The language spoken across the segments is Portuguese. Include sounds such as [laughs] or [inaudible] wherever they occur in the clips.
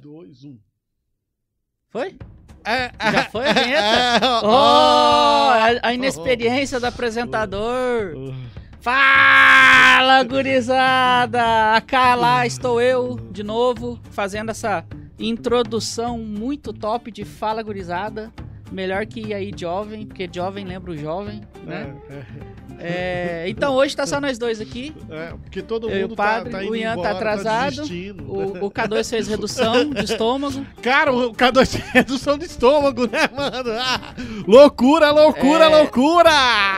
Dois, um. Foi? É, Já foi a vinheta? é, [laughs] Oh, ó. a, a inexperiência do apresentador. Fala, gurizada! Cá lá estou eu, de novo, fazendo essa introdução muito top de Fala, gurizada. Melhor que aí jovem, porque jovem lembra o jovem, né? É, É, então hoje tá só nós dois aqui. é, é, porque todo Eu e o mundo padre, tá, tá o Ian tá embora, atrasado, desistindo. O, o K2 fez redução de estômago. Cara, o K2 tem redução de estômago, né, mano? Ah, loucura, loucura, É. loucura!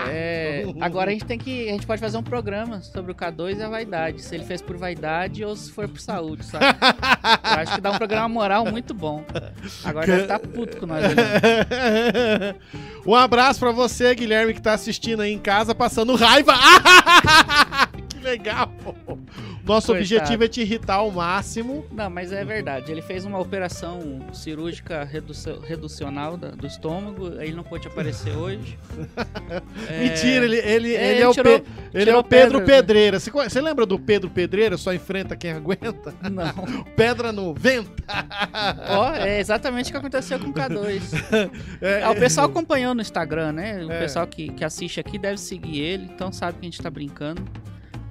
É, agora a gente tem que. A gente pode fazer um programa sobre o K2 e a vaidade. Se ele fez por vaidade ou se for por saúde, sabe? Eu acho que dá um programa moral muito bom. Agora deve estar puto com nós [laughs] um abraço pra você, Guilherme, que tá assistindo aí em casa, passando raiva. que [laughs] legal! Nosso Coitado. objetivo é te irritar ao máximo. Não, mas é verdade. Ele fez uma operação cirúrgica reducio- reducional da- do estômago. Ele não pôde aparecer hoje. É, [laughs] Mentira, ele, ele, é, ele é o, tirou- Pe- ele é o Pedro pedras, né? Pedreira. Você, você lembra do Pedro Pedreira? Só enfrenta quem aguenta? Não. [laughs] Pedra no vento. Ó, é exatamente o que aconteceu com o K2. [laughs] É, Ah, o pessoal acompanhou no Instagram, né? O É. pessoal que, que assiste aqui deve seguir ele, então sabe que a gente tá brincando.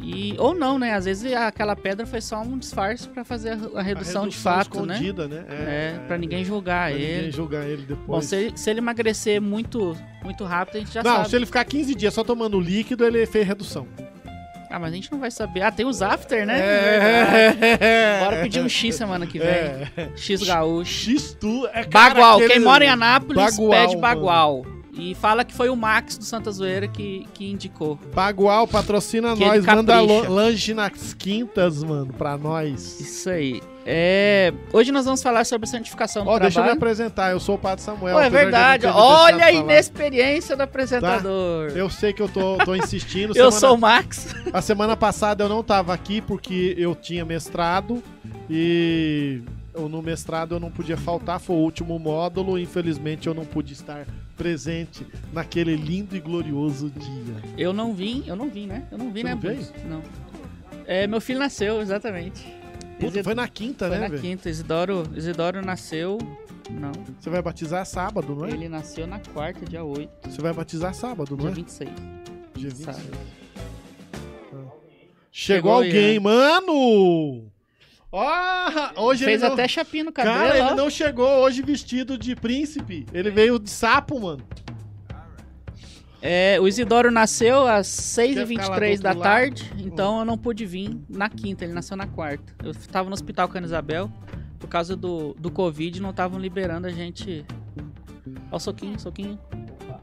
E, ou não, né? Às vezes aquela pedra foi só um disfarce pra fazer a, a a redução, de fato, né? né? É, pra ninguém julgar pra ele. ninguém julgar ele depois. Bom, se ele, se ele emagrecer muito, muito rápido, a gente já não, sabe. se ele ficar 15 dias só tomando líquido, ele fez redução. Ah, mas a gente não vai saber. Ah, tem os after, né? Verdade. É. Bora pedir um X semana que vem. É. X gaúcho. X tu é Bagual. Quem mora em Anápolis Bagual, pede mano. E fala que foi o Max do Santa Zoeira que, que indicou. Bagual patrocina Que nós, ele manda lanche nas quintas, mano, pra nós. Isso aí. É, Hoje nós vamos falar sobre a santificação do Ó, deixa eu me trabalho. apresentar, eu sou o Padre Samuel. Pô, é verdade. Olha a. Tá. inexperiência do apresentador. Eu sei que eu tô, tô insistindo. [laughs] Eu Semana- sou o Max. A semana passada eu não tava aqui porque eu tinha mestrado e eu, no mestrado eu não podia faltar, foi o último módulo, infelizmente eu não pude estar presente naquele lindo e glorioso dia. Eu não vim, eu não vim, né? Eu não vim, Você né, não veio? Não. É, meu filho nasceu, exatamente. Puta, foi na quinta, foi né, na velho? quinta. Isidoro, Isidoro nasceu. Não. Você vai batizar sábado, não é? Ele nasceu na quarta, dia 8, Você vai batizar sábado, não dia é? 26. Dia 20. Sabe? Chegou, Chegou, alguém, Ian. mano! Ó, hoje Fez não... até chapinho no cabelo. Cara, ele ó. não chegou hoje vestido de príncipe. Ele veio de sapo, mano. É, o Isidoro nasceu às Quer ficar lá 6h23 do da tarde, então eu não pude vir na quinta, ele nasceu na quarta. Eu tava no hospital com a Isabel, por causa do, do Covid, não estavam liberando a gente. Ó, o soquinho, soquinho.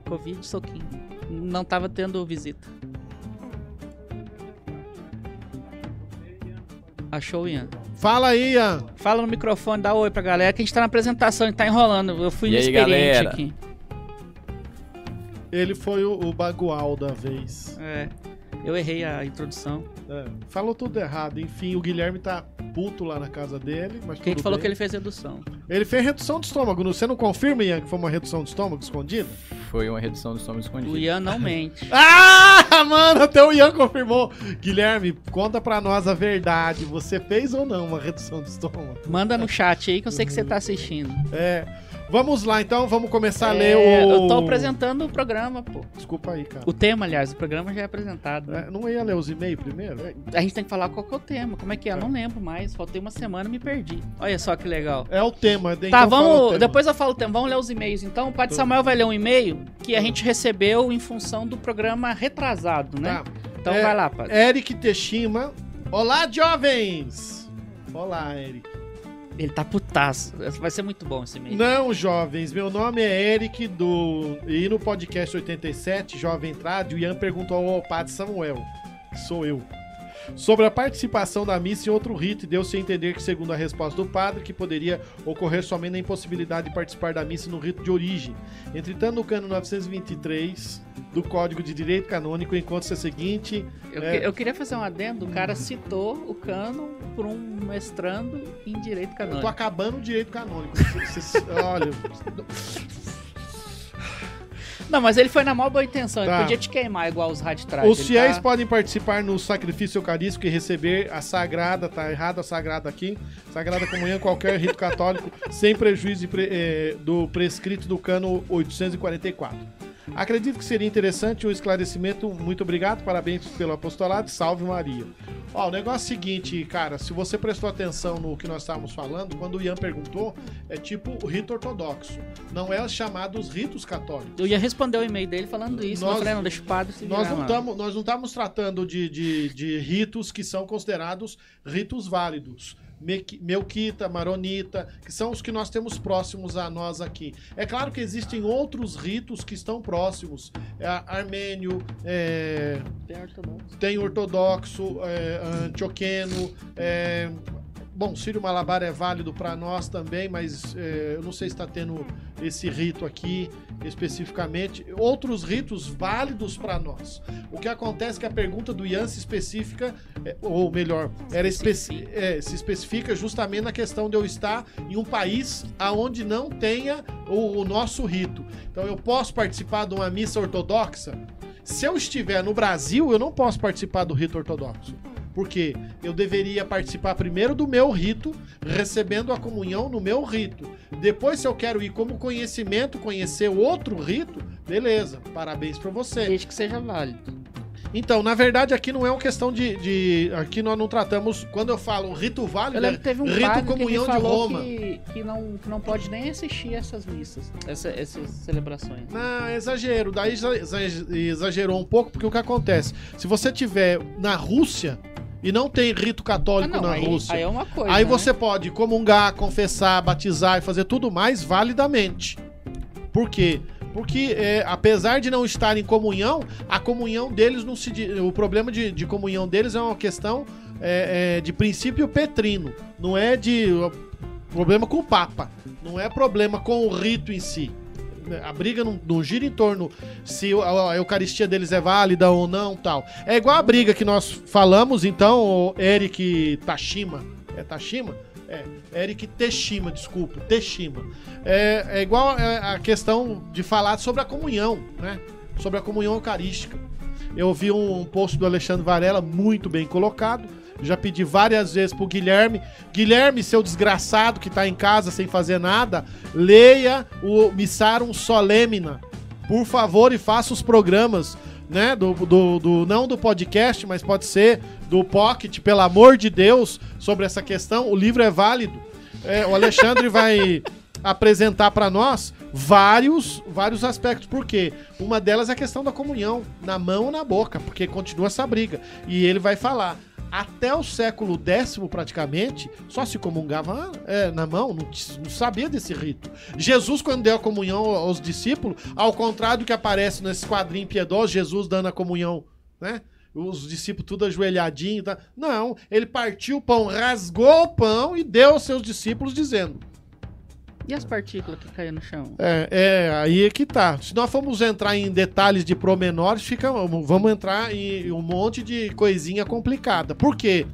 Covid, soquinho. Não tava tendo visita. Achou, Ian? Fala aí, Ian. Fala no microfone, dá oi pra galera, que a gente tá na apresentação e tá enrolando. Eu fui E inexperiente aqui. Ele foi o, o bagual da vez. É, eu errei a introdução. É, falou tudo errado. Enfim, o Guilherme tá puto lá na casa dele. Mas Quem tudo falou bem. que ele fez redução? Ele fez redução de estômago. Você não confirma, Ian, que foi uma redução de estômago escondida? Foi uma redução do estômago escondido. O Ian não mente. [laughs] Ah, mano, até o Ian confirmou. Guilherme, conta pra nós a verdade. Você fez ou não uma redução de estômago? Manda no chat aí que eu sei que você tá assistindo. É. Vamos lá, então. Vamos começar a É, ler o... Eu tô apresentando o programa, pô. Desculpa aí, cara. O tema, aliás, o programa já é apresentado. né? É, não ia ler os e-mails primeiro? A gente tem que falar qual que é o tema. Como é que é? Eu não lembro mais. Faltei uma semana e me perdi. Olha só que legal. É o tema. então tá, fala o vamos. tema. Depois eu falo o tema. Vamos ler os e-mails então. O Padre. Samuel vai ler um e-mail que a gente recebeu em função do programa retrasado, né? Tá. Então É, vai lá, Padre. Eric Teshima. Olá, jovens! Olá, Eric. Ele tá putaço. Vai ser muito bom esse e-mail. Não, jovens, meu nome é Eric do. E no podcast 87, Jovem Trad, o Ian perguntou ao Padre Samuel, sou eu, sobre a participação da missa em outro rito e deu-se a entender que, segundo a resposta do padre, que poderia ocorrer somente na impossibilidade de participar da missa no rito de origem. Entretanto, no cano 923 do Código de Direito Canônico encontra-se a seguinte. Eu, É. que- eu queria fazer um adendo. O cara citou o cano por um mestrando em direito Eu tô canônico. acabando o direito canônico. Olha. Não, mas ele foi na maior boa intenção. Tá. Ele podia te queimar igual os raditrajes. Os fiéis podem participar no sacrifício eucarístico e receber a sagrada, tá errado a sagrada aqui, sagrada comunhão qualquer rito católico, [laughs] sem prejuízo pre- eh, do prescrito do cano 844. Acredito que seria interessante um esclarecimento. Muito obrigado, parabéns pelo apostolado, salve Maria. Ó, o negócio é o seguinte, cara, se você prestou atenção no que nós estávamos falando, quando o Ian perguntou, é tipo o rito ortodoxo, não é os chamados ritos católicos. Eu ia responder o e-mail dele falando isso. Nós- falei, não, deixa o padre se Nós virar, não, tamo, nós não estamos tratando de, de, de ritos que são considerados ritos válidos. Melquita, Maronita, que são os que nós temos próximos a nós aqui. É claro que existem outros ritos que estão próximos. É armênio, é, Tem ortodoxo. tem ortodoxo, é, antioqueno. é, bom, Sírio Malabar é válido para nós também, mas é, eu não sei se está tendo esse rito aqui especificamente. Outros ritos válidos para nós. O que acontece é que a pergunta do Ian se especifica, é, ou melhor, era especi é, se especifica justamente na questão de eu estar em um país aonde não tenha o, o nosso rito. Então eu posso participar de uma missa ortodoxa? Se eu estiver no Brasil, eu não posso participar do rito ortodoxo. Porque eu deveria participar primeiro do meu rito, recebendo a comunhão no meu rito. Depois, se eu quero ir como conhecimento, conhecer outro rito, beleza, parabéns pra você. Desde que seja válido. Então, na verdade, aqui não é uma questão de. de- aqui nós não tratamos. Quando eu falo rito Eu válido, lembro que teve um Rito padre que Comunhão me de Roma. Que, que, não, que não pode nem assistir essas missas, essa- essas celebrações. Não, é exagero. Daí exa- exa- exagerou um pouco, porque o que acontece? Se você tiver na Rússia e não tem rito Ah, católico não, na aí, Rússia, aí é uma coisa. aí né? você pode comungar, confessar, batizar e fazer tudo mais validamente. Por quê? Porque é, apesar de não estar em comunhão, a comunhão deles não se. O problema de, de comunhão deles é uma questão é, é, de princípio petrino. Não é de. Problema com o Papa. Não é problema com o rito em si. A briga não, não gira em torno se a, a Eucaristia deles é válida ou não tal. É igual a briga que nós falamos, então, Eric Tashima. É Tashima? É, Eric Teshima, desculpa, Teshima. É, é igual a, a questão de falar sobre a comunhão, né? Sobre a comunhão eucarística. Eu vi um post do Alexandre Varela muito bem colocado. Já pedi várias vezes pro Guilherme. Guilherme, seu desgraçado que tá em casa sem fazer nada, leia o Missarum Solemina. Por favor, e faça os programas, né? Do, do, do- não do podcast, mas pode ser do Pocket, pelo amor de Deus, sobre essa questão. O livro é válido. É, o Alexandre vai [laughs] apresentar para nós vários vários aspectos. Por quê? Uma delas é a questão da comunhão, na mão ou na boca, porque continua essa briga. E ele vai falar. Até o século X, praticamente, só se comungava é, na mão, não, não sabia desse rito. Jesus, quando deu a comunhão aos discípulos, ao contrário do que aparece nesse quadrinho piedoso, Jesus dando a comunhão, né? Os discípulos tudo ajoelhadinho. Tá? Não, ele partiu o pão, rasgou o pão e deu aos seus discípulos, dizendo: E as partículas que caíram no chão? é, é, aí é que tá. Se nós formos entrar em detalhes de promenores, fica, vamos entrar em um monte de coisinha complicada. Por quê?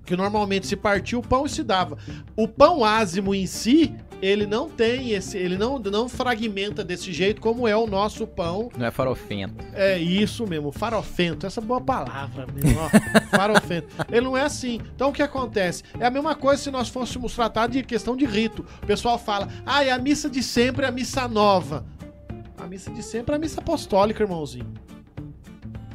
Porque normalmente se partia o pão e se dava. O pão ázimo em si, ele não tem esse, ele não, não fragmenta desse jeito como é o nosso pão Não é farofento. é isso mesmo, farofento, essa boa palavra mesmo, ó, [laughs] farofento. Ele não é assim. Então o que acontece? É a mesma coisa se nós fôssemos tratar de questão de rito. O pessoal fala, ah, é a missa de sempre, é a missa nova. A missa de sempre é a missa apostólica, irmãozinho.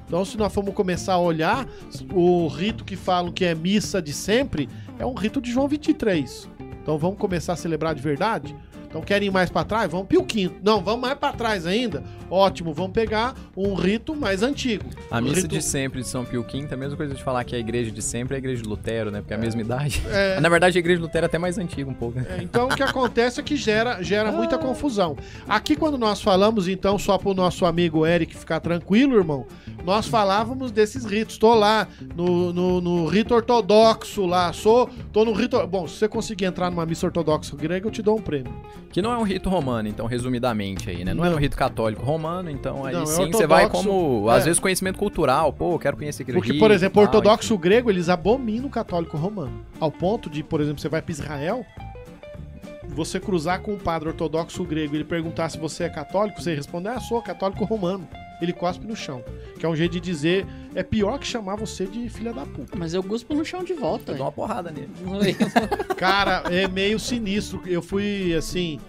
Então, se nós formos começar a olhar, o rito que falam que é missa de sempre é um rito de João 23. Então, vamos começar a celebrar de verdade? Então, querem ir mais pra trás? Vamos Pio Quinto. Não, vamos mais pra trás ainda? Ótimo, vamos pegar um rito mais antigo. A missa rito- de sempre de São Pio V é a mesma coisa de falar que a igreja de sempre é a igreja de Lutero, né? Porque é a mesma idade. É, [laughs] Na verdade, a igreja de Lutero é até mais antiga um pouco, né? É, Então, o que acontece é que gera, gera muita confusão. Aqui, quando nós falamos, então, só pro nosso amigo Eric ficar tranquilo, irmão, nós falávamos desses ritos. Tô lá no, no, no rito ortodoxo lá, sou, tô no rito... Bom, se você conseguir entrar numa missa ortodoxa grega, eu te dou um prêmio. Que não é um rito romano, então, resumidamente aí, né? Não, é Não. um rito católico romano, então aí Não, é sim você vai como, é. às vezes, conhecimento cultural. Pô, eu quero conhecer aquele Porque, rito por exemplo, o ortodoxo grego, eles abominam o católico romano. Ao ponto de, por exemplo, você vai para Israel, você cruzar com um padre ortodoxo grego e ele perguntar se você é católico, você responder, ah, sou católico romano. Ele cospe no chão. Que é um jeito de dizer, é pior que chamar você de filha da puta. Mas eu guspo no chão de volta. Eu dou uma porrada nele. [laughs] Cara, é meio sinistro. Eu fui, assim...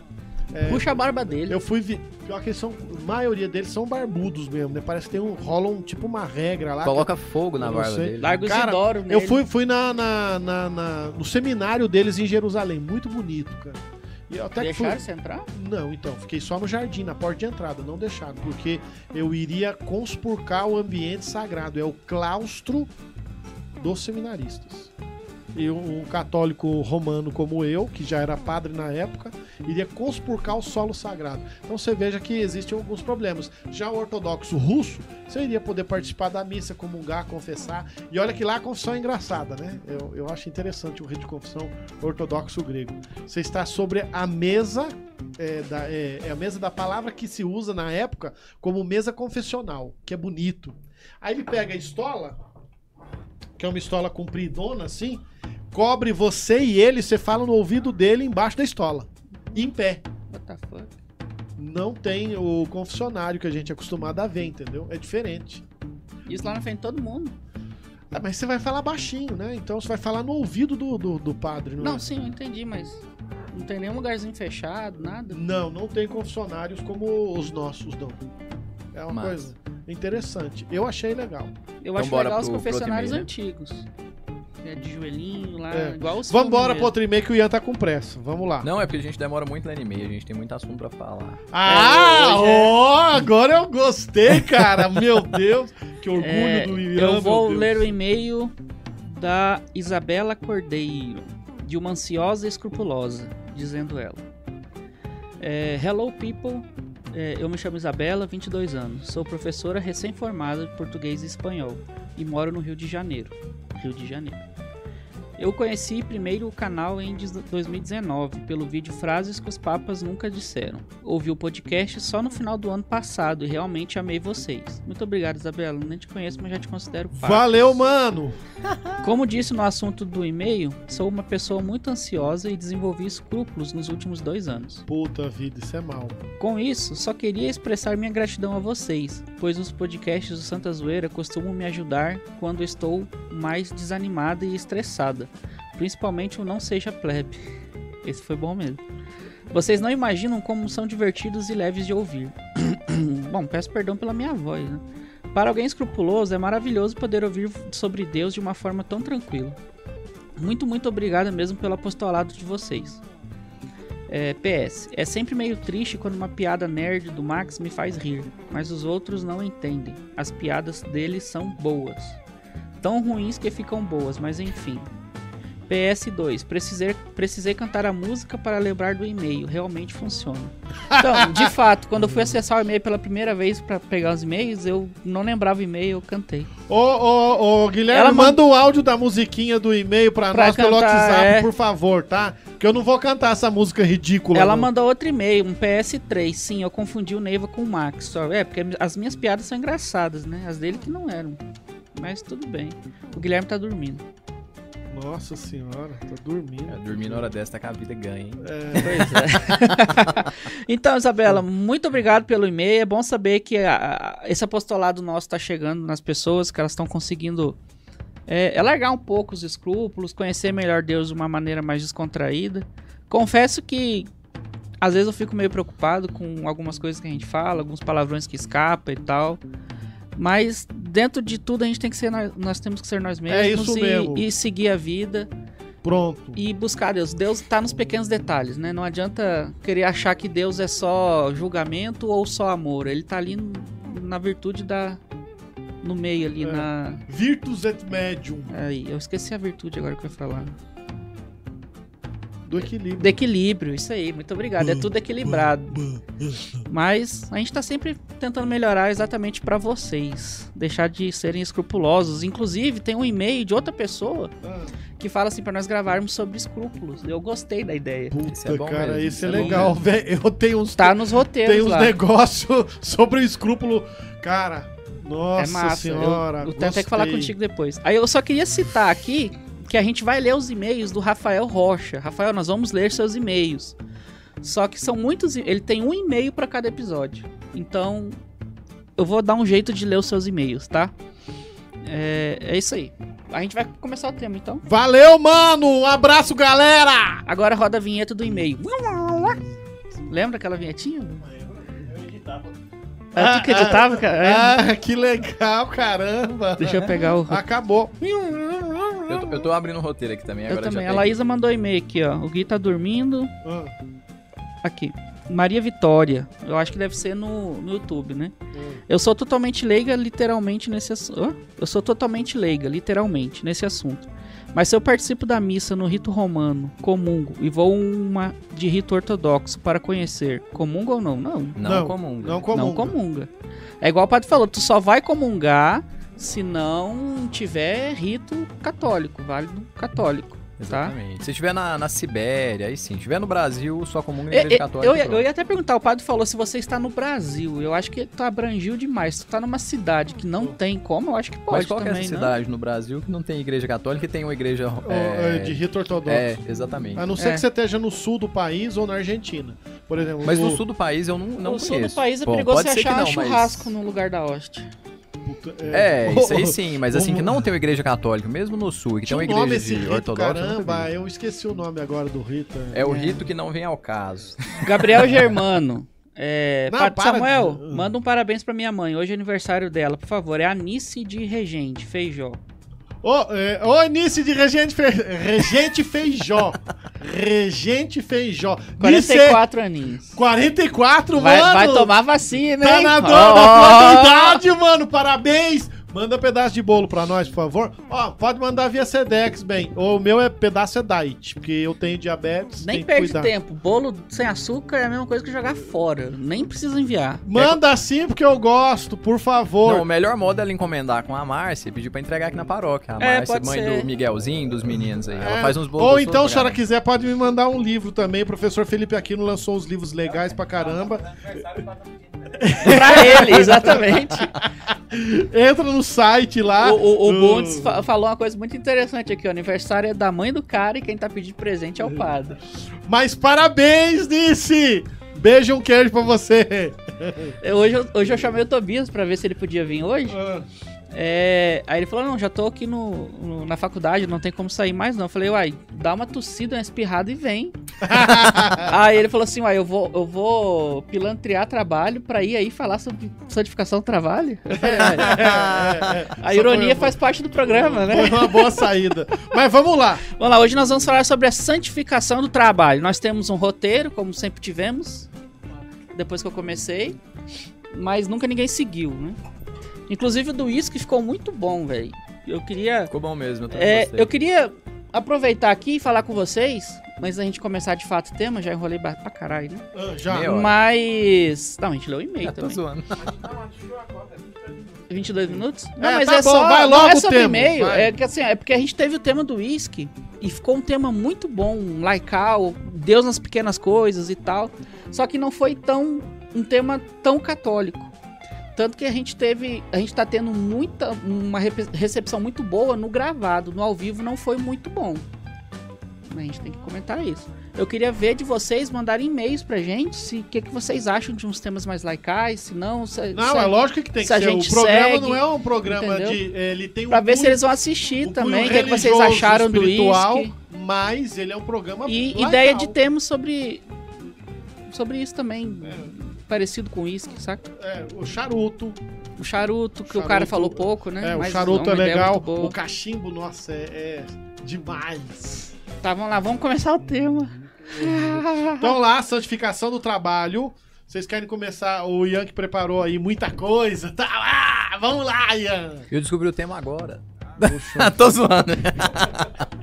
é, Puxa a barba dele. Eu fui. Vi... Pior que eles são. A maioria deles são barbudos mesmo, né? Parece que tem um. rola um, tipo uma regra lá. Coloca fogo na Eu barba sei. dele. Larga o Cara, Isidoro Eu nele. fui, fui na, na, na- na- no seminário deles em Jerusalém. Muito bonito, cara. E até que fui- Deixaram você entrar? Não, então, fiquei só no jardim, na porta de entrada, não deixaram, porque eu iria conspurcar o ambiente sagrado. É o claustro dos seminaristas. E um católico romano como eu, que já era padre na época, iria conspurcar o solo sagrado. Então você veja que existem alguns problemas. Já o ortodoxo russo, você iria poder participar da missa, comungar, confessar. E olha que lá a confissão é engraçada, né? Eu, eu acho interessante o rito de confissão ortodoxo grego. Você está sobre a mesa é, da, é, é a mesa da palavra que se usa na época como mesa confessional, que é bonito. Aí ele pega a estola, que é uma estola compridona assim, cobre você e ele, você fala no ouvido dele embaixo da estola, em pé. What the fuck? Não tem o confessionário que a gente é acostumado a ver, entendeu? É diferente. Isso lá na frente de todo mundo. Ah, mas você vai falar baixinho, né? Então você vai falar no ouvido do, do, do padre, não, Não, é? sim, eu entendi, mas não tem nenhum lugarzinho fechado, nada. Não, não tem confessionários como os nossos dão. É uma Massa. coisa interessante. Eu achei legal. Eu Então acho bora legal os pro- outro confessionários e-mail, né? antigos. É de joelhinho lá, É. igual os Vambora filmes pro outro e-mail que o Ian tá com pressa. Vamos lá. Não, é porque a gente demora muito lendo e-mail, a gente tem muito assunto pra falar. Ah, É, hoje é- agora eu gostei, cara. [laughs] Meu Deus, que orgulho É, do Ian. eu vou ler o e-mail da Isabela Cordeiro, de uma ansiosa e escrupulosa, dizendo ela. É, Hello people, eu me chamo Isabela, 22 anos, sou professora recém-formada de português e espanhol e moro no Rio de Janeiro. Rio de Janeiro. Eu conheci primeiro o canal em 2019 pelo vídeo Frases que os Papas Nunca Disseram. Ouvi o podcast só no final do ano passado e realmente amei vocês. Muito obrigado, Isabela. Nem te conheço, mas já te considero parte. Valeu, mano. [laughs] Como disse no assunto do e-mail, sou uma pessoa muito ansiosa e desenvolvi escrúpulos nos últimos dois anos. Puta vida, isso é mal. Com isso, só queria expressar minha gratidão a vocês, pois os podcasts do Santa Zoeira costumam me ajudar quando estou mais desanimada e estressada, principalmente o Não Seja Plebe. [laughs] Esse foi bom mesmo. Vocês não imaginam como são divertidos e leves de ouvir. [coughs] bom, peço perdão pela minha voz, né? Para alguém escrupuloso, é maravilhoso poder ouvir sobre Deus de uma forma tão tranquila. Muito, muito obrigada mesmo pelo apostolado de vocês. É, PS, é sempre meio triste quando uma piada nerd do Max me faz rir, mas os outros não entendem. As piadas dele são boas. Tão ruins que ficam boas, mas enfim. PS2, precisei, precisei cantar a música para lembrar do e-mail, realmente funciona. Então, de [laughs] fato, quando eu fui acessar o e-mail pela primeira vez para pegar os e-mails, eu não lembrava o e-mail, eu cantei. Ô, ô, ô, Guilherme, Ela manda o áudio da musiquinha do e-mail pra, Pra nós pelo cantar, WhatsApp, é. por favor, tá? Que eu não vou cantar essa música ridícula. Ela não. mandou outro e-mail, um PS3. Sim, eu confundi o Neiva com o Max. Só. É, porque as minhas piadas são engraçadas, né? As dele que não eram. Mas tudo bem. O Guilherme tá dormindo. Nossa senhora, tô dormindo. É, dormir na hora dessa tá que a vida ganha, hein? É, [laughs] Pois é. [laughs] então, Isabela, muito obrigado pelo e-mail. É bom saber que a- a- esse apostolado nosso tá chegando nas pessoas, que elas estão conseguindo é, é largar um pouco os escrúpulos, conhecer melhor Deus de uma maneira mais descontraída. Confesso que às vezes eu fico meio preocupado com algumas coisas que a gente fala, alguns palavrões que escapam e tal. Mas dentro de tudo a gente tem que ser nós, temos que ser nós mesmos É isso e, mesmo. e seguir a vida pronto. e buscar Deus. Deus tá nos pequenos detalhes, né? Não adianta querer achar que Deus é só julgamento ou só amor. Ele tá ali na virtude da no meio ali É. na Virtus et medium, aí, eu esqueci a virtude agora que eu ia falar. Do equilíbrio. Do equilíbrio, isso aí. Muito obrigado. É tudo equilibrado. Mas a gente tá sempre tentando melhorar exatamente pra vocês, deixar de serem escrupulosos. Inclusive, tem um e-mail de outra pessoa que fala assim pra nós gravarmos sobre escrúpulos. Eu gostei da ideia. puta, Esse é bom cara, mesmo, esse é, é legal, velho. Eu tenho uns, Tá nos roteiros tem uns lá. negócios [laughs] sobre o escrúpulo. Cara, nossa é massa. senhora. eu, eu tenho até que falar contigo depois. Aí eu só queria citar aqui que a gente vai ler os e-mails do Rafael Rocha. Rafael, nós vamos ler seus e-mails. Só que são muitos. Ele tem um e-mail pra cada episódio. Então, eu vou dar um jeito de ler os seus e-mails, tá? É, é isso aí. A gente vai começar o tema, então. Valeu, mano! Um abraço, galera! Agora roda a vinheta do e-mail. Lembra aquela vinhetinha? Ah, tu que editava, cara? Ah, que legal, caramba! Deixa eu pegar o. Acabou. Eu tô, eu tô abrindo o roteiro aqui também, Eu agora também. já A Laísa mandou e-mail aqui, ó. O Gui tá dormindo. Ah, Aqui. Maria Vitória. Eu acho que deve ser no, no YouTube, né? Eu sou totalmente leiga, literalmente, nesse assunto. Eu sou totalmente leiga, literalmente, nesse assunto. Mas se eu participo da missa no rito romano, comungo, e vou uma de rito ortodoxo para conhecer, comunga ou não? Não. Não, Não, comum. não comum. Não comunga. É igual o padre falou, tu só vai comungar se não tiver rito católico, válido católico. Tá? Exatamente. Se estiver na, na Sibéria, aí sim. Se estiver no Brasil, só comum na Eu, igreja eu- católica. eu eu ia até perguntar, o padre falou se você está no Brasil. Eu acho que tu abrangiu demais. Se tu tá numa cidade que não tem como, eu acho que pode Mas qual que é também, essa né? cidade no Brasil que não tem igreja católica e tem uma igreja. É, é, de rito ortodoxo. é, exatamente. A não ser É. que você esteja no sul do país ou na Argentina. Por exemplo, Mas no o- sul do país eu não, não no sul conheço. do país é Bom, perigoso você achar não, mas- churrasco no lugar da hoste. Puta, É, isso aí [laughs] sim, mas assim, que não tem uma igreja católica, mesmo no sul, que tem um uma nome igreja de rito, ortodoxa. caramba. Eu esqueci o nome agora do rito. É o rito que não vem ao caso. [laughs] Gabriel Germano. É, Não, Padre para de- Samuel, manda um parabéns pra minha mãe. Hoje é aniversário dela, por favor. É Anice de Regente, Feijó. Ô, é, ô início de Regente, Fe... Regente Feijó. Regente Feijó. Nice- 44 aninhos. 44, Vai, mano. vai tomar vacina, Tá hein? na dor Ó. da tua idade, mano. Parabéns. Manda pedaço de bolo pra nós, por favor. Ó, pode mandar via Sedex, bem. O meu é pedaço é diet, porque eu tenho diabetes. Nem perde cuidar. tempo. Bolo sem açúcar é a mesma coisa que jogar fora. Nem precisa enviar. Manda assim porque eu gosto, por favor. Não, o melhor modo é ela encomendar com a Márcia e pedir pra entregar aqui na paróquia. A É, Márcia, mãe ser. do Miguelzinho, dos meninos aí. Ela É. faz uns bolos Ou então, se a senhora quiser, pode me mandar um livro também. O professor Felipe Aquino lançou uns livros legais pra caramba. pra ele, exatamente. [laughs] Entra no site lá. O, o, o Uh, Bundes fa- falou uma coisa muito interessante aqui. O aniversário é da mãe do cara e quem tá pedindo presente é o padre. Mas parabéns, Nice! Beijo e um queijo pra você. Hoje, eu- hoje eu chamei o Tobias pra ver se ele podia vir hoje. Ah, É, aí ele falou, não, já tô aqui no, no- na faculdade, não tem como sair mais não. Eu falei, uai, dá uma tossida, uma espirrada e vem. [laughs] aí ele falou assim, uai, eu vou, eu vou pilantrear trabalho pra ir aí falar sobre santificação do trabalho. Eu falei, "Uai, [laughs] a ironia faz parte do programa, né? Foi uma boa saída. Mas vamos lá. Vamos lá, hoje nós vamos falar sobre a santificação do trabalho. Nós temos um roteiro, como sempre tivemos, depois que eu comecei, mas nunca ninguém seguiu, né? Inclusive o do uísque ficou muito bom, velho. Eu queria. Ficou bom mesmo, eu também é, gostei. eu queria aproveitar aqui e falar com vocês, mas a gente começar de fato o tema, já enrolei pra caralho, né? Ah, já. Mas. Não, a gente leu o e-mail Ah, [laughs] tô também. zoando. 22 minutos? É, tá bom, vai não logo é o sobre tema, e-mail, vai. é que assim, é porque a gente teve o tema do whisky e ficou um tema muito bom, laical, Deus nas pequenas coisas e tal. Só que não foi tão um tema tão católico. Tanto que a gente teve, a gente tá tendo muita uma recepção muito boa no gravado, no ao vivo não foi muito bom. A gente tem que comentar isso. Eu queria ver de vocês mandarem e-mails pra gente, se o que, que vocês acham de uns temas mais laicais, se não, se, Não, se- é lógico que tem que se a ser. O gente programa segue, não é um programa entendeu? de. Ele tem um Pra ver se eles vão assistir também, o que, é que vocês acharam do uísque. Mas ele é um programa. E laical. ideia de termos sobre. Sobre isso também. É. Parecido com uísque, saca? É, o charuto. O charuto, que o Charuto, cara falou pouco, né? É, o Mas charuto é ideia legal. O cachimbo, nossa, é, é demais. Tá, vamos lá, vamos começar o tema. Então lá, santificação do trabalho. Vocês querem começar? O Ian que preparou aí muita coisa. Tá lá! Vamos lá, Ian! Eu descobri o tema agora. [laughs] Tô zoando.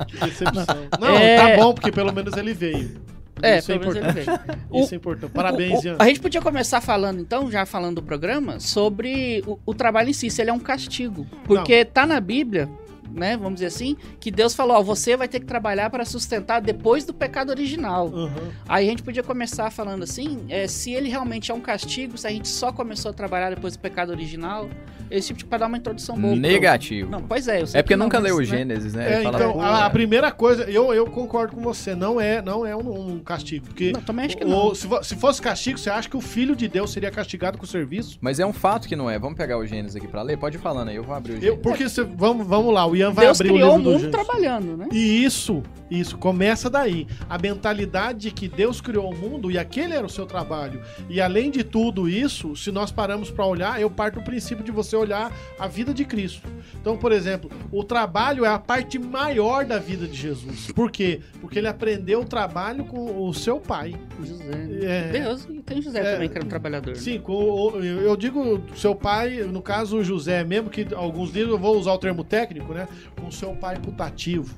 que decepção. [laughs] Não, É. tá bom, porque pelo menos ele veio. É, Isso é importante. [laughs] Isso é importante. Parabéns, Ian. A gente podia começar falando, então, já falando do programa, sobre o, o trabalho em si, se ele é um castigo. Porque tá na Bíblia, né? Vamos dizer assim, que Deus falou, ó, você vai ter que trabalhar para sustentar depois do pecado original. Uhum. Aí a gente podia começar falando assim, é, se ele realmente é um castigo, se a gente só começou a trabalhar depois do pecado original, esse tipo de pra dar uma introdução boa. Negativo. Não, pois é, eu sei É porque que não, nunca mas, leu o né? Gênesis, né? É, Ele fala, então, a, a é. primeira coisa, eu, eu concordo com você, não é, não é um, um castigo. Porque Não, também acho que o- não. Se, fo- se fosse castigo, você acha que o filho de Deus seria castigado com o serviço? Mas é um fato que não é. Vamos pegar o Gênesis aqui pra ler? Pode ir falando aí, eu vou abrir o Eu, Gênesis. porque você, vamos, vamos lá, o Ian vai Deus abrir o criou o livro do mundo Gênesis. trabalhando, né? E isso, isso, começa daí. A mentalidade de que Deus criou o mundo e aquele era o seu trabalho. E além de tudo isso, se nós paramos para olhar, eu parto do princípio de você olhar a vida de Cristo. Então, por exemplo, o trabalho é a parte maior da vida de Jesus. Por quê? Porque ele aprendeu o trabalho com o seu pai. José. né? É. Deus, e tem José É. também, que era um trabalhador. né? Sim, o- eu digo seu pai, no caso o José, mesmo que alguns livros eu vou usar o termo técnico, né? Com seu pai putativo.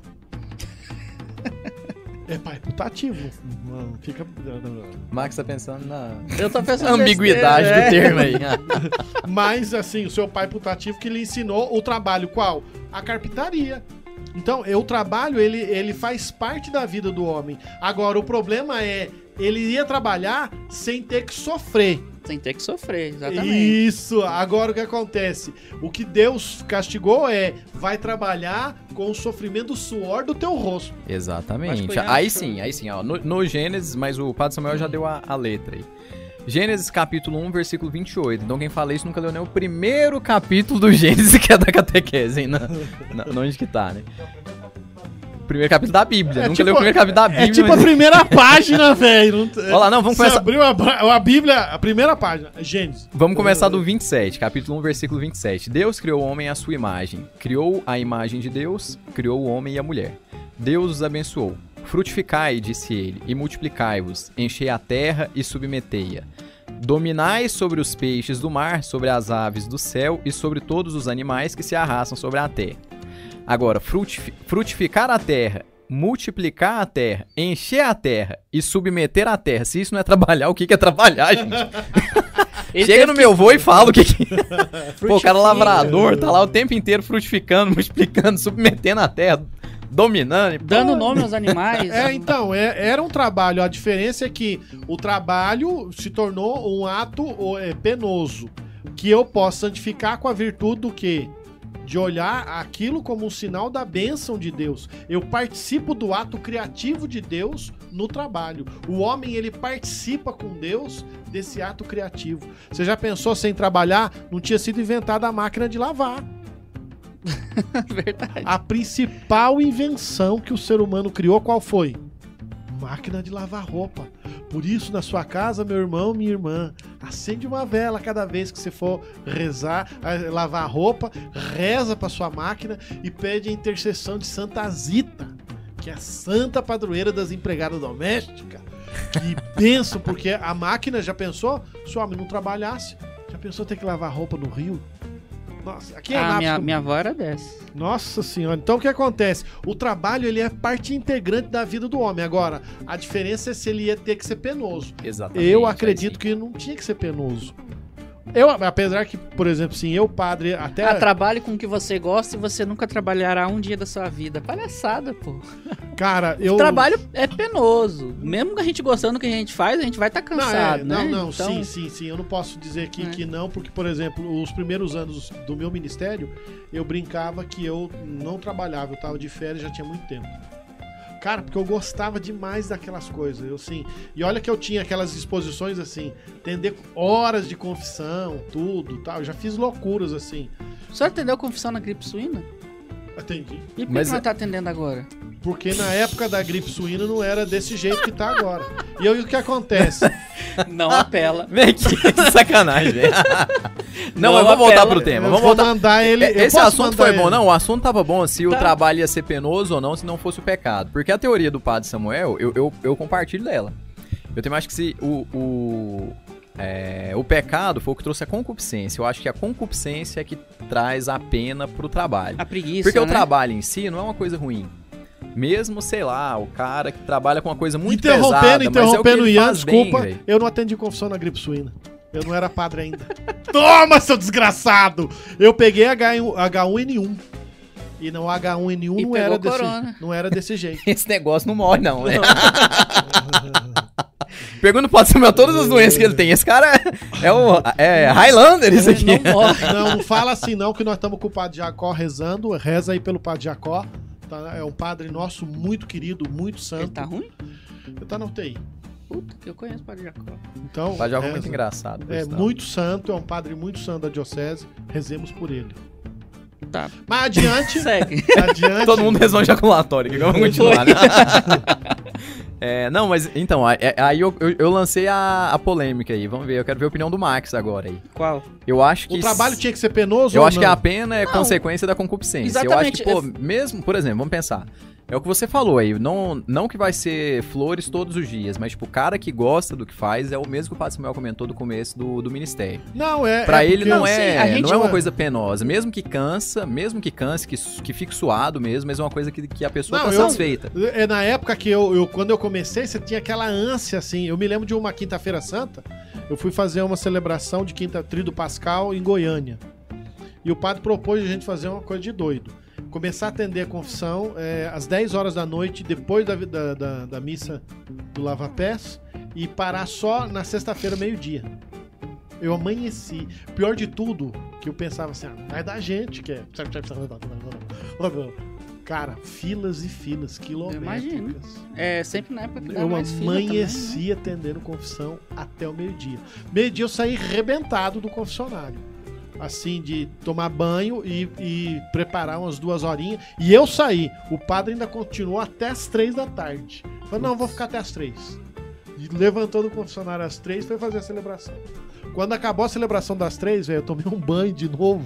[laughs] É pai putativo. Não, fica. Max tá pensando na Eu tô pensando ambiguidade besteira, do é. termo aí. [laughs] Mas, assim, o seu pai putativo que lhe ensinou o trabalho qual? A carpintaria. Então, é, o trabalho, ele, ele faz parte da vida do homem. Agora, o problema é, ele ia trabalhar sem ter que sofrer. Sem ter que sofrer, exatamente. Isso. Agora, o que acontece? O que Deus castigou é, vai trabalhar com o sofrimento do suor do teu rosto. Exatamente. Aí sim, aí sim, ó. No, no Gênesis, mas o Padre Samuel já deu a, a letra aí. Gênesis capítulo 1, versículo 28. Então quem fala isso nunca leu nem o primeiro capítulo do Gênesis, [laughs] que é da catequese, hein? Na, na, onde que tá, né? Primeiro capítulo da Bíblia. É nunca tipo- leu o primeiro capítulo da Bíblia. É tipo a mas- primeira [laughs] página, velho. Olha lá, não, vamos Você começar. abriu a, a Bíblia, a primeira página. Gênesis. Vamos começar do 27, capítulo 1, versículo 27. Deus criou o homem à sua imagem. Criou a imagem de Deus, criou o homem e a mulher. Deus os abençoou. Frutificai, disse ele, e multiplicai-vos, enchei a terra e submetei-a. Dominai sobre os peixes do mar, sobre as aves do céu e sobre todos os animais que se arrastam sobre a terra. Agora, frutifi- frutificar a terra, multiplicar a terra, encher a terra e submeter a terra. Se isso não é trabalhar, o que que é trabalhar, gente? [laughs] Chega no que- meu vô e fala o que que... [laughs] Pô, o cara Frutifica. lavrador, tá lá o tempo inteiro frutificando, [laughs] multiplicando, submetendo a terra, dominando. e pô, Dando nome aos animais. É, então, é- era um trabalho. A diferença é que o trabalho se tornou um ato é, penoso. Que eu posso santificar com a virtude do quê? De olhar aquilo como um sinal da bênção de Deus. Eu participo do ato criativo de Deus no trabalho. O homem, ele participa com Deus desse ato criativo. Você já pensou sem trabalhar? Não tinha sido inventada a máquina de lavar. [laughs] Verdade. A principal invenção que o ser humano criou, qual foi? Máquina de lavar roupa. Por isso, na sua casa, meu irmão, minha irmã, acende uma vela cada vez que você for rezar, lavar roupa, reza para sua máquina e pede a intercessão de Santa Zita, que é a santa padroeira das empregadas domésticas. Que [laughs] benção, porque a máquina, já pensou? Se o homem não trabalhasse, já pensou ter que lavar roupa no rio? Nossa, aqui é Ah, minha, minha avó era dessa. nossa senhora. Então o que acontece? O trabalho ele é parte integrante da vida do homem. Agora, a diferença é se ele ia ter que ser penoso. Exatamente. Eu acredito que não tinha que ser penoso. Eu, apesar que, por exemplo, sim, eu, padre, até. Ah, trabalhe com o que você gosta e você nunca trabalhará um dia da sua vida. Palhaçada, pô. Cara, eu. O trabalho é penoso. Mesmo a gente gostando do que a gente faz, a gente vai estar Não, é, cansado, né? não, não, Então, sim, sim, sim. Eu não posso dizer aqui É. que não, porque, por exemplo, os primeiros anos do meu ministério, eu brincava que eu não trabalhava, eu tava de férias já tinha muito tempo. Cara, porque eu gostava demais daquelas coisas, eu sim. E olha que eu tinha aquelas exposições assim, atender horas de confissão, tudo, tal. Eu já fiz loucuras assim. O senhor atendeu confissão na gripe suína? Atendi. E por Mas que não é- tá atendendo agora? Porque na época da gripe suína não era desse jeito que tá agora. E aí o que acontece? [laughs] Não apela. [laughs] Vem aqui, que sacanagem, velho. [laughs] Não, Não eu vou voltar apela. pro tema. eu Vamos vou voltar. mandar ele. eu Esse assunto foi ele. bom. Não, o assunto tava bom se o Tá. trabalho ia ser penoso ou não, se não fosse o pecado. Porque a teoria do padre Samuel, eu, eu, eu compartilho dela. Eu também acho que se o, o, é, o pecado foi o que trouxe a concupiscência. Eu acho que a concupiscência é que traz a pena pro trabalho. A preguiça, Porque o né? trabalho em si não é uma coisa ruim. Mesmo, sei lá, o cara que trabalha com uma coisa muito interrompendo, pesada, mas é o interrompendo o ele Ian, bem, desculpa. velho. eu não atendi confissão na gripe suína. Eu não era padre ainda. [laughs] Toma, seu desgraçado! Eu peguei H1, H1N1. E no H1N1 E não era, desse, corona. não era desse jeito. [laughs] Esse negócio não morre, não, né? [laughs] Pergunta pro Samuel todas as doenças que ele tem. Esse cara é, é o é Highlander, isso aqui. Não morre. [laughs] Não, não fala assim não, que nós estamos com o Padre Jacó rezando. Reza aí pelo Padre Jacó. tá? É um padre nosso muito querido, muito Ele santo. tá ruim? Ele tá na UTI. Puta, eu conheço o Padre Jacó. Então, Faz algo reza. muito engraçado. É Gustavo. muito santo, é um padre muito santo da diocese. Rezemos por ele. Tá, Mas adiante, [laughs] segue. adiante. Todo mundo rezou um ejaculatório, que vamos continuar, né? [laughs] É, não, mas então, aí- aí eu, eu- eu lancei a, a polêmica aí. Vamos ver, eu quero ver a opinião do Max agora aí. Qual? Eu acho que. O trabalho tinha que ser penoso Eu ou acho não? que a pena é Não. consequência da concupiscência. Eu acho que, Exatamente, pô, é- mesmo, por exemplo, vamos pensar. É o que você falou aí, não, não que vai ser flores todos os dias, mas, tipo, o cara que gosta do que faz é o mesmo que o Padre Samuel comentou do começo do, do ministério. Não, é. Pra é ele não, é, gente- não é uma coisa penosa. Mesmo que cansa, mesmo que canse, que, que fique suado mesmo, mas é uma coisa que, que a pessoa Não, tá eu- satisfeita. É na época que eu, eu- quando eu comecei, você tinha aquela ânsia, assim. Eu me lembro de uma quinta-feira santa, eu fui fazer uma celebração de quinta Trido Pascal em Goiânia. E o padre propôs a gente fazer uma coisa de doido. Começar a atender a confissão é, às 10 horas da noite, depois da, da, da- da missa do Lava Pés, e parar só na sexta-feira, meio-dia. Eu amanheci. Pior de tudo, que eu pensava assim, ah, vai dar gente, que é. Cara, filas e filas quilométricas. É sempre na época que Eu fila também, né? amanheci atendendo confissão até o meio-dia. Meio-dia eu saí rebentado do confessionário. Assim, de tomar banho e, e preparar umas duas horinhas. E eu saí. O padre ainda continuou até as três da tarde. Falei, não, vou ficar até as três. E levantou do confessionário às três foi fazer a celebração. Quando acabou a celebração das três, velho, eu tomei um banho de novo.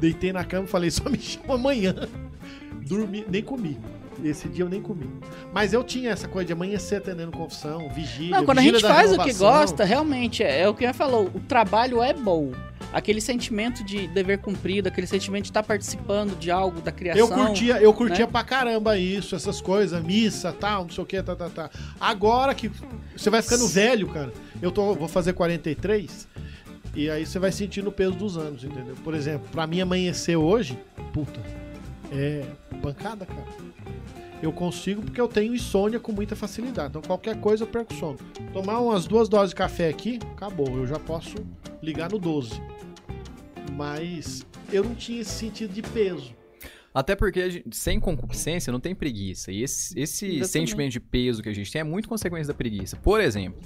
Deitei na cama e falei, só me [laughs] chama amanhã. Dormi, nem comi. Esse dia eu nem comi. Mas eu tinha essa coisa de amanhecer atendendo confissão, vigília. Não, quando a vigília gente da faz o que renovação. gosta, realmente, é, é o que já falou, o trabalho é bom. Aquele sentimento de dever cumprido, aquele sentimento de estar participando de algo, da criação. Eu curtia, eu curtia né? pra caramba isso, essas coisas, missa, tal, não sei o que, tá, tá, tá. Agora que você vai ficando velho, cara. Eu tô, vou fazer 43 e aí você vai sentindo o peso dos anos, entendeu? Por exemplo, pra mim amanhecer hoje, puta, é pancada, cara. Eu consigo porque eu tenho insônia com muita facilidade. Então qualquer coisa eu perco sono. Tomar umas duas doses de café aqui, acabou. Eu já posso ligar no 12. Mas eu não tinha esse sentido de peso. Até porque a gente- sem concupiscência não tem preguiça. E esse, esse sentimento de peso que a gente tem é muito consequência da preguiça. Por exemplo,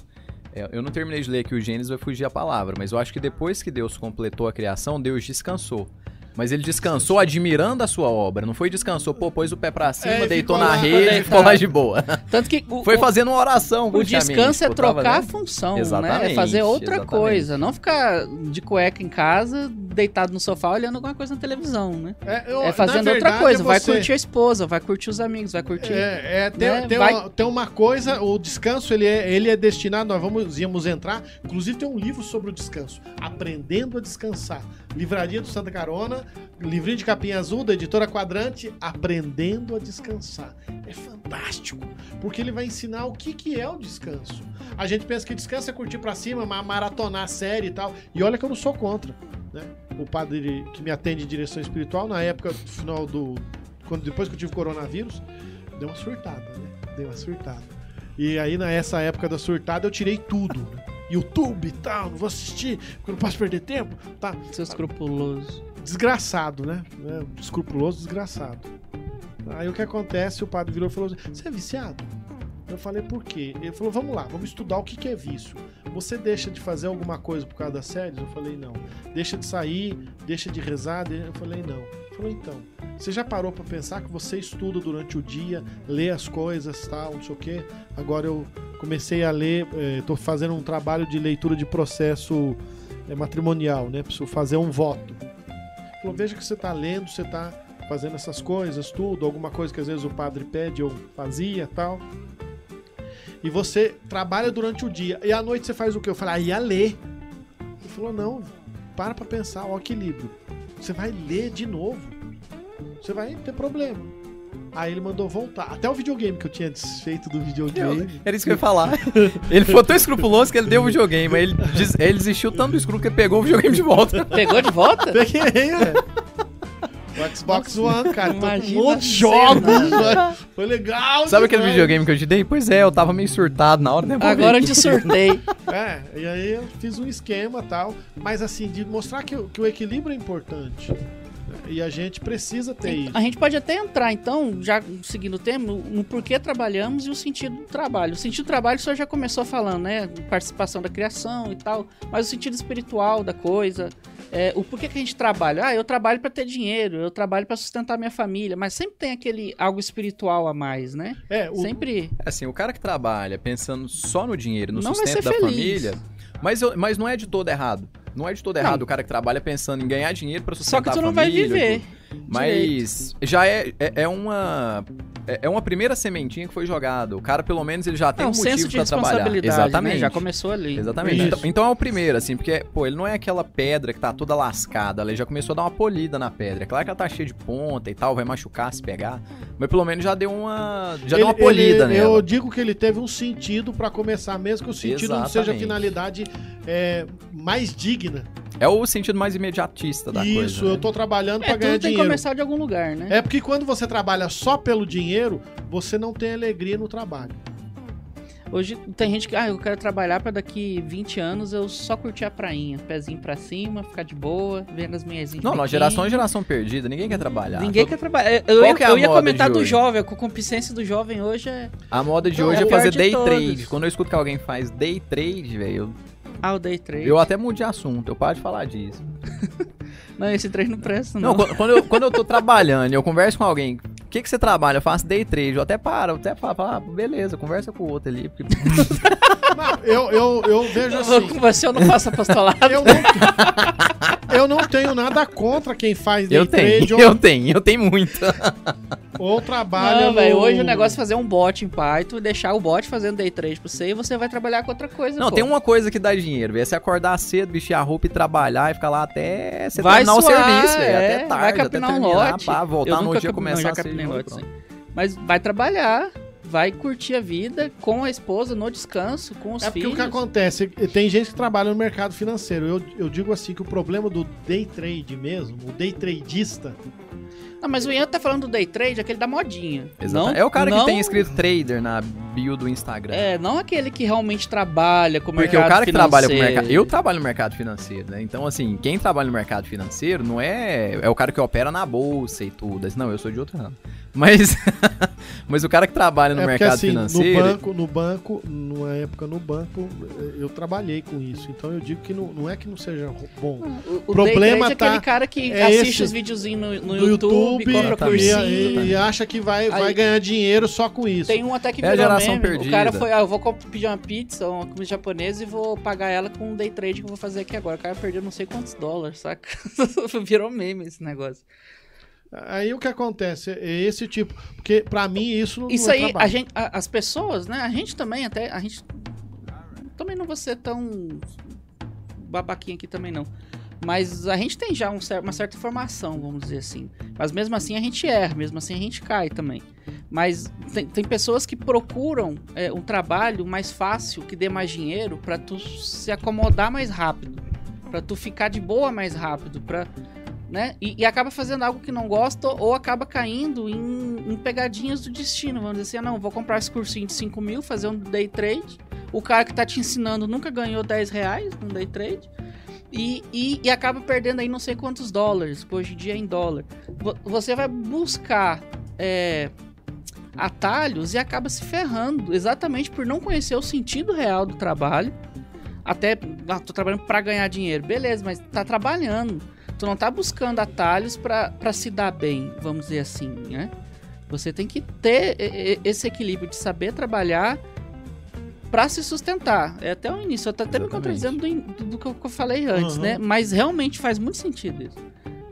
é, eu não terminei de ler aqui o Gênesis, vai fugir a palavra, mas eu acho que depois que Deus completou a criação, Deus descansou. Mas ele descansou admirando a sua obra. Não foi descansou, pô, pôs o pé pra cima, É, deitou na lá, rede e ficou lá de boa. Tanto que [laughs] o, Foi fazendo uma oração. o descanso é trocar a função, né? É Exatamente, fazer outra exatamente. coisa. Não ficar de cueca em casa, deitado no sofá, olhando alguma coisa na televisão, né? É, eu- É fazendo na outra verdade, coisa. é Vai você- curtir a esposa, vai curtir os amigos, vai curtir. É, é, tem, né? tem, Vai- uma, tem uma coisa, o descanso ele é, ele é destinado, nós vamos, íamos entrar, inclusive tem um livro sobre o descanso, Aprendendo a Descansar, Livraria do Santa Carona, livrinho de capinha azul da editora Quadrante, Aprendendo a Descansar. É fantástico, porque ele vai ensinar o que, que é o descanso. A gente pensa que descanso é curtir pra cima, ma- maratonar série e tal, e olha que eu não sou contra, né? O padre que me atende em direção espiritual, na época, do final do... Quando, depois que eu tive coronavírus, deu uma surtada, né? Deu uma surtada. E aí, nessa época da surtada, eu tirei tudo. Né? YouTube e tal, não vou assistir, porque eu não posso perder tempo. Tá, Seu escrupuloso. desgraçado, né? né? Escrupuloso, desgraçado. Aí o que acontece, o padre virou e falou você é viciado? Eu falei, por quê? Ele falou, vamos lá, vamos estudar o que, que é vício. Você deixa de fazer alguma coisa por causa das séries? Eu falei, não. Deixa de sair, deixa de rezar? Eu falei, não. Falou, então, você já parou pra pensar que você estuda durante o dia, lê as coisas, tal, não sei o quê? Agora eu comecei a ler, estou fazendo um trabalho de leitura de processo eh, matrimonial, né? Preciso fazer um voto. Falou, veja que você está lendo, você está fazendo essas coisas, tudo, alguma coisa que às vezes o padre pede ou fazia, tal. E você trabalha durante o dia. E à noite você faz o quê? Eu falei, ah, ia ler. Ele falou, não, para pra pensar, ó, equilíbrio. Você vai ler de novo. Você vai ter problema. Aí ele mandou voltar. Até o videogame que eu tinha desfeito do videogame. Era isso que eu ia falar. [laughs] Ele foi tão escrupuloso que ele deu o videogame, mas ele, des- ele desistiu tanto do escrúpulo que ele pegou o videogame de volta. Pegou de volta? [laughs] Peguei, velho. O Xbox One, cara. Tô com um Imagina monte de jogos. cena. velho. Foi legal. Sabe aquele demais. videogame que eu te dei? Pois é, eu tava meio surtado na hora, né? Agora eu te surtei. [laughs] É, e aí eu fiz um esquema e tal. Mas assim, de mostrar que, que o equilíbrio é importante. E a gente precisa ter isso. A gente pode até entrar, então, já seguindo o tema, no, porquê trabalhamos e o sentido do trabalho. O sentido do trabalho o senhor já começou falando, né? Participação da criação e tal, mas o sentido espiritual da coisa. é, o porquê que a gente trabalha? Ah, eu trabalho para ter dinheiro, eu trabalho para sustentar minha família, mas sempre tem aquele algo espiritual a mais, né? É, o, Sempre. Assim, o cara que trabalha pensando só no dinheiro, no Não sustento da feliz. família, mas, eu- mas não é de todo errado. Não é de todo Não. errado o cara que trabalha pensando em ganhar dinheiro pra Só sustentar que tu a não vai família, viver. tudo. Mas já é, é, é uma é é uma primeira sementinha que foi jogada. O cara pelo menos ele já tem É um, um motivo senso de pra trabalhar. responsabilidade, Exatamente. né? Já começou ali. Exatamente. Então, então é o primeiro, assim, porque, pô, ele não é aquela pedra que tá toda lascada, ele já começou a dar uma polida na pedra. É claro que ela tá cheia de ponta e tal, vai machucar se pegar, mas pelo menos já deu uma, já deu uma ele- polida ele- nela. Eu digo que ele teve um sentido pra começar, mesmo que o sentido não seja a Exatamente. finalidade é, mais digna. É o sentido mais imediatista da Isso, coisa. eu né? tô trabalhando É, pra tudo ganhar tem que dinheiro. começar de algum lugar, né? É porque quando você trabalha só pelo dinheiro, você não tem alegria no trabalho. Hoje tem gente que, ah, eu quero trabalhar pra daqui 20 anos eu só curtir a prainha, pezinho pra cima, ficar de boa, vendo as minhas Não, nós geração é geração perdida, ninguém quer trabalhar. Ninguém Todo- quer trabalhar. Eu, que é a eu ia moda comentar do jovem, a concupiscência do jovem hoje é. A moda de Não, hoje é é fazer day todos. trade. Quando eu escuto que alguém faz day trade, velho, eu, Ah, o day trade. eu até mudo de assunto, eu paro de falar disso. [laughs] Não, esse trade não presta, não. Não, quando, quando eu, quando eu tô [laughs] trabalhando e eu converso com alguém, que, que você trabalha? Eu faço day trade, eu até paro, eu até falo, ah, beleza, conversa com o outro ali. porque- [laughs] Não, eu, eu, eu vejo Eu assim. com você, eu não faço apostolado. Eu não, eu não tenho nada contra quem faz day eu tenho, trade ou, [laughs] eu tenho, eu tenho muito. [laughs] ou trabalha. Não, velho, no- hoje o negócio é fazer um bot em Python e deixar o bot fazendo day trade pra você e você vai trabalhar com outra coisa. Não, pô. tem uma coisa que dá dinheiro, velho. É você acordar cedo, vestir a roupa e trabalhar e ficar lá até você Vai terminar o suar, serviço, velho. é, Até vai tarde, até capinar um terminar, lote. pá, Eu voltar no nunca dia começar não, a ser Mas vai trabalhar, vai curtir a vida com a esposa no descanso, com os É porque filhos. o que acontece, tem gente que trabalha no mercado financeiro. Eu, eu digo assim que o problema do day trade mesmo, o day tradista, Não, mas o Ian tá falando do day trade, aquele da modinha. Exato. Não, é o cara não, que tem escrito trader na bio do Instagram. É, não aquele que realmente trabalha com o Porque mercado o cara que trabalha com o financeiro. mercado. Eu trabalho no mercado financeiro, né? Então, assim, quem trabalha no mercado financeiro não é. É o cara que opera na bolsa e tudo. Não, eu sou de outro ramo. Mas. [laughs] mas o cara que trabalha no é porque mercado assim, financeiro. no banco, no banco, numa época no banco, eu trabalhei com isso. Então eu digo que não, não é que não seja bom. O, o Problema é tá- aquele cara que é assiste esse os videozinhos no, no do YouTube, compra e, cursinho. e- e acha que vai, vai Aí- ganhar dinheiro só com isso. Tem um até que É a virou geração meme. O cara perdida. foi, ah, eu vou pedir uma pizza, uma comida japonesa e vou pagar ela com um day trade que eu vou fazer aqui agora. O cara perdeu não sei quantos dólares, saca? [laughs] virou meme esse negócio. Aí o que acontece é esse tipo, porque pra mim isso não Isso não é aí, trabalho. a gente, a- as pessoas, né? A gente também até, a gente também não vou ser tão babaquinha aqui também não. Mas a gente tem já um uma certa informação, vamos dizer assim. Mas mesmo assim a gente erra, mesmo assim a gente cai também. Mas tem, tem pessoas que procuram é, um trabalho mais fácil, que dê mais dinheiro, pra tu se acomodar mais rápido. Pra tu ficar de boa mais rápido, pra né? E, e acaba fazendo algo que não gosta ou acaba caindo em, em pegadinhas do destino. Vamos dizer assim, ah, não, vou comprar esse cursinho de 5 mil, fazer um day trade. O cara que tá te ensinando nunca ganhou 10 reais num day trade. E, e, e acaba perdendo aí não sei quantos dólares, hoje em dia é em dólar. Vo- Você vai buscar é, atalhos e acaba se ferrando, exatamente por não conhecer o sentido real do trabalho. Até, ah, tô trabalhando para ganhar dinheiro. Beleza, mas tá trabalhando. Tu não tá buscando atalhos pra se dar bem, vamos dizer assim, né? Você tem que ter esse equilíbrio de saber trabalhar pra se sustentar. É até o início, eu tô até me Exatamente. contradizendo do, do, do que eu que eu falei antes, Uhum. né? Mas realmente faz muito sentido isso.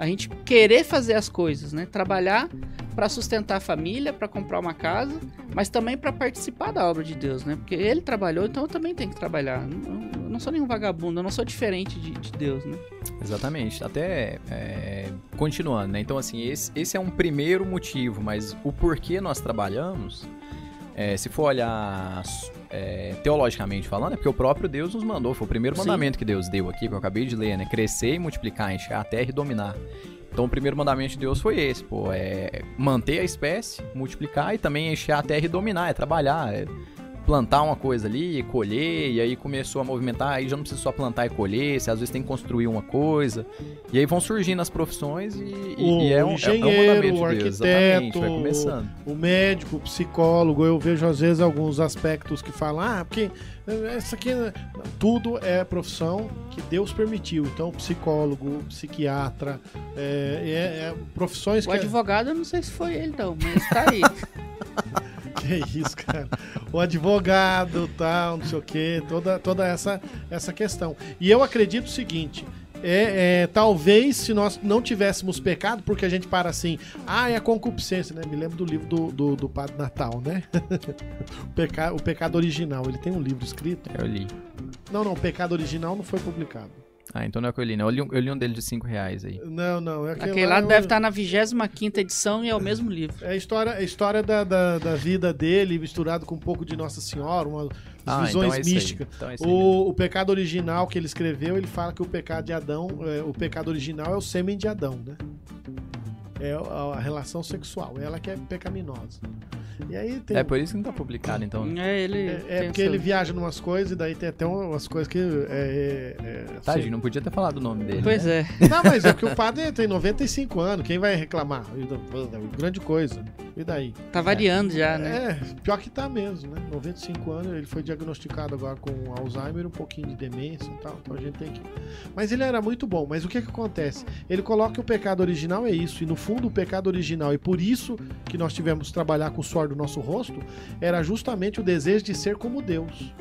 A gente querer fazer as coisas, né? Trabalhar pra sustentar a família, pra comprar uma casa, mas também pra participar da obra de Deus, né? Porque ele trabalhou, então eu também tenho que trabalhar. Eu não sou nenhum vagabundo, eu não sou diferente de, de Deus, né? Exatamente. Até é, continuando, né? Então, assim, esse, esse é um primeiro motivo, mas o porquê nós trabalhamos, é, se for olhar é, teologicamente falando, é porque o próprio Deus nos mandou. Foi o primeiro Sim. mandamento que Deus deu aqui, que eu acabei de ler, né? Crescer e multiplicar, encher a terra e dominar. Então o primeiro mandamento de Deus foi esse, pô, é manter a espécie, multiplicar e também encher a terra e dominar, é trabalhar, é plantar uma coisa ali, colher, e aí começou a movimentar, aí já não precisa só plantar e colher, você às vezes tem que construir uma coisa. E aí vão surgindo as profissões e, O e é um, engenheiro, é um mandamento o de Deus, arquiteto, exatamente, vai começando. O médico, o psicólogo, eu vejo às vezes alguns aspectos que falam, ah, porque eh, isso aqui, né?" tudo é profissão que Deus permitiu. Então, psicólogo, psiquiatra, é, é- é profissões O que... advogado, eu não sei se foi ele, não, mas tá aí. [laughs] Que [laughs] isso, cara. O advogado, tal, não sei o quê, toda, toda essa, essa questão. E eu acredito o seguinte. É, é, talvez se nós não tivéssemos pecado, porque a gente para assim, ah, é a concupiscência, né? Me lembro do livro do, do, do Padre Natal, né? [laughs] o, peca, o Pecado Original. Ele tem um livro escrito. Eu li. Não, não, o Pecado Original não foi publicado. Ah, então não é o que eu li, não. Eu li, um- eu li um dele de 5 reais aí. Não, não. É Aquele lá deve estar na 25 edição e é o mesmo livro. É a história, a história da, da, da vida dele, misturado com um pouco de Nossa Senhora, uma, Ah, visões então é místicas. Então é. O, o pecado original que ele escreveu, ele fala que o pecado de Adão, é, o pecado original é o sêmen de Adão, né? É a, relação sexual, ela que é pecaminosa. E aí tem. É por isso que não tá publicado, então. É, ele. é- é porque ele viaja em umas coisas e daí tem até umas coisas que. É, é, é, Tadinho, não podia ter falado o nome dele. Pois né? é. Não, mas é porque o padre tem 95 anos, quem vai reclamar? Grande coisa. E daí? Tá variando já, né? É, pior que tá mesmo, né? 95 anos, ele foi diagnosticado agora com Alzheimer, um pouquinho de demência e tal, então a gente tem que... Mas ele era muito bom, mas o que que acontece? Ele coloca que o pecado original é isso, e no fundo o pecado original, e por isso que nós tivemos que trabalhar com o suor do nosso rosto, era justamente o desejo de ser como Deus.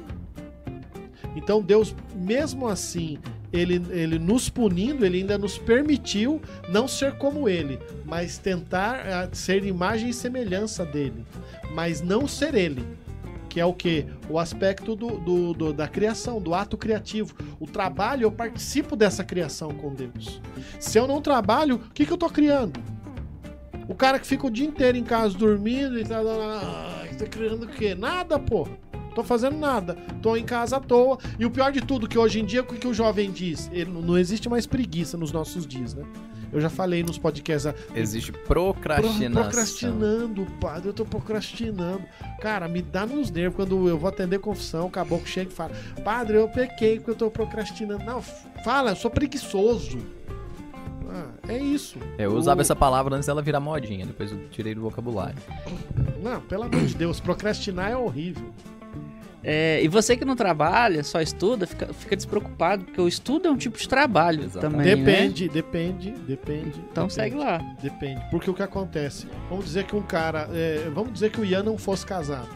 Então Deus, mesmo assim, ele, ele nos punindo, ele ainda nos permitiu não ser como ele, mas tentar ah, ser imagem e semelhança dele, mas não ser ele. Que é o que? O aspecto do, do- do- da criação, do ato criativo. O trabalho, eu participo dessa criação com Deus. Se eu não trabalho, o que, que eu tô criando? O cara que fica o dia inteiro em casa dormindo e tá, ah, tá criando o quê? Nada, pô. Tô fazendo nada. Tô em casa à toa. E o pior de tudo, que hoje em dia, o que, o jovem diz? Ele, não existe mais preguiça nos nossos dias, né? Eu já falei nos podcasts. ah, Existe pro- procrastinação. Procrastinando, padre. Eu tô procrastinando. Cara, me dá nos nervos quando eu vou atender confissão. O caboclo chega e fala: Padre, eu pequei porque eu tô procrastinando. Não, fala, eu sou preguiçoso. Ah, é isso. É, eu usava O- essa palavra antes dela virar modinha, depois eu tirei do vocabulário. Não, pelo amor de Deus, procrastinar é horrível. É, e você que não trabalha, só estuda, fica, fica despreocupado, porque o estudo é um tipo de trabalho Exatamente. também. né? Depende, depende, depende. Então depende, segue lá. Depende. Porque o que acontece? Vamos dizer que um cara. é, vamos dizer que o Ian não fosse casado.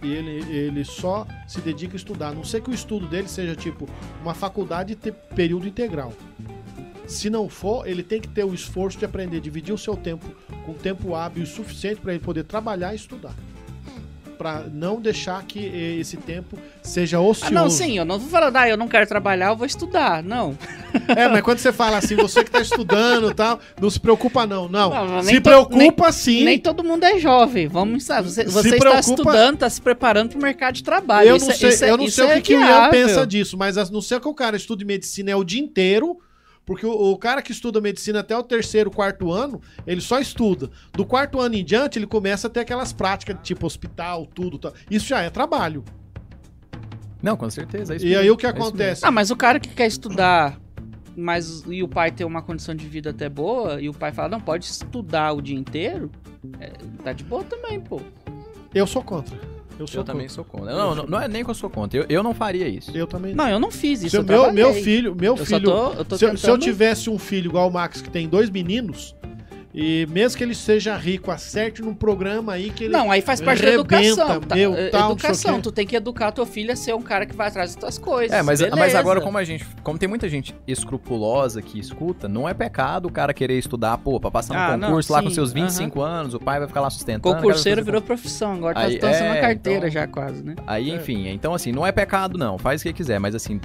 E ele, ele só se dedica a estudar. A não sei que o estudo dele seja tipo uma faculdade ter período integral. Se não for, ele tem que ter o esforço de aprender a dividir o seu tempo com tempo hábil suficiente para ele poder trabalhar e estudar. Para não deixar que eh, esse tempo seja Ah, ocioso. não, sim, eu não tô falando, ah, eu não quero trabalhar, eu vou estudar. Não. É, mas quando você fala assim, você que tá estudando e tal, não se preocupa não. Não, Não, nem se preocupa sim. Nem todo mundo é jovem. Vamos sabe, Você, você está preocupa- estudando, está se preparando para o mercado de trabalho. eu não é- sei, isso é- eu não sei o é que, que o Ian pensa disso, mas a não ser que o cara estude medicina é o dia inteiro, porque o, o cara que estuda medicina até o terceiro, quarto ano, ele só estuda. Do quarto ano em diante, ele começa a ter aquelas práticas de tipo hospital, tudo. tal. Isso já é trabalho. Não, com certeza. é isso E mesmo, aí o que é acontece? Ah, mas o cara que quer estudar, mas e o pai ter uma condição de vida até boa, e o pai fala, não, pode estudar o dia inteiro, é, tá de boa também, pô. Eu sou contra. Eu sou Eu também sou contra. Não, não, não é nem que eu sou contra. Eu, eu não faria isso. Eu também. Não, eu não fiz isso, eu meu, meu filho, meu filho, tô, eu tô se, eu- se eu tentando- tivesse um filho igual o Max, que tem dois meninos, e mesmo que ele seja rico, acerte num programa aí que ele. Não, aí faz parte da rebenta, educação. tá? meu, É, tal, não educação, tu tem que educar teu filho a ser um cara que vai atrás das tuas coisas. É, mas, mas agora, como a gente. Como tem muita gente escrupulosa que escuta, não é pecado o cara querer estudar, pô, pra passar no Ah, não, concurso lá com sim, seus 25 anos, o pai vai ficar lá sustentando. Concurseiro virou profissão, agora tá Aí, tá sendo uma é, carteira então- já quase, né? Aí, É. enfim, então assim, não é pecado não, faz o que quiser, mas assim,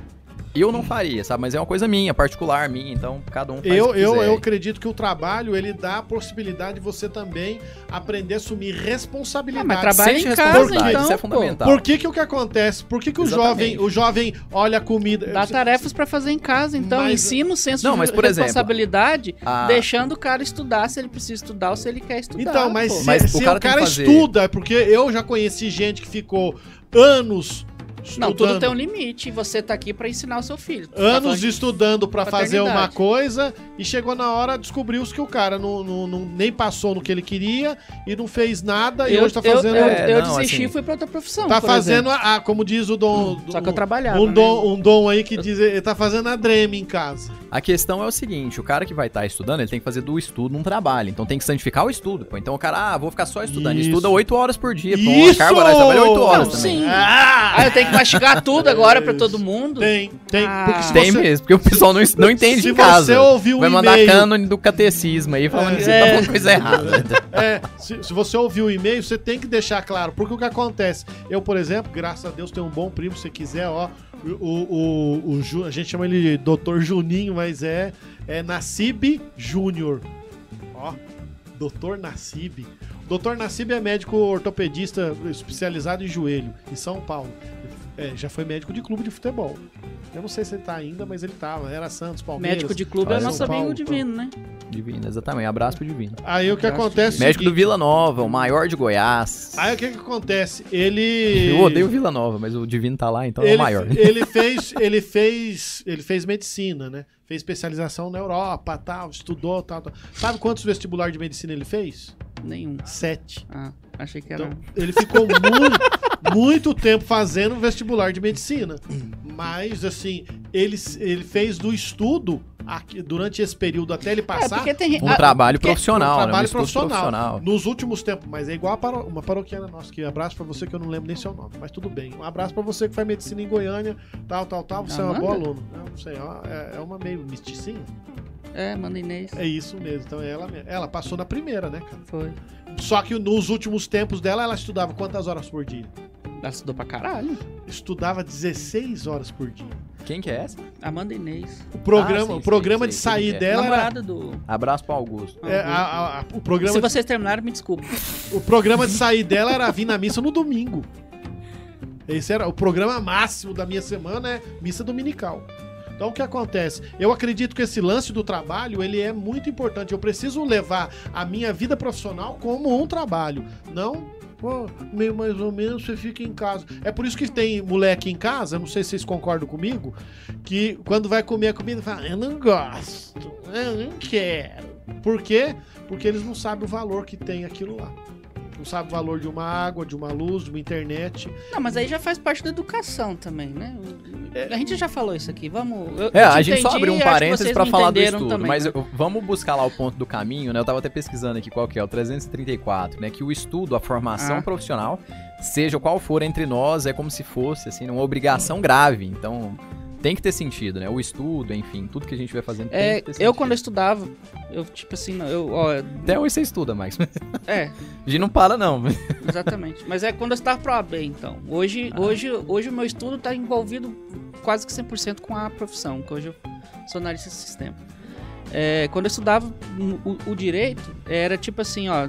Eu não faria, sabe? Mas é uma coisa minha, particular minha, então cada um faz Eu, o que eu, quiser. eu acredito que o trabalho ele dá a possibilidade de você também aprender a assumir Ah, responsabilidade. mas trabalha em casa, responsabilidade, então, isso é pô. fundamental. Por que, que o que acontece? Por que, que o Exatamente. jovem, o jovem olha a comida. Dá tarefas pra fazer em casa, então Mas- ensina o senso Não, de mas, por exemplo, responsabilidade, a- deixando o cara estudar se ele precisa estudar ou se ele quer estudar. Então, mas, pô. se, Mas se o o cara cara, tem que fazer- estuda, é porque eu já conheci gente que ficou anos Não, estudando. tudo tem um limite e você tá aqui pra ensinar o seu filho. Tu tá anos estudando pra fazer uma coisa e chegou na hora descobriu que o cara não, não- não- nem passou no que ele queria e não fez nada e eu, hoje tá eu- fazendo eu, É, eu não, desisti e assim, fui pra outra profissão. tá por fazendo exemplo. a, a- como diz o dom Só que eu trabalhava. um né? dom um dom aí que diz ele tá fazendo a dreme em casa A questão é o seguinte, o cara que vai estar estudando, ele tem que fazer do estudo um trabalho. Então tem que santificar o estudo. Pô. Então o cara, ah, vou ficar só estudando. Isso. Estuda 8 horas por dia. Pô, Isso! a carga horária trabalha 8 horas Não, também. sim. ah, Ah, eu tenho que mastigar tudo agora pra todo mundo? tem tem Ah. porque se Tem você, mesmo, porque o pessoal não, não entende se em casa. você ouvir um vai mandar cânone do catecismo aí falando É. que você tá falando coisa errada. É, se, se você ouvir o e-mail, você tem que deixar claro. Porque o que acontece? Eu, por exemplo, graças a Deus, tenho um bom primo, se quiser, ó. O, o, o a gente chama ele de Doutor Juninho, mas é, é Nassib Júnior. Ó, Doutor Nassib. Doutor Nassib é médico ortopedista especializado em joelho, em São Paulo. É, já foi médico de clube de futebol. Eu não sei se ele tá ainda, mas ele tava. Era Santos, Palmeiras. Médico de clube é nosso amigo divino, né? Divino, exatamente. Abraço pro Divino. Aí o que Abraço. acontece. é Médico do Vila Nova, o maior de Goiás. Aí o que, que acontece? Ele. Eu odeio o Vila Nova, mas o Divino tá lá, então é ele, o maior. ele fez, ele fez, ele fez medicina, né? Fez especialização na Europa, tal, estudou, tal, tal. Sabe quantos vestibular de medicina ele fez? Nenhum. Sete. Ah, achei que era. Então, ele ficou [laughs] muito, muito tempo fazendo vestibular de medicina. Mas, assim, ele, ele fez do estudo aqui- durante esse período até ele É, passar. porque tem. Um ah, trabalho porque- profissional, um né? Um trabalho estudo profissional. profissional. Nos últimos tempos, mas é igual a paro- uma paroquiana nossa, que abraço pra você que eu não lembro nem seu nome, mas tudo bem. Um abraço pra você que faz medicina em Goiânia, tal, tal, tal. Você é uma boa aluna. Eu não sei, é uma- é, é uma meio misticinha. É, manda Inês. É isso mesmo. Então é ela mesmo. Ela passou na primeira, né, cara? Foi. Só que nos últimos tempos dela, ela estudava quantas horas por dia? Ela estudou pra caralho. Estudava 16 horas por dia. Quem que é essa? Amanda Inês. O programa, Ah, sim, o programa sim, de sim, sair sim, é. dela era, Namorada do. Abraço pro Augusto. é, a- a- a- o programa Se vocês terminaram, me desculpa. O programa de sair dela era vir na missa no domingo. Esse era o programa máximo da minha semana, é missa dominical. Então o que acontece? Eu acredito que esse lance do trabalho, ele é muito importante. Eu preciso levar a minha vida profissional como um trabalho, não pô, meio mais ou menos você fica em casa. É por isso que tem moleque em casa, não sei se vocês concordam comigo, que quando vai comer a comida fala: "Eu não gosto, eu não quero". Por quê? Porque eles não sabem o valor que tem aquilo lá. Não sabem o valor de uma água, de uma luz, de uma internet. Não, mas aí já faz parte da educação também, né? A gente já falou isso aqui. Vamos. eu- É, eu a te gente só entendi abriu um parênteses me falar do estudo, também, mas né? eu- vamos buscar lá o ponto do caminho, né? Eu tava até pesquisando aqui qual que é, o 334, né? Que o estudo, a formação Ah. profissional, seja qual for entre nós, é como se fosse, assim, uma obrigação grave. Então, tem que ter sentido, né? O estudo, enfim, tudo que a gente vai fazendo tem É, que ter sentido. eu quando eu estudava, eu tipo assim, eu, ó, Até hoje você estuda, Max. [laughs] é, A gente não para, não. exatamente. Mas é quando eu estava pro AB, então. Hoje, Ah. hoje, hoje o meu estudo tá envolvido quase que 100% com a profissão, que hoje eu sou analista de sistema. É, quando eu estudava o, o direito, era tipo assim, ó,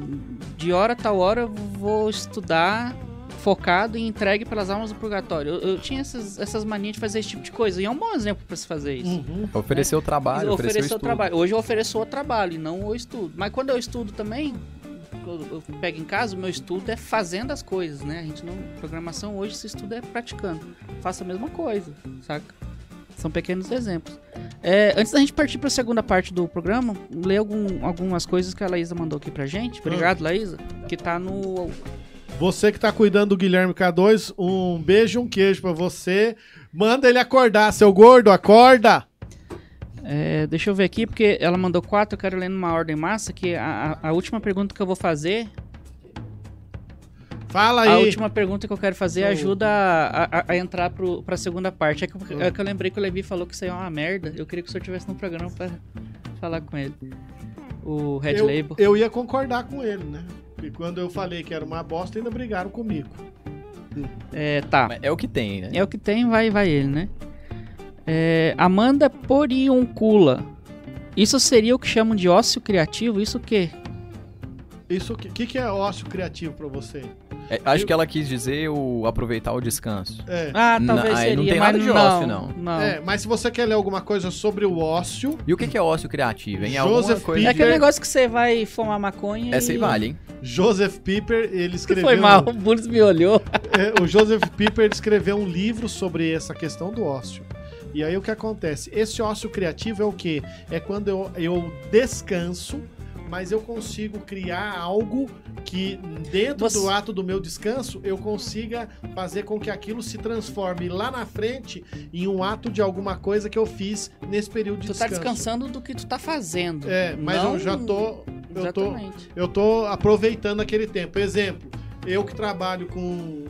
de hora a tal hora eu vou estudar focado e entregue pelas almas do purgatório. Eu, eu tinha essas, essas manias de fazer esse tipo de coisa. E é um bom exemplo para se fazer isso. Uhum. Oferecer o trabalho, oferecer o oferecer o estudo. trabalho. Hoje eu ofereço o trabalho e não o estudo. Mas quando eu estudo também, eu, eu pego em casa, o meu estudo é fazendo as coisas, né? A gente não. Programação hoje se estuda é praticando. Faça a mesma coisa, saca? São pequenos exemplos. É, antes da gente partir para a segunda parte do programa, ler algum- algumas coisas que a Laísa mandou aqui pra gente. Obrigado, Laísa. Que tá no. Você que tá cuidando do Guilherme K2, um beijo e um queijo pra você. Manda ele acordar, seu gordo, acorda! É, deixa eu ver aqui, porque ela mandou quatro, eu quero ler numa ordem massa, que a, a- a última pergunta que eu vou fazer Fala A aí. última pergunta que eu quero fazer ajuda a, a- a entrar pro, pra segunda parte. É que, eu- é que eu lembrei que o Levi falou que isso aí é uma merda. Eu queria que o senhor tivesse no programa pra falar com ele. O Red eu, Label. eu ia concordar com ele, né? E quando eu falei que era uma bosta, ainda brigaram comigo. É, tá. Mas É o que tem, né? É o que tem, vai vai ele, né? É, Amanda Porioncula. Isso seria o que chamam de ócio criativo? Isso o quê? Isso, o que, que, que é ócio criativo pra você? É, acho Eu- que ela quis dizer o aproveitar o descanso. É. Ah, Não, talvez aí seria, não tem mas nada de não, ócio, não. não. É, mas se você quer ler alguma coisa sobre o ócio, E o que que é ócio criativo, hein? Alguma Joseph coisa É Peter- aquele negócio que você vai fumar maconha Essa aí e... vale, hein? Joseph Piper, ele [laughs] escreveu... Foi mal, o Burns me olhou. [laughs] É, o Joseph Piper escreveu um livro sobre essa questão do ócio. E aí o que acontece? Esse ócio criativo é o quê? É quando eu, eu descanso, mas eu consigo criar algo que dentro Você- do ato do meu descanso eu consiga fazer com que aquilo se transforme lá na frente em um ato de alguma coisa que eu fiz nesse período de Tu tá descanso. descansando do que tu tá fazendo. É, mas Não- eu já tô eu tô eu tô aproveitando aquele tempo. Exemplo, eu que trabalho com,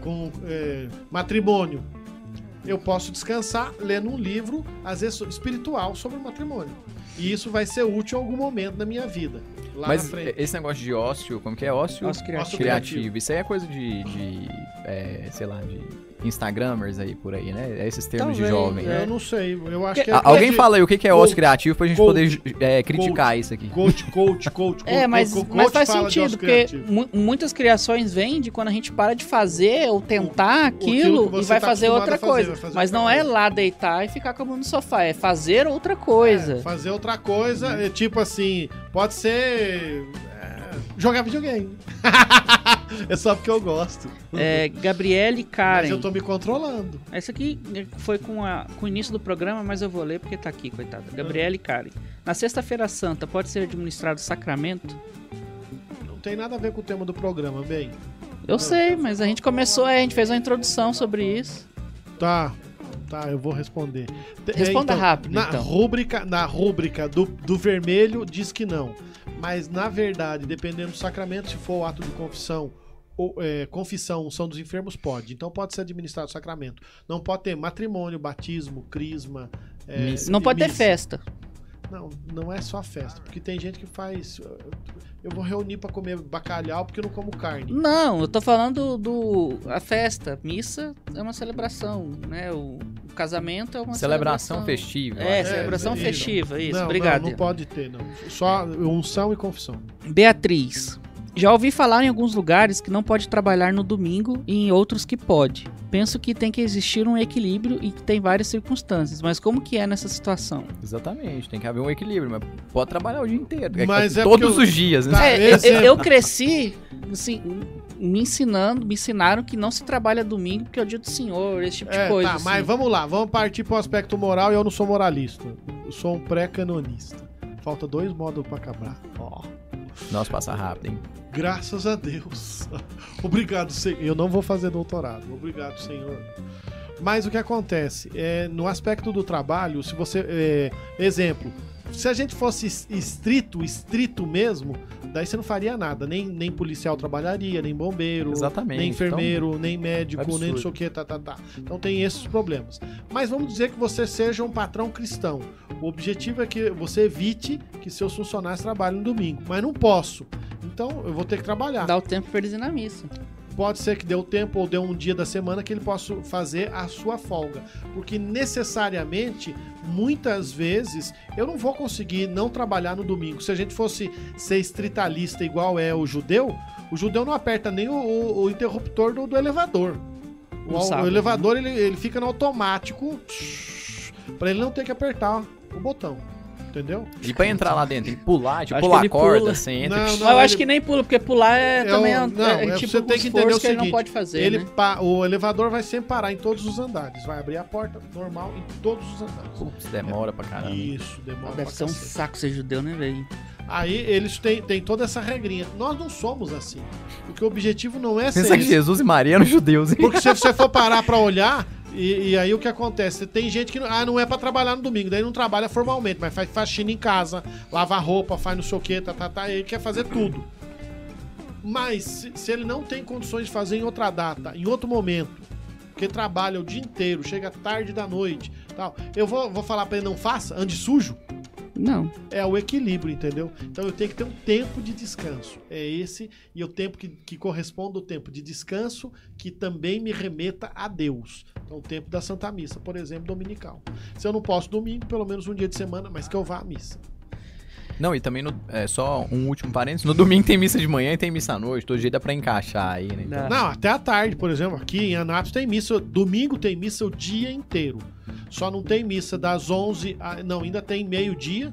com é, matrimônio, eu posso descansar lendo um livro, às vezes espiritual, sobre o matrimônio. E isso vai ser útil em algum momento da minha vida. Lá Mas na frente. esse negócio de ócio, como que é ócio? Ócio criativo. Ócio criativo. Isso aí é coisa de, de é, sei lá, de Instagramers aí por aí, né? É esses termos de Talvez, jovem. é. Eu não sei, eu acho Que- que é Alguém de fala aí o que que é ócio criativo pra gente coach, poder é, criticar isso aqui. Coach, coach, coach, [laughs] É, coach, mas, coach, mas faz de sentido, porque muitas criações vêm de quando a gente para de fazer ou tentar aquilo aquilo, e vai tá fazer outra fazer, coisa. fazer mas não é lá deitar e ficar com a mão no sofá, é fazer outra coisa. É, fazer outra coisa, é tipo assim, pode ser jogar videogame. [laughs] é só porque eu gosto. É, Gabriele Mas Karen. eu tô me controlando. Essa aqui foi com, a- com o início do programa, mas eu vou ler porque tá aqui, coitada. Gabriele Karen. Na Sexta-feira Santa pode ser administrado sacramento? Não tem nada a ver com o tema do programa, bem. Eu sei, mas a gente começou, a gente fez uma introdução sobre isso. Tá. Tá, eu vou responder. É, Responda rápido, Na então. rúbrica, na rúbrica do, do vermelho diz que não. Mas na verdade, dependendo do sacramento, se for o ato de confissão ou é, confissão, unção dos enfermos, pode. Então pode ser administrado o sacramento. Não pode ter matrimônio, batismo, crisma. é. Não pode ter missa. festa. Não, não é só festa, porque tem gente que faz. Eu vou reunir pra comer bacalhau porque eu não como carne. Não, eu tô falando do a festa, missa é uma celebração, né? O, o casamento é uma Celebração celebração. festiva. É, acho. celebração isso. festiva, isso. não, obrigado. Não, não pode ter, não. Só unção e confissão. Beatriz. Já ouvi falar em alguns lugares que não pode trabalhar no domingo e em outros que pode. Penso que tem que existir um equilíbrio e que tem várias circunstâncias, mas como que é nessa situação? Exatamente, tem que haver um equilíbrio, mas pode trabalhar o dia inteiro. É Mas é todos eu- os dias, né? Tá, É, eu, eu- exemplo. eu cresci assim, me ensinando, me ensinaram que não se trabalha domingo porque é o dia do Senhor, esse tipo de É, coisa. tá, assim. mas vamos lá, vamos partir pro aspecto moral e eu não sou moralista. Eu sou um pré-canonista. Falta dois módulos pra acabar. Ó, Nossa, passa rápido, hein? graças a Deus. [laughs] Obrigado, Senhor. Eu não vou fazer doutorado. Obrigado, Senhor. Mas o que acontece? É, no aspecto do trabalho, se você. é, exemplo, se a gente fosse es- estrito, estrito mesmo, daí você não faria nada. Nem, nem policial trabalharia, nem bombeiro, Exatamente. nem enfermeiro, nem médico, nem absurdo. não sei o que, tá, tá, tá. Então tem esses problemas. Mas vamos dizer que você seja um patrão cristão. O objetivo é que você evite que seus funcionários trabalhem no domingo. Mas não posso. Então eu vou ter que trabalhar. Dá o tempo pra eles ir na missa. Pode ser que dê o tempo ou dê um dia da semana que ele possa fazer a sua folga. Porque necessariamente, muitas vezes, eu não vou conseguir não trabalhar no domingo. Se a gente fosse ser estritalista igual é o judeu, o judeu não aperta nem o, o- o interruptor do, do elevador. O, o sábado, elevador ele, ele fica no automático para ele não ter que apertar o botão. Entendeu? E pra entrar lá dentro, tem que pular, tipo, pular a corda, pula. você entra. Não, e- Mas eu acho ele- que nem pula, porque pular é, É também é, não, é é, tipo você tem um que entender o que ele não seguinte, pode fazer, Ele né? pa- o elevador vai sempre parar em todos os andares. Vai abrir a porta normal em todos os andares. Putz, demora pra caramba. Isso, demora Deve pra ser um cacete. saco ser judeu, né, velho? Aí eles têm, têm toda essa regrinha. Nós não somos assim. Porque o objetivo não é ser Pensa que isso. Jesus e Maria eram judeus, hein? Porque se você for parar pra olhar, e, e aí o que acontece? Tem gente que não- ah, não é pra trabalhar no domingo, daí não trabalha formalmente, mas faz faxina em casa, lava roupa, faz não sei o que, tá, tá, tá, ele quer fazer tudo. Mas se, se ele não tem condições de fazer em outra data, em outro momento, porque trabalha o dia inteiro, chega tarde da noite, tal, eu vou, vou falar pra ele não faça, ande sujo. Não. É o equilíbrio, entendeu? Então eu tenho que ter um tempo de descanso. É esse, e o tempo que, que corresponde ao tempo de descanso, que também me remeta a Deus. Então, o tempo da Santa Missa, por exemplo, dominical. Se eu não posso domingo, pelo menos um dia de semana, mas que eu vá à missa. Não, e também, no, é, só um último parênteses, no domingo tem missa de manhã e tem missa à noite, todo jeito dá pra encaixar aí, né? Então. Não, até à tarde, por exemplo, aqui em Anápolis tem missa, domingo tem missa o dia inteiro. Só não tem missa das 11, a, não, ainda tem meio-dia.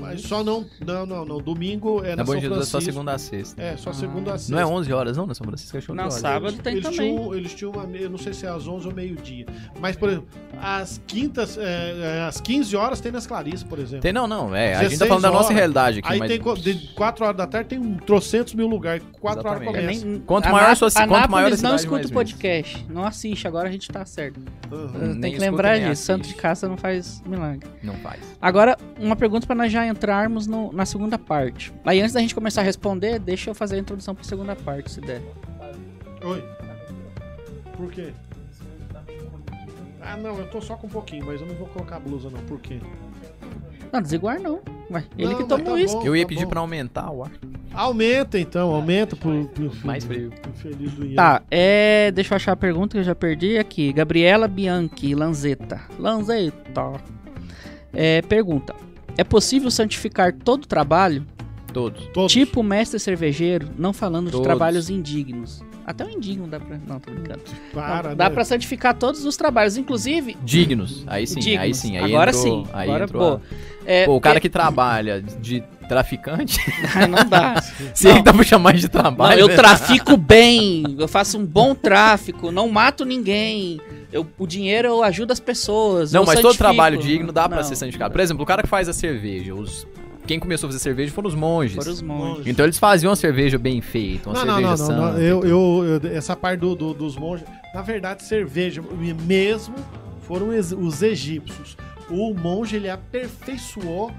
Mas só não, não, não, não, domingo é na na Bom São Jesus é só Francisco. segunda a sexta. É, só Ah. segunda a sexta. Não é 11 horas não, na São Francisco? Acho que é 11 Não, horas. sábado tem eles também. Tinham, eles tinham uma, eu não sei se é às 11 ou meio-dia. Mas, por exemplo, às quintas, é, é, às 15 horas tem nas Clarices, por exemplo. Tem não, não, é, a gente 16 tá falando da nossa horas. realidade aqui, Aí mas tem de 4 horas da tarde tem um trocentos mil lugares. 4 horas Exatamente. É, começa. nem- Quanto a maior a sua- quanto maior a não cidade, escuta mais o podcast. Não assiste, agora a gente tá certo. Nem Tem que escuta, lembrar disso. Santo de caça não faz milagre. não faz. Agora, uma pergunta pra nós já entrarmos no- na segunda parte. Aí antes da gente começar a responder, deixa eu fazer a introdução pra segunda parte, se der. Oi. Por quê? Ah, não, eu tô só com um pouquinho, mas eu não vou colocar a blusa, não. Por quê? Não, desiguar não. Ué, ele Não, que tomou tá Eu ia tá pedir pra aumentar o ar. Aumenta então, aumenta pro, pro, Mais frio. pro feliz do Ian. Tá, é. Deixa eu achar a pergunta que eu já perdi aqui. Gabriela Bianchi, Lanzetta. Lanzetta. É, pergunta: É possível santificar todo trabalho? Todos. Todos. Tipo mestre cervejeiro, não falando de Todos. trabalhos indignos. Até o indigno dá pra. Não, tô brincando. Para, Não, dá né? pra santificar todos os trabalhos, inclusive. Dignos. Aí sim, aí dignos. sim. Aí Agora entrou, sim. Aí Agora, entrou a- pô. É, Pô, o cara porque- que trabalha de traficante, [laughs] não dá. se Não. ele tá puxando mais de Não, trabalho. eu né? trafico [laughs] bem, eu faço um bom tráfico, não mato ninguém. Eu, o dinheiro eu ajudo as pessoas. Não, mas todo trabalho digno dá pra Não, ser santificado. Por exemplo, o cara que faz a cerveja, os... quem começou a fazer cerveja foram os monges. Foram os monges. Então eles faziam uma cerveja bem feita, uma Não, não, cerveja não, não, não. santa. Eu, eu, eu- essa parte do, do- dos monges, na verdade, cerveja mesmo foram os egípcios. O monge ele aperfeiçoou,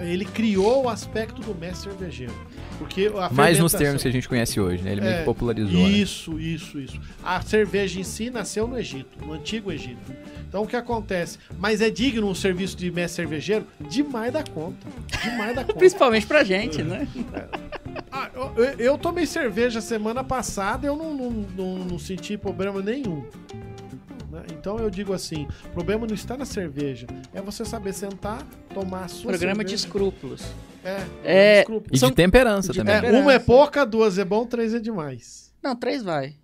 ele criou o aspecto do mestre cervejeiro. Porque a Mais nos termos que a gente conhece hoje, né? Ele meio É, que popularizou, né? Isso, isso, isso. A cerveja em si nasceu no Egito, no antigo Egito. Então o que acontece? Mas é digno um serviço de mestre cervejeiro? Demais da conta. Demais da [laughs] conta. Principalmente pra gente, né? [laughs] Ah, eu, eu- tomei cerveja semana passada e eu não, não, não, não senti problema nenhum. Né? Então eu digo assim: o problema não está na cerveja, é você saber sentar, tomar a sua Programa de cerveja. escrúpulos. É, É, escrúpulo. E São- de temperança de também. É, temperança. uma é pouca, duas é bom, três é demais. Não, três vai.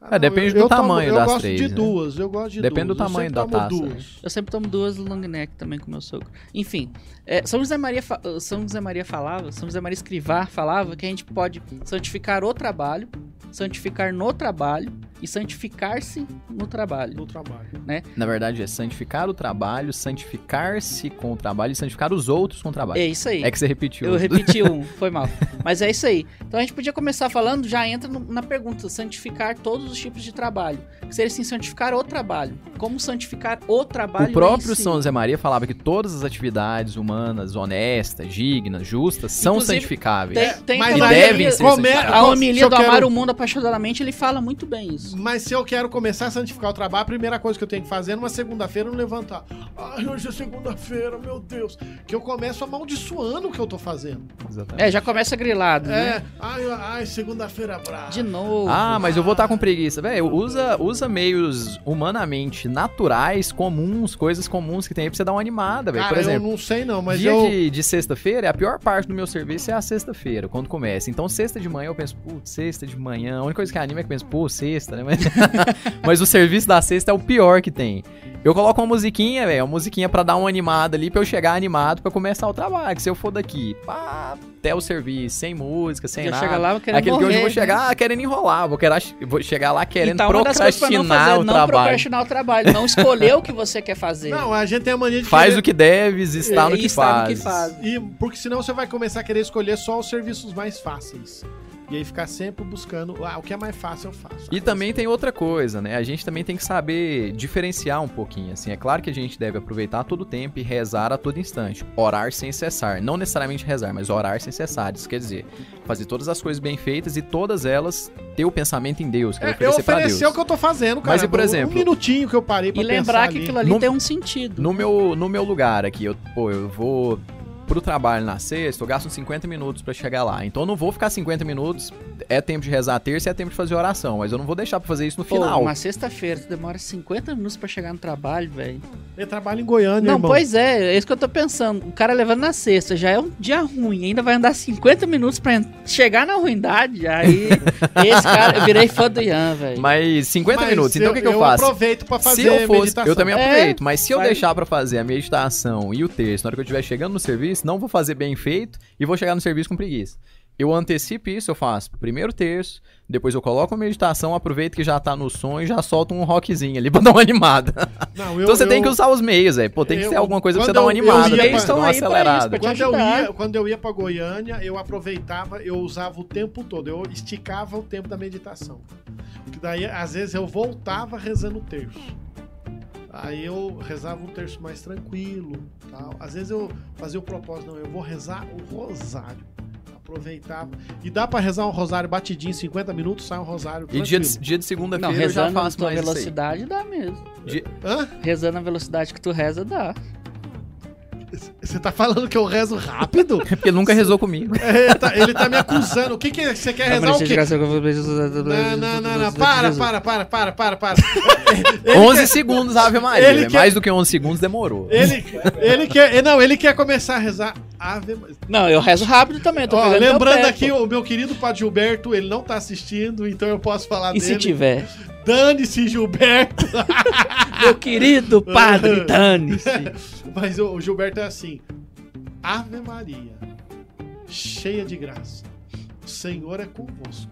Ah, É, não, depende eu- do eu tomo- tamanho eu das gosto três, de né? duas, eu gosto de Depende duas. do Eu tamanho da tomo taça, duas. Eu sempre tomo duas long neck também com meu sogro. Enfim, é, São José Maria fa- São José Maria falava, São José Maria Escrivá falava que a gente pode santificar o trabalho, santificar no trabalho e santificar-se no trabalho. no trabalho. Na verdade, é santificar o trabalho, santificar-se com o trabalho e santificar os outros com o trabalho. É isso aí. É que você repetiu. Eu repeti um, [laughs] foi mal. Mas é isso aí. Então a gente podia começar falando, já entra no- na pergunta, santificar todos os tipos de trabalho. Que seria assim, santificar o trabalho. Como santificar o trabalho O próprio em si. São José Maria falava que todas as atividades humanas, honestas, dignas, justas, são Inclusive, santificáveis. Tem, tem devem ser. A homilia do quero- Amar o Mundo Apaixonadamente, ele fala muito bem isso. Mas se eu quero começar a santificar o trabalho, a primeira coisa que eu tenho que fazer numa segunda-feira é não levantar. Ai, hoje é segunda-feira, meu Deus. Que eu começo amaldiçoando o que eu tô fazendo. Exatamente. É, já começa grilado, né? É, ai, ai segunda-feira brava. De novo. Ah, mas eu vou estar com preguiça. Velho, usa, usa meios humanamente naturais, comuns, coisas comuns que tem aí pra você dar uma animada, velho. Por exemplo, eu não sei não, mas dia eu... de, de sexta-feira, é a pior parte do meu serviço é a sexta-feira, quando começa. Então, sexta de manhã eu penso, putz, sexta de manhã. A única coisa que anima é que eu penso, pô, sexta, né? Mas, [laughs] mas o serviço da sexta é o pior que tem. Eu coloco uma musiquinha, velho, uma musiquinha pra dar uma animada ali, pra eu chegar animado pra começar o trabalho. Que se eu for daqui, pá, até o serviço, sem música, sem já nada. chega lá querendo Aquele que hoje eu vou morrer, chegar querendo enrolar, vou, querer, vou chegar lá né? querendo Então, uma das coisas pra não procrastinar fazer, o não trabalho. procrastinar o trabalho, não escolher o que você quer fazer. Não, a gente tem a mania de Faz querer... o que deves, está no E que está no faz. que faz. E, porque senão você vai começar a querer escolher só os serviços mais fáceis. E aí ficar sempre buscando, ah, o que é mais fácil eu faço. E também tem outra coisa, né? A gente também tem que saber diferenciar um pouquinho, assim. É claro que a gente deve aproveitar todo o tempo e rezar a todo instante. Orar sem cessar. Não necessariamente rezar, mas orar sem cessar. Isso quer dizer, fazer todas as coisas bem feitas e todas elas ter o pensamento em Deus, que é, eu oferecer ofereci Deus. o que eu tô fazendo, cara. Mas e, por exemplo- Um minutinho que eu parei pra E pensar lembrar que ali. aquilo ali No- tem um sentido. No meu, no meu lugar aqui, eu, pô, eu vou pro trabalho na sexta, eu gasto 50 minutos pra chegar lá. Então eu não vou ficar 50 minutos, é tempo de rezar a terça e é tempo de fazer oração, mas eu não vou deixar pra fazer isso no Pô, final. uma sexta-feira, tu demora 50 minutos pra chegar no trabalho, velho. Ele trabalha em Goiânia, Não, irmão. pois é, é isso que eu tô pensando. O cara levando na sexta já é um dia ruim, ainda vai andar 50 minutos pra en- chegar na ruindade. Aí, [laughs] esse cara, eu virei fã do Ian, velho. Mas 50 Mas minutos, então o que, que eu, eu faço? aproveito pra fazer se eu fosse, meditação. eu também É, aproveito, mas se eu faz- deixar pra fazer a meditação e o texto na hora que eu estiver chegando no serviço, não vou fazer bem feito e vou chegar no serviço com preguiça. Eu antecipo isso, eu faço primeiro terço, depois eu coloco a meditação, aproveito que já tá no som e já solto um rockzinho ali [laughs] pra dar uma animada. Não, eu- então você tem eu- que usar os meios, velho. Pô, tem que eu- ser alguma coisa pra você dar uma animada, ia tem pra- que dar uma acelerada. Quando eu, ia, quando eu ia pra Goiânia, eu aproveitava, eu usava o tempo todo, eu esticava o tempo da meditação. Porque daí, às vezes, eu voltava rezando o terço. Aí eu rezava um terço mais tranquilo. Tal. Às vezes eu fazia o propósito, não, eu vou rezar o rosário. Aproveitava. E dá pra rezar um rosário batidinho em 50 minutos, sai um rosário. E dia de, tranquilo. dia de segunda-feira eu já faço mais isso aí. velocidade dá mesmo. De- Hã? Rezando na velocidade que tu reza, dá. Você tá falando que eu rezo rápido? É porque ele nunca rezou comigo. ele, tá, ele tá me acusando. O que que você quer rezar o quê? Não, não, não, não. Para, para, para, para, para, para. 11 segundos, Ave Maria. ele quer- Mais do que 11 segundos demorou. Ele, ele quer. Não, ele quer começar a rezar Ave Maria. Não, eu rezo rápido também, eu tô Ó, lembrando aqui, o meu querido Padre Gilberto, ele não tá assistindo, então eu posso falar E se dele. tiver? Dane-se, Gilberto. [laughs] Meu querido padre [laughs] Dane-se. Mas o, Gilberto é assim: Ave Maria, cheia de graça, o Senhor é convosco.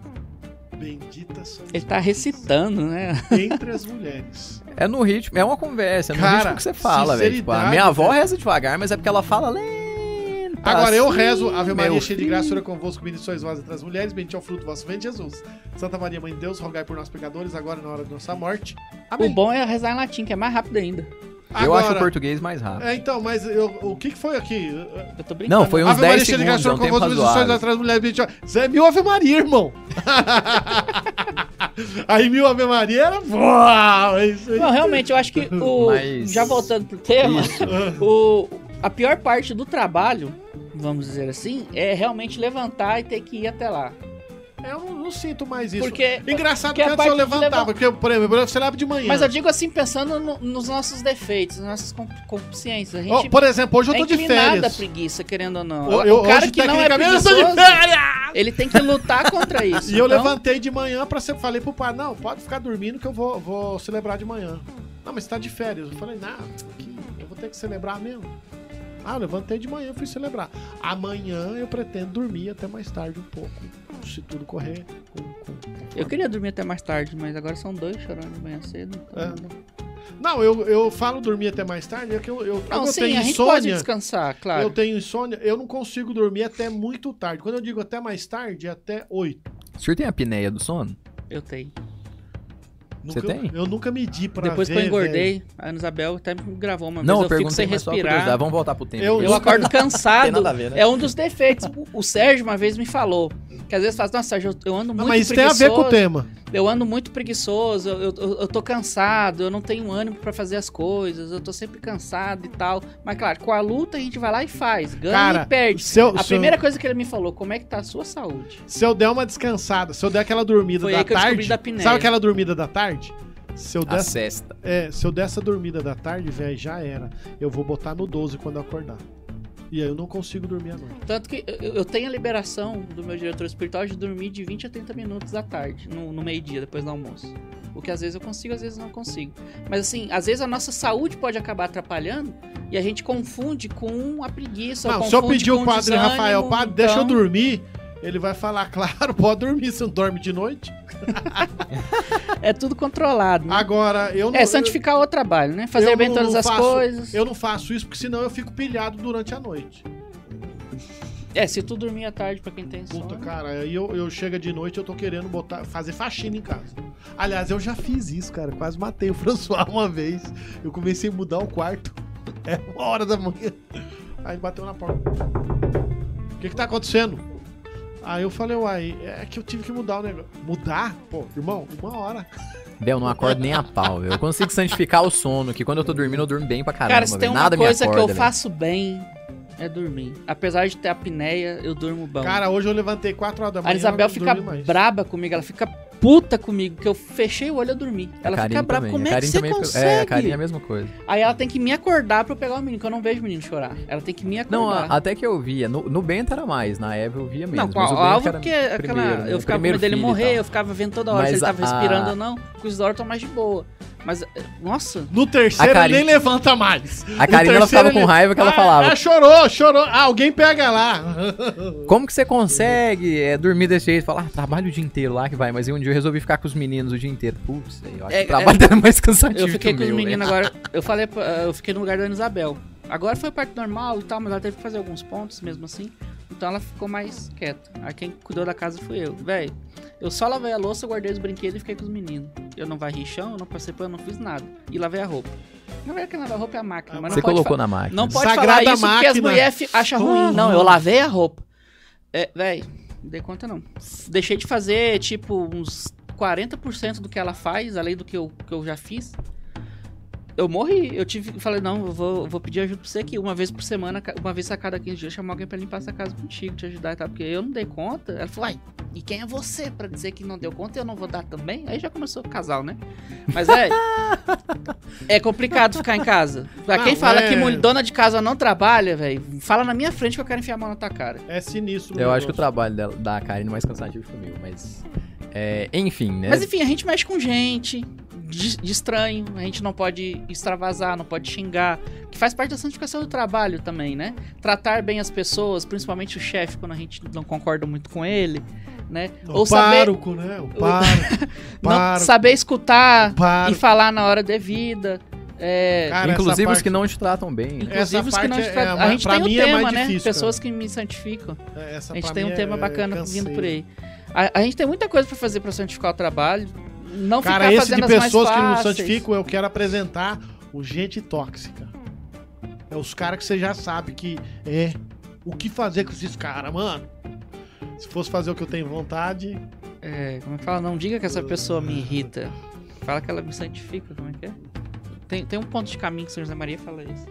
Bendita sois Ele tá recitando, né? entre as mulheres. É no ritmo, é uma conversa, é no Cara, ritmo que você fala, velho. Tipo, a minha avó reza devagar, mas é porque ela fala lento. Agora eu assim, rezo, Ave Maria, meu cheia de graça, o Senhor é convosco, bendito sois vós entre as mulheres, bendito é o fruto do vosso ventre, Jesus. Santa Maria, Mãe de Deus, rogai por nós pecadores, agora e na hora de nossa morte. O Amém. bom é rezar em latim, que é mais rápido ainda. Eu acho o Agora- português mais rápido. É, então, mas eu- o que, que foi aqui? Eu tô brincando. Não, foi uns Ave Maria, 10 cheia de graça, segundos, o é um tempo convosco, bendito sois vós razoável. entre as mulheres, bendito Isso é mil Ave Maria, irmão. [laughs] aí mil Ave Maria era... Uau, é isso aí. Não, realmente, eu acho que o. [laughs] Mas- Já voltando pro tema, Isso. o, a pior parte do trabalho, vamos dizer assim, é realmente levantar e ter que ir até lá. Eu não, não sinto mais isso. Porque. Engraçado porque que antes eu de levantava, levan- porque, por exemplo, você leva de manhã. Mas eu digo assim, pensando no- nos nossos defeitos, nas nossas consciências. Gente por exemplo, hoje eu é tô de inclinado à férias. preguiça, querendo ou não. Eu, eu, o cara hoje, que não é eu tô de preguiçoso, férias. ele tem que lutar contra [laughs] isso. E eu Então, levantei de manhã pra ser. Falei pro pai, não, pode ficar dormindo que eu vou, vou celebrar de manhã. Não, mas você tá de férias. Eu falei, não, eu vou ter que celebrar mesmo. Ah, levantei de manhã e fui celebrar. Amanhã eu pretendo dormir até mais tarde um pouco. Se tudo correr com. com- Eu queria dormir até mais tarde, mas agora são dois chorando de manhã cedo. então É. não eu, eu falo dormir até mais tarde, é que eu, eu, Não, eu sim, tenho a gente pode insônia. descansar, claro. Eu tenho insônia, eu não consigo dormir até muito tarde. Quando eu digo até mais tarde, é até 8. O senhor tem a apneia do sono? Eu tenho. Você Nunca- tem? Eu nunca medi pra Depois ver, que eu engordei, velho. a Ana Isabel até me gravou uma Não, vez, eu eu fico perguntei, sem respirar. Vamos voltar pro tempo. Eu- Eu acordo cansado. Tem nada a ver, né? É um dos defeitos. O- Sérgio uma vez me falou. Que às vezes fala, nossa, Sérgio, eu- ando Não, muito mas isso tem a ver com o tema. Eu ando muito preguiçoso, eu, eu, eu tô cansado, eu não tenho ânimo pra fazer as coisas, eu tô sempre cansado e tal. Mas claro, com a luta a gente vai lá e faz, ganha Cara, e perde. Se eu, A se eu- primeira coisa que ele me falou, como é que tá a sua saúde? se eu der uma descansada, se eu der aquela dormida Foi da aí que eu descobri tarde. da sabe aquela dormida da tarde? Se eu A der, cesta. é, se eu der essa dormida da tarde, velho, já era. Eu vou botar no 12 quando eu acordar. E aí eu não consigo dormir à noite. Tanto que eu, eu tenho a liberação do meu diretor espiritual de dormir de 20 a 30 minutos à tarde, no, no meio-dia, depois do almoço. O que às vezes eu consigo, às vezes não consigo. Mas assim, às vezes a nossa saúde pode acabar atrapalhando e a gente confunde com a preguiça. Não, se eu pedir o padre desânimo, Rafael, padre, deixa eu então- dormir. Ele vai falar, [laughs] claro, pode dormir, você não dorme de noite. É tudo controlado. né? Agora, eu não. É santificar o trabalho, né? Fazer eu bem todas as faço- coisas. Eu não faço isso porque senão eu fico pilhado durante a noite. É, se tu dormir à tarde pra quem tem sono. Puta, cara, aí eu, eu chego de noite eu tô querendo botar, fazer faxina em casa. Aliás, eu já fiz isso, cara. Quase matei o [laughs] François uma vez. Eu comecei a mudar o quarto. [laughs] É uma hora da manhã. Aí bateu na porta. O que que tá acontecendo? Aí eu falei, uai, é que eu tive que mudar o negócio. Mudar? Pô, irmão, uma hora. Bel, não acordo nem a pau, velho. Eu consigo santificar o sono, que quando eu tô dormindo, eu durmo bem pra caramba, Cara, se tem uma Nada coisa acorda, que eu velho. faço bem É dormir. Apesar de ter apneia, eu durmo bom. Cara, hoje eu levantei 4 horas da manhã. a Isabel fica braba comigo, ela fica puta comigo, que eu fechei o olho e dormi. Ela A fica brava, também. como a é que você fica- consegue? É, a Karine é a mesma coisa. Aí ela tem que me acordar pra eu pegar o menino, que eu não vejo o menino chorar. Ela tem que me acordar. Não, a- até que eu via. No, no Bento era mais, na Eva eu via menos. Não, com mas o o Bento Álvaro, era porque aquela, primeiro, né? eu ficava com medo dele morrer, eu ficava vendo toda hora se Mas ele tava a- respirando ou não. Com os da hora eu tô mais de boa. Mas, eh, nossa, No terceiro ele nem levanta mais. A No Karine, ela ficava com raiva que ela Ah, falava. Ah, chorou, chorou. Ah, alguém pega lá. [laughs] Como que você consegue é, dormir desse jeito? Falar, ah, trabalho o dia inteiro lá que vai. Mas aí um dia eu resolvi ficar com os meninos o dia inteiro. Putz, eu acho É, que o trabalho era mais cansativo eu fiquei que com os meninos né? agora. [laughs] Eu falei, pra- eu fiquei no lugar da Ana Isabel. Agora foi parte normal e tal, mas ela teve que fazer alguns pontos mesmo assim. Então ela ficou mais quieta. Aí quem cuidou da casa fui eu. Véi, eu só lavei a louça, guardei os brinquedos e fiquei com os meninos. Eu não varri chão, eu não passei pano, eu não fiz nada. E lavei a roupa. Na verdade, quem lava a roupa é a máquina, mas Você não pode colocou na máquina. Não pode Sagrada falar isso porque as máquina. mulheres acham ruim. Não, eu lavei a roupa. É, véi, não dei conta não. Deixei de fazer, tipo, uns 40% do que ela faz, além do que eu, que eu já fiz. Eu morri. Eu tive falei, não, eu vou, eu vou pedir ajuda pra você aqui. Uma vez por semana, uma vez a cada 15 dias, chamar alguém pra limpar essa casa contigo, te ajudar e tal. Porque eu não dei conta. Ela falou, ai, e quem é você pra dizer que não deu conta e eu não vou dar também? Aí já começou o casal, né? Mas é. [laughs] é complicado ficar em casa. Pra quem fala é- que dona de casa não trabalha, velho, fala na minha frente que eu quero enfiar a mão na tua cara. É sinistro. Eu acho que o negócio. trabalho dela, da Karine é mais cansativo que o meu, mas. é, enfim, né? Mas enfim, a gente mexe com gente de, de estranho, a gente não pode extravasar, não pode xingar, que faz parte da santificação do trabalho também, né? Tratar bem as pessoas, principalmente o chefe, quando a gente não concorda muito com ele, né? O pároco, né? O [laughs] pároco. [laughs] não pároco, saber escutar e falar na hora devida. É, Cara, Inclusive essa os que parte- não te tratam bem. né? Essa inclusive os que não parte te é- tratam- é A gente tem um é tema, né? difícil, Pessoas que me santificam. Essa A gente tem um tema é bacana vindo por aí. A, a gente tem muita coisa pra fazer pra santificar o trabalho. Não Cara, esse de pessoas que não santificam, eu quero apresentar o gente tóxica. É os caras que você já sabe que é. O que fazer com esses caras, mano? Se fosse fazer o que eu tenho vontade. É, como é que fala? Não diga que essa pessoa me irrita. Fala que ela me santifica, como é que é? Tem, tem um ponto de caminho que São José Maria fala isso.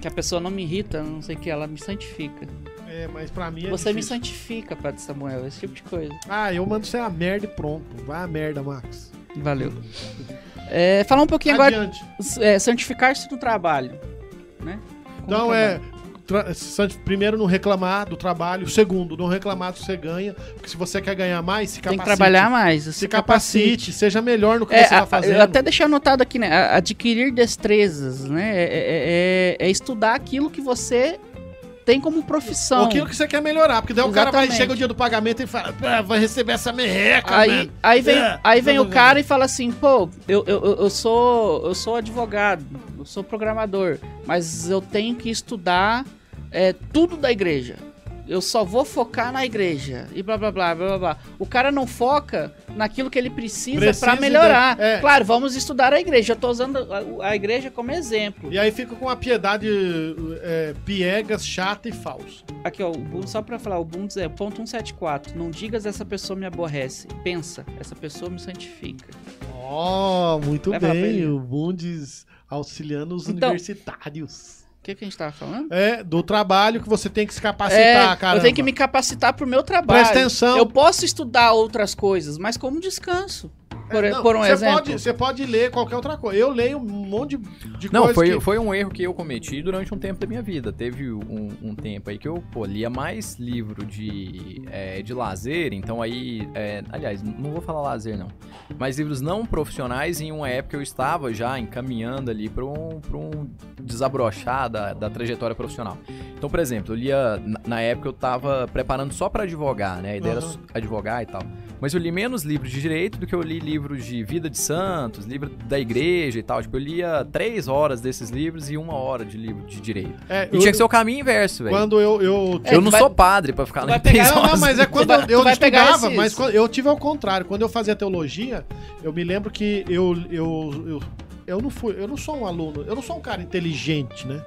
Que a pessoa não me irrita, não sei o que, ela me santifica. É, mas pra mim é Você me difícil. santifica, Padre Samuel, esse tipo de coisa. Ah, eu mando você a merda e pronto. Vai a merda, Max. Valeu. É, falar um pouquinho agora, Adiante. é, santificar-se no trabalho, né? Como Então trabalho. é. santi- Primeiro, não reclamar do trabalho. Segundo, não reclamar do que você ganha. Porque se você quer ganhar mais, se Tem capacite. que trabalhar mais. Se capacite, seja melhor no que É, você a- tá fazendo. eu até deixei anotado aqui, né? Adquirir destrezas, né? É, é- é- é estudar aquilo que você tem como profissão. Aquilo que você quer melhorar, porque daí o cara vai, Exatamente. chega o dia do pagamento e fala, "Ah, vai receber essa merreca, Aí, mano." aí vem, É. aí vem o não, cara e fala assim, pô, eu, eu, eu- eu sou eu sou advogado, eu sou programador, mas eu tenho que estudar é, tudo da igreja. Eu só vou focar na igreja e blá blá blá blá blá. O cara não foca naquilo que ele precisa, pra melhorar. de- é. Claro, vamos estudar a igreja. Eu tô usando a, a igreja como exemplo. E aí fica com a piedade é, piegas, chata e falsa. Aqui, ó, só pra falar, o Bundes é ponto 174. Não digas essa pessoa me aborrece. Pensa, essa pessoa me santifica. Ó, muito Vai bem, o Bundes auxiliando os Então, universitários. O que, que a gente tava falando? É, do trabalho que você tem que se capacitar, É, cara. eu tenho que me capacitar pro meu trabalho. Presta atenção. Eu posso estudar outras coisas, mas como descanso. Por, É, não, por um você exemplo. Pode, você pode ler qualquer outra coisa. Eu leio um monte de, de Não, coisa foi, que... foi um erro que eu cometi durante um tempo da minha vida. Teve um, um tempo aí que eu pô, lia mais livro de, é, de lazer, então aí. é, aliás, não vou falar lazer não. Mas livros não profissionais em uma época eu estava já encaminhando ali para um, pra um desabrochar da, da trajetória profissional. Então, por exemplo, eu lia. Na, na época eu estava preparando só para advogar, né? A ideia Aham. era advogar e tal. Mas eu li menos livros de direito do que eu li livros de vida de santos, livro da igreja e tal. Tipo, eu lia três horas desses livros e uma hora de livro de direito. É, E eu- tinha que ser o caminho inverso, velho. Quando eu... eu É, eu não vai- sou padre pra ficar em três horas. não, mas é quando vai- eu, eu estudava, mas quando- eu tive ao contrário. Quando eu fazia teologia, eu me lembro que eu, eu, eu, eu não fui, eu não sou um aluno, eu não sou um cara inteligente, né?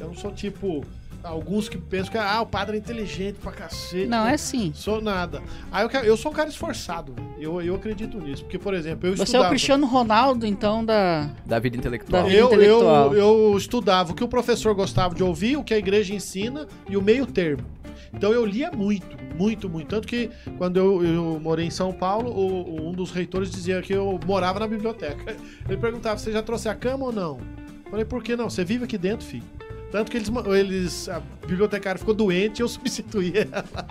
Eu não sou tipo alguns que pensam que ah, o padre é inteligente pra cacete. Não, é assim. Sou nada. Aí eu, eu sou um cara esforçado. Eu, eu acredito nisso. Porque, por exemplo, eu Você é estudava. o Cristiano Ronaldo, então, da. Da vida intelectual. Da vida. Eu, intelectual. eu, eu estudava o que o professor gostava de ouvir, o que a igreja ensina e o meio termo. Então eu lia muito, muito, muito. Tanto que quando eu, eu morei em São Paulo, o- o- um dos reitores dizia que eu morava na biblioteca. [laughs] Ele perguntava: você já trouxe a cama ou não? Eu falei: por que não? Você vive aqui dentro, filho. Tanto que eles, eles a bibliotecária ficou doente e eu [laughs] substituí ela.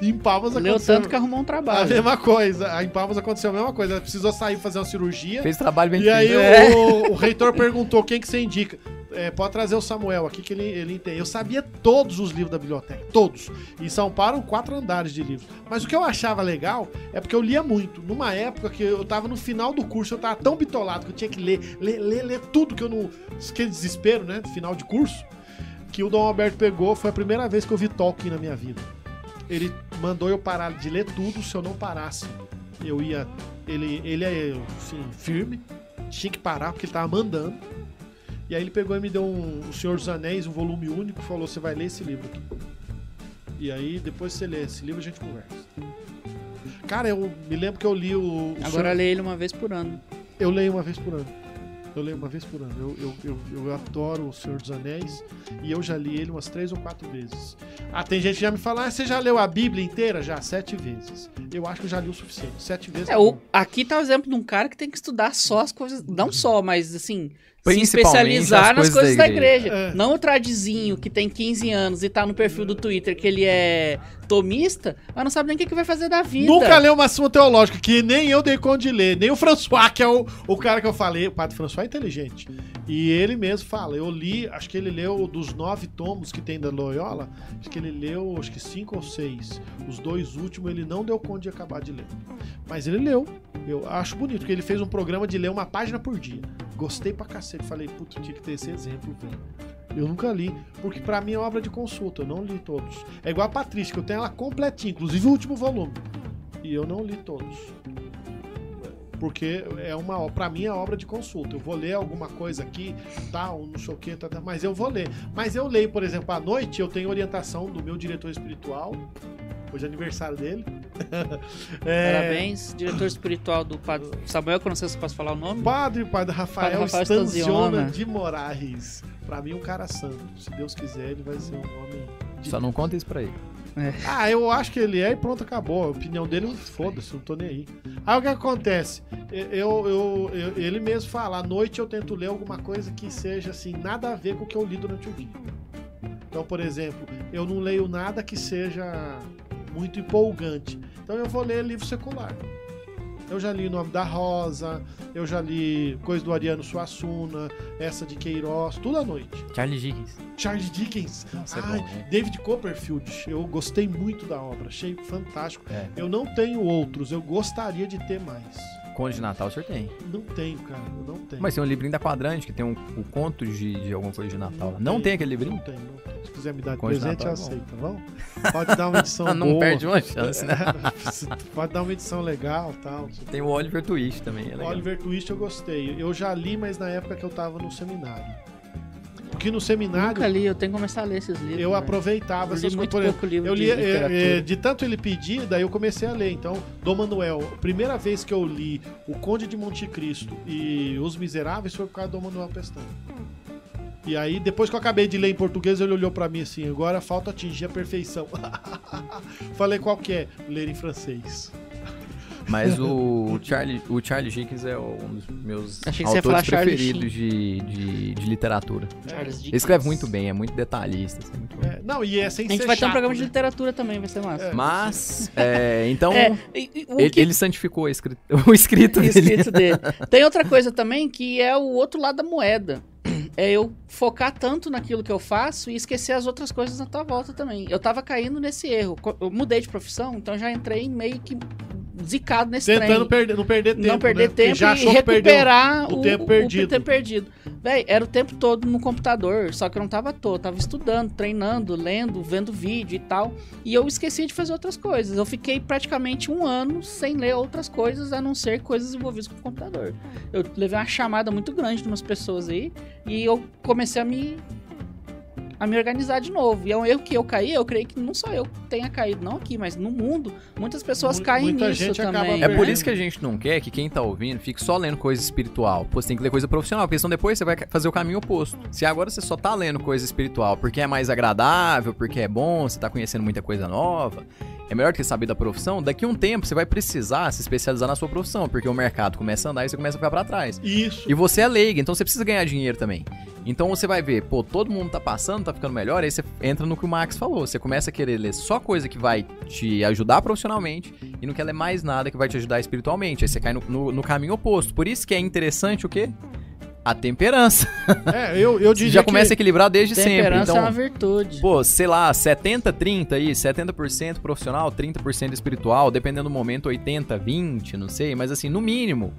Em Palmas Leu aconteceu tanto que arrumou um a trabalho. mesma coisa. Em Palmas aconteceu a mesma coisa. Ela precisou sair fazer uma cirurgia. Fez trabalho bem E aí. É. o, [laughs] o reitor perguntou quem que você indica. É, pode trazer o Samuel aqui que ele, ele entende. Eu sabia todos os livros da biblioteca, todos. Em São Paulo, quatro andares de livros. Mas o que eu achava legal é porque eu lia muito. Numa época que eu tava no final do curso, eu tava tão bitolado que eu tinha que ler, ler, ler, ler tudo que eu não. Aquele desespero, né? Final de curso. Que o Dom Alberto pegou, foi a primeira vez que eu vi Tolkien na minha vida. Ele mandou eu parar de ler tudo se eu não parasse. Eu ia. Ele, ele é assim, firme, tinha que parar porque ele tava mandando. E aí ele pegou e me deu um, O Senhor dos Anéis, um volume único, e falou: Você vai ler esse livro aqui. E aí, depois você lê esse livro, a gente conversa. Cara, eu me lembro que eu li o. o Agora Senhor- lê ele uma vez por ano. Eu leio uma vez por ano. Eu leio uma vez por ano. Eu, eu, eu, eu adoro O Senhor dos Anéis e eu já li ele umas três ou quatro vezes. Ah, tem gente que já me fala, ah, você já leu a Bíblia inteira? Já, sete vezes. Eu acho que eu já li o suficiente. Sete vezes. É, tá o, aqui tá o exemplo de um cara que tem que estudar só as coisas. Não só, mas assim. Se Principalmente especializar as nas coisas coisas da da igreja. igreja. É. Não o tradizinho que tem 15 anos e tá no perfil do Twitter que ele é tomista, mas não sabe nem o que, que vai fazer da vida. Nunca leu uma suma teológica, que nem eu dei conta de ler, nem o François, que é o, o cara que eu falei. O padre François é inteligente. E ele mesmo fala, eu li, acho que ele leu dos nove tomos que tem da Loyola, acho que ele leu, acho que cinco ou seis. Os dois últimos ele não deu conta de acabar de ler. Mas ele leu. Eu acho bonito, porque ele fez um programa de ler uma página por dia. Gostei pra cacete. Falei, puta, tinha que ter esse exemplo, velho. Eu nunca li, porque pra mim é obra de consulta, eu não li todos. É igual a Patrícia, que eu tenho ela completinha, inclusive o último volume. E eu não li todos. Porque é uma, para mim é obra de consulta. Eu vou ler alguma coisa aqui, tal, não sei o que, mas eu vou ler. Mas eu leio, por exemplo, à noite, eu tenho orientação do meu diretor espiritual. Hoje é aniversário dele. [laughs] É, Parabéns, diretor espiritual do Padre Samuel, que eu não sei se eu posso falar o nome. Padre, padre Rafael, Padre Rafael Stanziona Stanziona. de Moraes. Pra mim, um cara santo. Se Deus quiser, ele vai ser um homem. de Só não conta isso pra ele. Ah, eu acho que ele é e pronto, acabou. A opinião dele, foda-se, não tô nem aí. Aí o que acontece? Eu, eu, eu- ele mesmo fala, à noite eu tento ler alguma coisa que seja assim, nada a ver com o que eu li durante o dia. Então, por exemplo, eu não leio nada que seja muito empolgante. Então eu vou ler livro secular. Eu já li O Nome da Rosa, eu já li coisa do Ariano Suassuna, essa de Queiroz, tudo à noite. Charles Dickens. Charles Dickens. Nossa, é Ai, bom, né? David Copperfield. Eu gostei muito da obra, achei fantástico. É. Eu não tenho outros, eu gostaria de ter mais. Conde de Natal o senhor tem. Não tenho, cara, eu não tenho. Mas tem um livrinho da Quadrante que tem um, o conto de, de alguma coisa de Natal. lá. Não tenho, tem aquele livrinho? Não tem, não tem. Se quiser me dar de presente, eu aceito, tá bom? Pode dar uma edição [laughs] não boa. perde uma chance, né? [laughs] Pode dar uma edição legal tal. Tem o Oliver Twist também, é legal. Oliver Twist eu gostei. Eu já li, mas na época que eu tava no seminário. Porque no seminário Nunca li, eu tenho que começar a ler esses livros. eu velho. aproveitava Eu li essas coisas. muito exemplo, pouco livro Eu de li, é, literatura. é, de tanto ele pedir, daí eu comecei a ler. Então, Dom Manuel, a primeira vez que eu li O Conde de Monte Cristo e Os Miseráveis foi por causa do Dom Manuel Pestana. E aí, depois que eu acabei de ler em português, ele olhou pra mim assim: agora falta atingir a perfeição. [laughs] Falei, qual que é? Ler em francês. Mas o Charlie, o Charlie Dickens é um dos meus autores preferidos de, de, de literatura. Charles Dickens. Ele escreve muito bem, é muito detalhista. assim, muito bom. É, não, e é sem A gente ser vai ter um chato, programa de né? literatura também, vai ser massa. É. Mas, é, então, É, o ele, que- ele santificou [laughs] o escrito, o escrito dele. escrito dele. Tem outra coisa também que é o outro lado da moeda. É eu focar tanto naquilo que eu faço e esquecer as outras coisas na tua volta também. Eu tava caindo nesse erro. Eu mudei de profissão, então já entrei meio que zicado nesse Tentando trem. perder, não perder tempo. não perder né? Tempo já e recuperar o o, tempo o- perdido. o tempo perdido. Véi, era o tempo todo no computador, só que eu não tava à toa, eu tava estudando, treinando, lendo, vendo vídeo e tal. E eu esqueci de fazer outras coisas. Eu fiquei praticamente um ano sem ler outras coisas, a não ser coisas envolvidas com o computador. Eu levei uma chamada muito grande de umas pessoas aí e eu comecei a me a me organizar de novo. E é um erro que eu caí, eu creio que não só eu tenha caído, não aqui, mas no mundo, muitas pessoas Mu- caem muita nisso gente acaba também. É por isso que a gente não quer que quem tá ouvindo fique só lendo coisa espiritual. Pô, você tem que ler coisa profissional, porque senão depois você vai fazer o caminho oposto. Se agora você só tá lendo coisa espiritual porque é mais agradável, porque é bom, você tá conhecendo muita coisa nova, é melhor do que saber da profissão, daqui a um tempo você vai precisar se especializar na sua profissão, porque o mercado começa a andar e você começa a ficar pra trás. Isso. E você é leiga, então você precisa ganhar dinheiro também. Então você vai ver, pô, todo mundo tá passando, tá ficando melhor, aí você entra no que o Max falou. Você começa a querer ler só coisa que vai te ajudar profissionalmente e não quer ler mais nada que vai te ajudar espiritualmente. Aí você cai no, no- no caminho oposto. Por isso que é interessante o quê? A temperança. É, eu, eu diria já que... começa a equilibrar desde sempre. Temperança é uma Então, virtude. pô, sei lá, 70-30 aí, 70% profissional, 30% espiritual, dependendo do momento, 80-20, não sei, mas assim, no mínimo,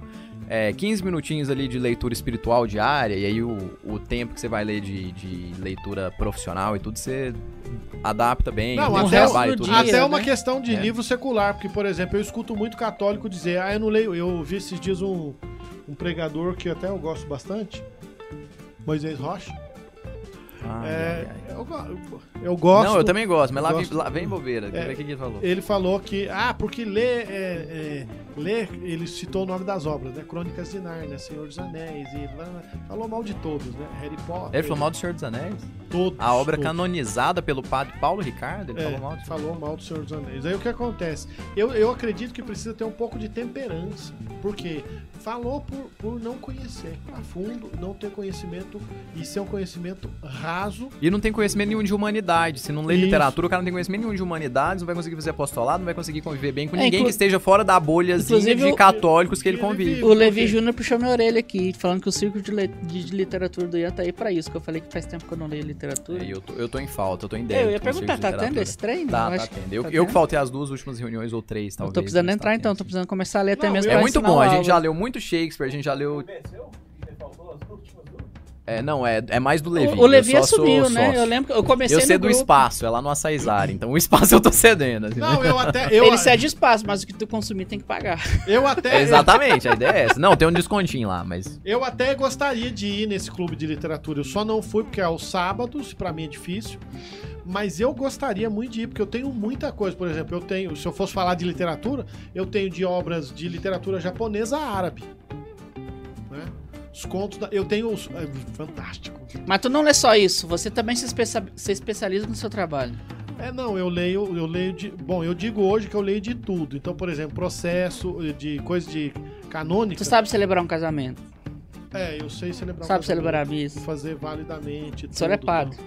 é, 15 minutinhos ali de leitura espiritual diária, e aí o, o tempo que você vai ler de, de leitura profissional e tudo, você adapta bem, Não, o até, trabalho e dia, até uma né? questão de É. livro secular, porque, por exemplo, eu escuto muito católico dizer, ah, eu não leio. Eu vi esses dias um, um pregador que até eu gosto bastante, Moisés Rocha. Ai, É, ai, ai. Eu, eu gosto. Não, eu também gosto, mas lá, gosto. vem, lá vem bobeira. É. que ele falou? Ele falou que, ah, porque lê, é, é, lê, ele citou o nome das obras, né? Crônicas de Nárnia, Senhor dos Anéis, e blá, blá, falou mal de todos, né? Harry Potter. Ele falou mal do Senhor dos Anéis? todos, A obra todos. canonizada pelo padre Paulo Ricardo? Ele É, falou mal do falou mal do Senhor dos Anéis. Aí o que acontece? Eu, eu acredito que precisa ter um pouco de temperança. Porque falou por, por não conhecer a fundo, não ter conhecimento e ser um conhecimento raso. E não tem conhecimento nenhum de humanidade. Se não lê Isso. literatura, o cara não tem conhecimento nenhum de humanidades, não vai conseguir fazer apostolado, não vai conseguir conviver bem com É, ninguém inclu- que esteja fora da bolhazinha Inclusive, de católicos que ele convive. O Levi Júnior puxou minha orelha aqui, falando que o círculo de, le- de- literatura do Ian tá aí pra isso, que eu falei que faz tempo que eu não leio literatura. É, eu, tô, eu tô em falta, eu tô em eu débito. ia com perguntar, tá tendo esse treino? Tá, Eu tá tendo. Eu, tá eu que faltei as duas últimas reuniões, ou três, Eu talvez. tô precisando mas entrar tá então, tô precisando começar a ler até Não, mesmo eu- É muito bom, a gente já leu muito Shakespeare, a gente já leu... É, não, é, é mais do Levi. O, o Levi assumiu, né? sócio. Eu lembro que eu comecei Eu no cedo o grupo. espaço, é lá no Açaizar, então o espaço eu tô cedendo. assim, né? Não, eu até. Eu, [laughs] Ele cede espaço, mas o que tu consumir tem que pagar. eu até. [laughs] Exatamente, a ideia é essa. Não, tem um descontinho lá, mas... Eu até gostaria de ir nesse clube de literatura. Eu só não fui porque é aos sábados, pra mim é difícil. Mas eu gostaria muito de ir, porque eu tenho muita coisa. Por exemplo, eu tenho, se eu fosse falar de literatura, eu tenho de obras de literatura japonesa a árabe. Né? Os contos da, Eu tenho os. É fantástico. Mas tu não lê só isso, você também se, especia- se especializa no seu trabalho. É, não, eu leio, eu leio de. Bom, eu digo hoje que eu leio de tudo. Então, por exemplo, processo de coisa de canônica. Tu sabe celebrar um casamento, É, eu sei celebrar sabe celebrar a missa. Fazer validamente. O senhor é tudo, padre.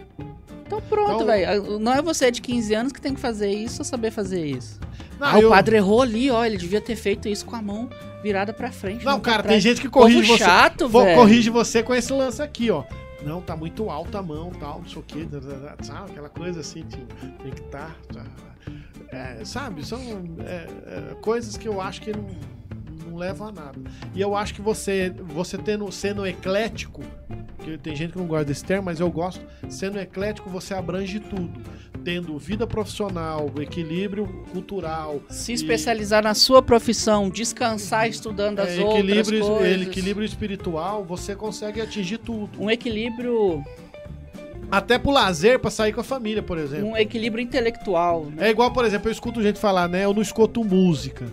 Então pronto, Então- velho. Não é você de 15 anos que tem que fazer isso ou saber fazer isso. Não, ah, eu- o padre errou ali, ó. Ele devia ter feito isso com a mão virada pra frente. Não, pra cara, tem gente que corrige Povo você. chato, velho. corrige você com esse lance aqui, ó. Não, tá muito alta a mão, tal, não sei o quê, da- sabe? Aquela coisa assim, tipo, tem que estar. sabe? São é, é, coisas que eu acho que não, não levam a nada. E eu acho que você, você tendo, sendo eclético, que tem gente que não gosta desse termo, mas eu gosto, sendo eclético, você abrange tudo. Tendo vida profissional, equilíbrio cultural, Se especializar na sua profissão, descansar estudando as é, outras equilíbrio, coisas. equilíbrio espiritual, você consegue atingir tudo. Um equilíbrio, Até pro lazer, pra sair com a família, por exemplo. um equilíbrio intelectual. né? É igual, por exemplo, eu escuto gente falar, né? Eu não escuto música.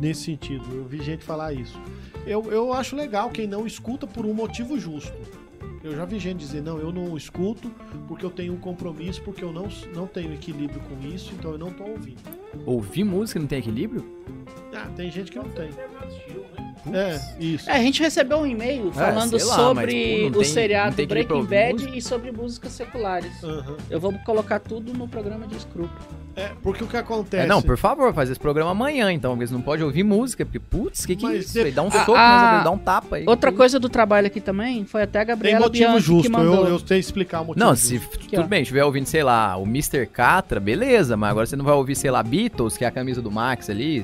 Nesse sentido, eu vi gente falar isso. Eu, eu acho legal quem não escuta por um motivo justo. Eu já vi gente dizer, não, eu não escuto porque eu tenho um compromisso, porque eu não, não tenho equilíbrio com isso, então eu não tô ouvindo. Ouvir música não tem equilíbrio? Ah, tem gente que não tem. É, isso. É, a gente recebeu um e-mail falando É, lá, sobre mas, pô, o tem- seriado Breaking Bad e sobre músicas seculares. Aham. Eu vou colocar tudo no programa de Scrooge. É, porque o que acontece. É, não, por favor, faz esse programa amanhã, então, porque você não pode ouvir música, porque, putz, que que é isso? de-? Dá um A- soco, a- né? dá um tapa aí. Outra Que coisa do trabalho aqui também foi até a Tem Gabriela motivo Bianchi justo, que mandou. eu, eu sei explicar o motivo Não, se Aqui, tudo ó. bem, estiver ouvindo, sei lá, o Mr. Catra, beleza, mas agora você não vai ouvir, sei lá, Beatles, que é a camisa do Max ali.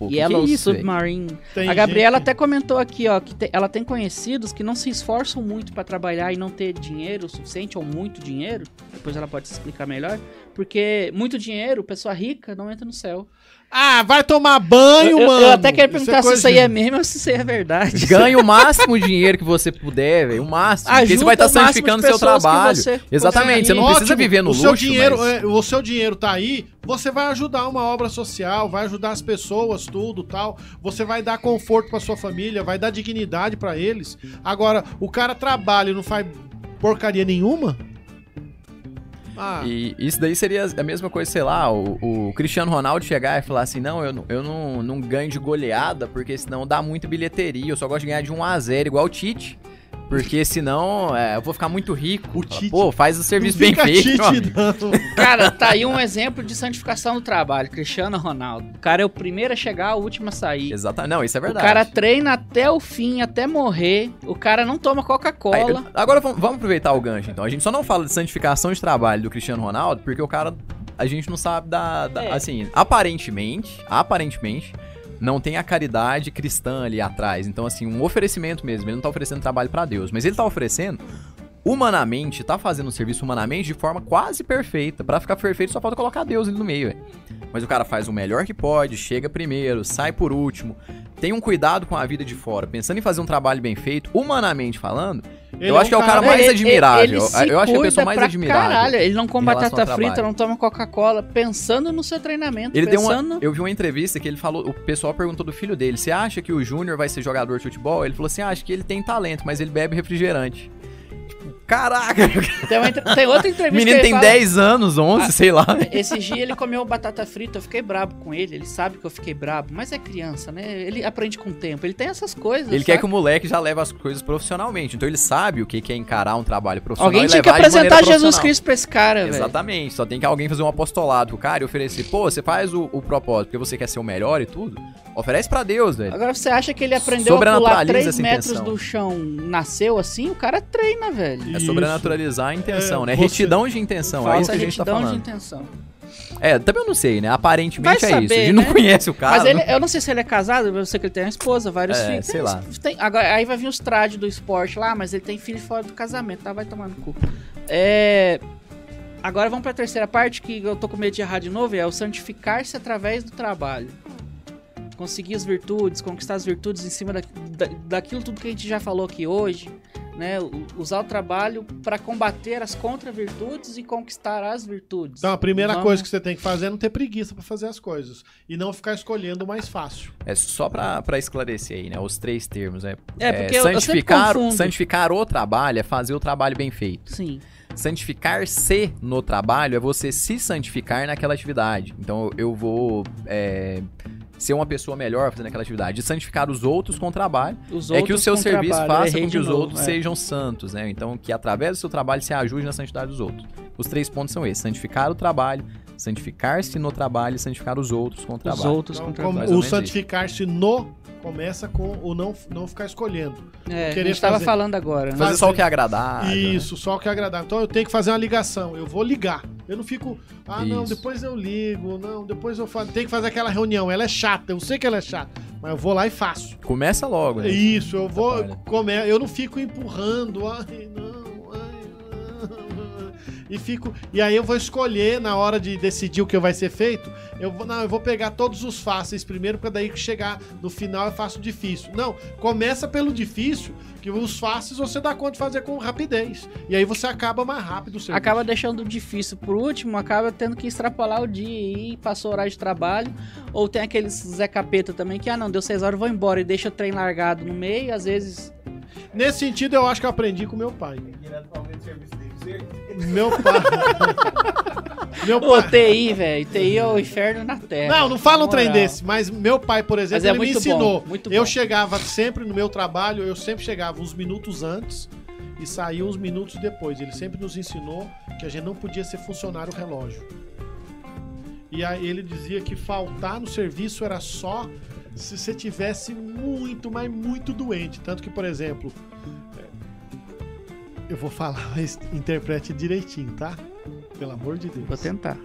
Pô, que que é isso? Submarine. Tem a Gabriela gente- até comentou aqui, ó, que te- ela tem conhecidos que não se esforçam muito pra trabalhar e não ter dinheiro o suficiente ou muito dinheiro. Depois ela pode se explicar melhor. Porque muito dinheiro, pessoa rica, não entra no céu. Ah, vai tomar banho, eu, mano. eu até quero perguntar se coisa isso aí de- é mesmo ou se isso aí é verdade. [laughs] Ganhe o máximo dinheiro que você puder, velho. O máximo. porque você Ajuda vai estar o máximo santificando seu trabalho. você Exatamente. Você não conseguir. precisa viver no o seu luxo, dinheiro, mas- é, o seu dinheiro tá aí, você vai ajudar uma obra social, vai ajudar as pessoas, tudo, tal. Você vai dar conforto pra sua família, vai dar dignidade pra eles. Agora, o cara trabalha e não faz porcaria nenhuma? Ah, E isso daí seria a mesma coisa, sei lá, o, o Cristiano Ronaldo chegar e falar assim: não, eu, não- eu não, não ganho de goleada, porque senão dá muita bilheteria. Eu só gosto de ganhar de 1x0, igual o Tite. Porque senão é, eu vou ficar muito rico. O Tite. Pô, faz o serviço bem feito. [laughs] Cara, tá aí um exemplo de santificação do trabalho. Cristiano Ronaldo. O cara é o primeiro a chegar, o último a sair. Exatamente. Não, isso é O verdade. cara treina até o fim, até morrer. O cara não toma Coca-Cola. agora vamos, vamos aproveitar o gancho, então. A gente só não fala de santificação de trabalho do Cristiano Ronaldo, porque o cara, a gente não sabe da. da- É. Assim, aparentemente, aparentemente, não tem a caridade cristã ali atrás. Então, assim, um oferecimento mesmo. Ele não tá oferecendo trabalho pra Deus, mas ele tá oferecendo. Humanamente, tá fazendo o serviço humanamente de forma quase perfeita. Pra ficar perfeito, só falta colocar Deus ali no meio, velho. Mas o cara faz o melhor que pode, chega primeiro, sai por último, tem um cuidado com a vida de fora, pensando em fazer um trabalho bem feito, humanamente falando, Ele eu acho que é o cara mais Ele- admirável. ele se eu acho que é a pessoa mais admirável. Caralho, ele não come batata frita, não toma Coca-Cola, pensando no seu treinamento, Ele deu uma, pensando... eu vi uma entrevista que ele falou, o pessoal perguntou do filho dele, você acha que o Júnior vai ser jogador de futebol? Ele falou assim, ah, acho que ele tem talento, mas ele bebe refrigerante. Caraca, Tem, outra o entrevista menino tem fala- 10 anos, 11, Ah, sei lá. Esse dia ele comeu batata frita, eu fiquei brabo com ele. Ele sabe que eu fiquei brabo, mas é criança, né? Ele aprende com o tempo. Ele tem essas coisas. Ele quer que sabe? o moleque já leve as coisas profissionalmente, então ele sabe o que é encarar um trabalho profissional Alguém tinha que apresentar Jesus. Cristo pra esse cara, velho. Exatamente, só tem que alguém fazer um apostolado com o cara e oferecer, pô, você faz o, o propósito porque você quer ser o melhor e tudo, oferece pra Deus, velho. Agora você acha que ele aprendeu a pular Sobrenaturaliza 3 essa metros do chão, nasceu assim? O cara treina, velho. Isso. sobrenaturalizar a intenção, É, né? você- Retidão de intenção, é isso Falta que a gente tá retidão de falando. intenção. É, também eu não sei, né? Aparentemente Vai é isso. A saber, gente não né? conhece o cara. Mas ele, não- eu não sei se ele é casado, eu sei que ele tem uma esposa, vários É, filhos. sei Tem- lá. tem- agora, aí vai vir os trades do esporte lá, mas ele tem filho fora do casamento, tá? Vai tomar no cu. É, Agora vamos pra terceira parte, que eu tô com medo de errar de novo, é o santificar-se através do trabalho. Conseguir as virtudes, conquistar as virtudes em cima da, da- daquilo tudo que a gente já falou aqui hoje, né? Usar o trabalho para combater as contra-virtudes e conquistar as virtudes. Então, a primeira coisa que você tem que fazer é não ter preguiça pra fazer as coisas. E não ficar escolhendo o mais fácil. É só pra, pra esclarecer aí, né? Os três termos, né? É, porque eu- eu sempre santificar, confundo. santificar o trabalho é fazer o trabalho bem feito. Sim. Santificar-se no trabalho é você se santificar naquela atividade. Então eu vou é, ser uma pessoa melhor fazendo aquela atividade. E santificar os outros com o trabalho Os é que o seu serviço trabalho, faça errei com de que os novo, outros é. sejam santos, né? Então que através do seu trabalho se ajude na santidade dos outros. Os três pontos são esses: santificar o trabalho, santificar-se no trabalho e santificar os outros com o Os trabalho. outros Então, com como trabalho. o santificar-se no começa com o não, não ficar escolhendo. É, a querer gente fazer- falando agora, né? Fazer só o que é agradável. né? Isso, só o que é agradável. Então eu tenho que fazer uma ligação. Eu vou ligar. Eu não fico, ah, não, Isso. depois eu ligo, não, depois eu faço. Tem que fazer aquela reunião. Ela é chata, eu sei que ela é chata, mas eu vou lá e faço. Começa logo, né? Isso, eu vou. Come... Eu não fico empurrando. Não, ai, não. E fico. E aí eu vou escolher na hora de decidir o que vai ser feito. Eu vou, não, eu vou pegar todos os fáceis primeiro, para daí que chegar no final eu faço o difícil. Não, começa pelo difícil, que os fáceis você dá conta de fazer com rapidez. E aí você acaba mais rápido o serviço. Acaba deixando difícil por último, acaba tendo que extrapolar o dia e passou o horário de trabalho. Ou tem aqueles Zé Capeta também que, ah não, deu seis horas, vou embora e deixa o trem largado no meio. Às vezes Nesse sentido, eu acho que eu aprendi com meu pai. Meu [laughs] pai. meu Ô, pai. TI, velho. TI é o inferno na terra. Não, não fala um Na trem moral. desse, mas meu pai, por exemplo, é ele me ensinou. bom, eu bom. chegava sempre no meu trabalho, eu sempre chegava uns minutos antes e saía uns minutos depois. Ele sempre nos ensinou que a gente não podia ser funcionário relógio. E aí ele dizia que faltar no serviço era só se você tivesse muito, mas muito doente. Tanto que, por exemplo, eu vou falar, [laughs] mas interprete direitinho, tá? Pelo amor de Deus. Vou tentar.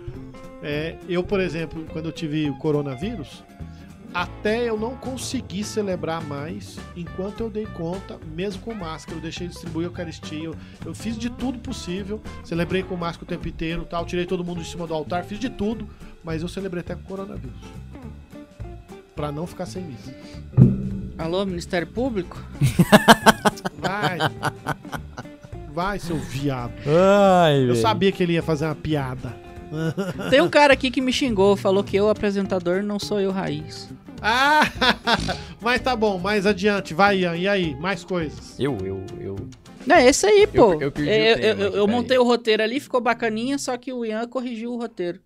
É, eu, por exemplo, quando eu tive o coronavírus, até eu não consegui celebrar mais enquanto eu dei conta, mesmo com máscara. Eu deixei de distribuir a Eucaristia, eu, eu fiz de tudo possível. Celebrei com máscara o tempo inteiro, tal, tirei todo mundo de cima do altar, fiz de tudo, mas eu celebrei até com o coronavírus. pra não ficar sem missa. Alô, Ministério Público? Vai. Vai, seu viado. Ai, Eu sabia que ele ia fazer uma piada. Tem um cara aqui que me xingou, falou que eu, apresentador, não sou eu raiz. Ah, [laughs] mas tá bom, mais adiante. Vai, Ian. E aí? Mais coisas. Eu, eu, eu. Não, é esse aí, pô. eu perdi o É, eu, tema eu- eu peraí. montei o roteiro ali, ficou bacaninha, só que o Ian corrigiu o roteiro.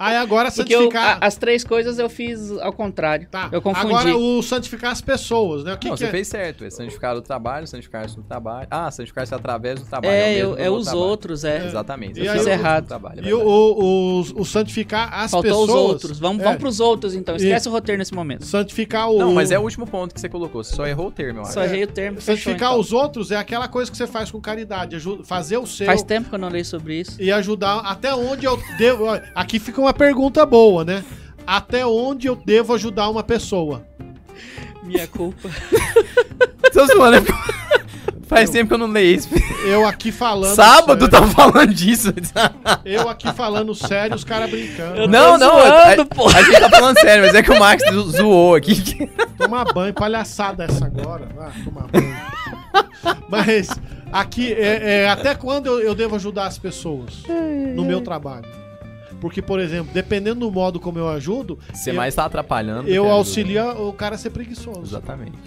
Aí agora Porque eu- santificar. a- as três coisas eu fiz ao contrário. Tá. Eu confundi. Agora o santificar as pessoas, né? O que, não, que você é? fez certo. É santificar o trabalho, santificar-se no trabalho. Ah, santificar-se através do trabalho. É, o mesmo eu- é os trabalho. outros, é. Exatamente. E eu fiz o- errado. Trabalho, é E o, o, o- o santificar as Faltou pessoas. os outros. Vamos, É. vamos pros outros, então. Esquece E- o roteiro nesse momento. Santificar o. Não, mas é o último ponto que você colocou. Você só errou o termo, eu acho. Só errei o termo. Santificar então. os outros é aquela coisa que você faz com caridade. Fazer o seu. Faz tempo que eu não leio sobre isso. E ajudar até onde eu devo. Aqui fica uma pergunta boa, né? Até onde eu devo ajudar uma pessoa? Minha culpa. [laughs] Tô zoando. é [laughs] Faz tempo que eu não leio isso. Eu aqui falando. Sábado sério, tava falando disso. [laughs] Eu aqui falando sério, os caras brincando. Eu não, não. zoando, a, a gente tá falando sério, mas é que o Max zo- zoou aqui. Tomar banho, palhaçada essa agora. Ah, tomar banho. Mas aqui, é, é, até quando eu, eu devo ajudar as pessoas no meu trabalho? Porque, por exemplo, dependendo do modo como eu ajudo, Você eu, mais tá atrapalhando. do eu auxilio o cara a ser preguiçoso. Exatamente.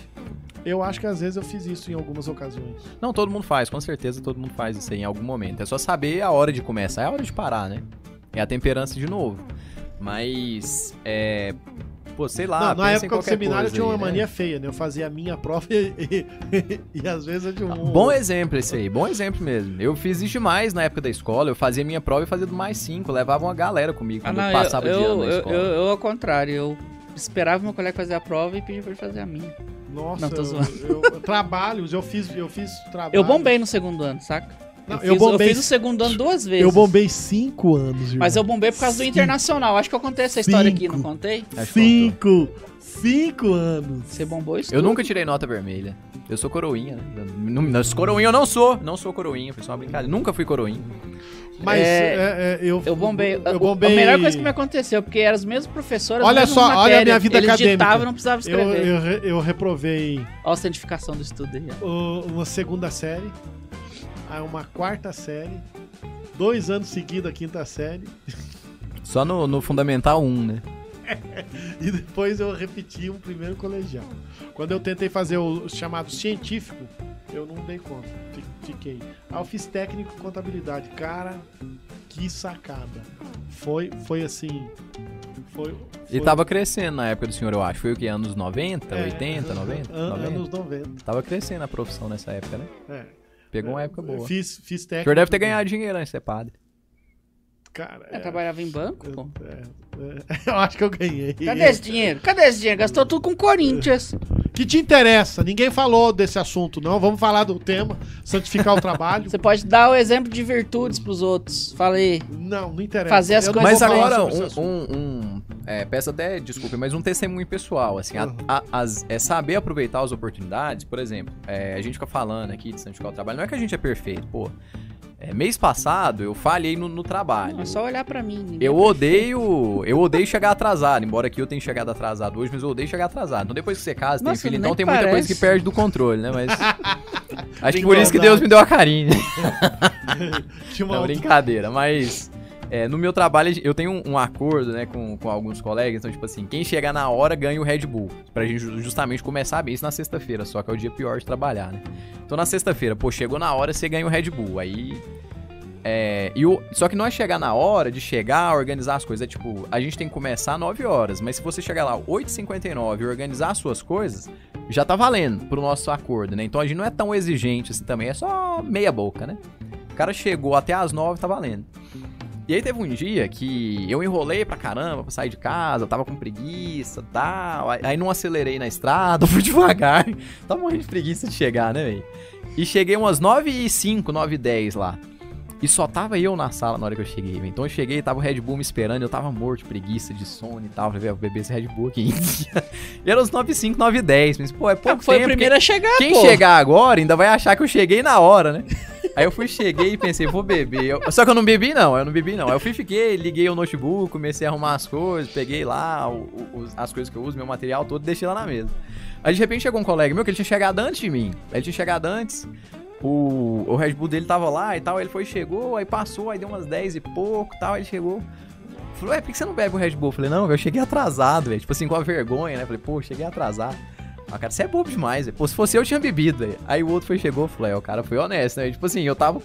Eu acho que às vezes eu fiz isso em algumas ocasiões. Não, todo mundo faz, com certeza todo mundo faz isso aí em algum momento. É só saber a hora de começar, é a hora de parar, né? É a temperança de novo. Mas, é. Pô, sei lá. Não, na pensa em época do seminário eu tinha uma aí, né? mania feia, né? Eu fazia a minha prova e, e- e às vezes eu tinha um. Bom exemplo esse aí, bom exemplo mesmo. Eu fiz isso demais na época da escola, eu fazia minha prova e fazia do mais cinco, levava uma galera comigo Ah, quando não, eu eu, passava de ano eu, na eu, escola. eu, eu, ao contrário, eu esperava meu colega fazer a prova e pedi pra ele fazer a minha. Nossa, Não, tô eu- eu- trabalhos, eu fiz, eu fiz trabalho. Eu bombei no segundo ano, saca? Não, eu, eu fiz, bombei- eu fiz o segundo ano duas vezes. Eu bombei cinco anos, irmão. Mas eu bombei por causa do internacional. Acho que eu contei essa história aqui, não Cinco. contei? Cinco! Cinco anos! Você bombou isso? Eu tudo? nunca tirei nota vermelha. Eu sou coroinha, né? Eu Não, não, coroinha eu não sou. Não sou coroinha, foi só uma brincadeira. Nunca fui coroinha. Mas É, é, é, eu, Eu bombei. Eu O- bombei. A melhor coisa que me aconteceu, porque eram os mesmos professores. Olha as mesmas só, olha a matérias. minha vida Eles acadêmica. ditavam, não precisava eu, escrever. eu, re- eu reprovei Olha a santificação do estudo aí. ó. uma segunda série, aí uma quarta série, dois anos seguidos a quinta série, Só no, no Fundamental 1, né? [laughs] e depois eu repeti um primeiro colegial. Quando eu tentei fazer o chamado científico, eu não dei conta, fi- fiquei. Aí eu fiz técnico contabilidade. Cara, que sacada. Foi, foi assim. Foi. E foi- tava crescendo na época do senhor, eu acho. Foi o que? Anos 90, é, 80, 90? an- 90? Anos 90. Tava crescendo a profissão nessa época, né? É. Pegou uma época boa. Fiz, fiz O técnico. senhor deve ter ganhado dinheiro antes de ser padre. Cara, Eu é, trabalhava em banco, pô. é, é, [laughs] eu acho que eu ganhei. Cadê esse dinheiro? Cadê esse dinheiro? Gastou tudo com Corinthians. [laughs] Que te interessa? Ninguém falou desse assunto, não. Vamos falar do tema, santificar o [laughs] trabalho. Você pode dar o exemplo de virtudes pros outros. Falei. Não, não interessa. Fazer as Eu coisas Mas agora, um, um, um- é, peço até desculpa, mas um testemunho pessoal, assim, a- Uhum. a- as- é saber aproveitar as oportunidades, por exemplo, é, a gente fica falando aqui de santificar o trabalho, não é que a gente é perfeito, pô, é, mês passado eu falhei no, no trabalho, Não, é só olhar pra mim. eu é odeio, eu odeio chegar atrasado, embora aqui eu tenha chegado atrasado hoje, mas eu odeio chegar atrasado, então depois que você casa, tem Nossa, filho, nem então tem muita coisa parece. que perde do controle, né, mas... [laughs] Acho Tem que por isso que. Deus me deu a carinha. Tinha uma Não, outra- brincadeira, mas é, no meu trabalho eu tenho um, um acordo, né, com, com alguns colegas, então, tipo assim, quem chegar na hora ganha o Red Bull, pra gente ju- justamente começar bem isso na sexta-feira, só que é o dia pior de trabalhar, né. Então na sexta-feira, pô, chegou na hora, você ganha o Red Bull, aí... É, e o, só que não é chegar na hora de chegar, organizar as coisas, é tipo, a gente tem que começar 9 horas, mas se você chegar lá 8h59 e organizar as suas coisas, já tá valendo pro nosso acordo, né? Então a gente não é tão exigente assim também, é só meia boca, né? O cara chegou até as 9, tá valendo. E aí teve um dia que eu enrolei pra caramba pra sair de casa, tava com preguiça e tal. Aí- não acelerei na estrada, [laughs] fui devagar. Tava morrendo de preguiça de chegar, né, velho? E cheguei umas 9 e 5, 9 e 10 lá. E só tava eu na sala na hora que eu cheguei. Então eu cheguei, tava o Red Bull me esperando, eu tava morto, de preguiça, de sono e tal. Falei, velho, vou beber esse Red Bull aqui. [laughs] e era uns 9 e 5, 9 e 10. Mas, pô, é Ah, pouco foi o tempo. primeiro a chegar, Quem pô. chegar agora ainda vai achar que eu cheguei na hora, né? Aí eu fui, cheguei e pensei, vou beber. Eu- Só que eu não bebi, não. Eu não bebi, não. Aí eu fui, fiquei, liguei o notebook, comecei a arrumar as coisas, peguei lá o- o- as coisas que eu uso, meu material todo, deixei lá na mesa. Aí de repente chegou um colega meu que ele tinha chegado antes de mim. Ele tinha chegado antes. O, o Red Bull dele tava lá e tal. Ele foi, chegou, aí passou, aí deu umas 10 e pouco tal. Ele chegou. Falou, é, por que você não bebe o Red Bull? Eu falei, não, eu cheguei atrasado, velho. Tipo assim, com a vergonha, né? Falei, pô, cheguei atrasado. Ah, cara, você é bobo demais, velho. Pô, se fosse eu, eu tinha bebido, velho. Aí o outro foi, chegou, falou, é, o cara foi honesto, né? Tipo assim, eu tava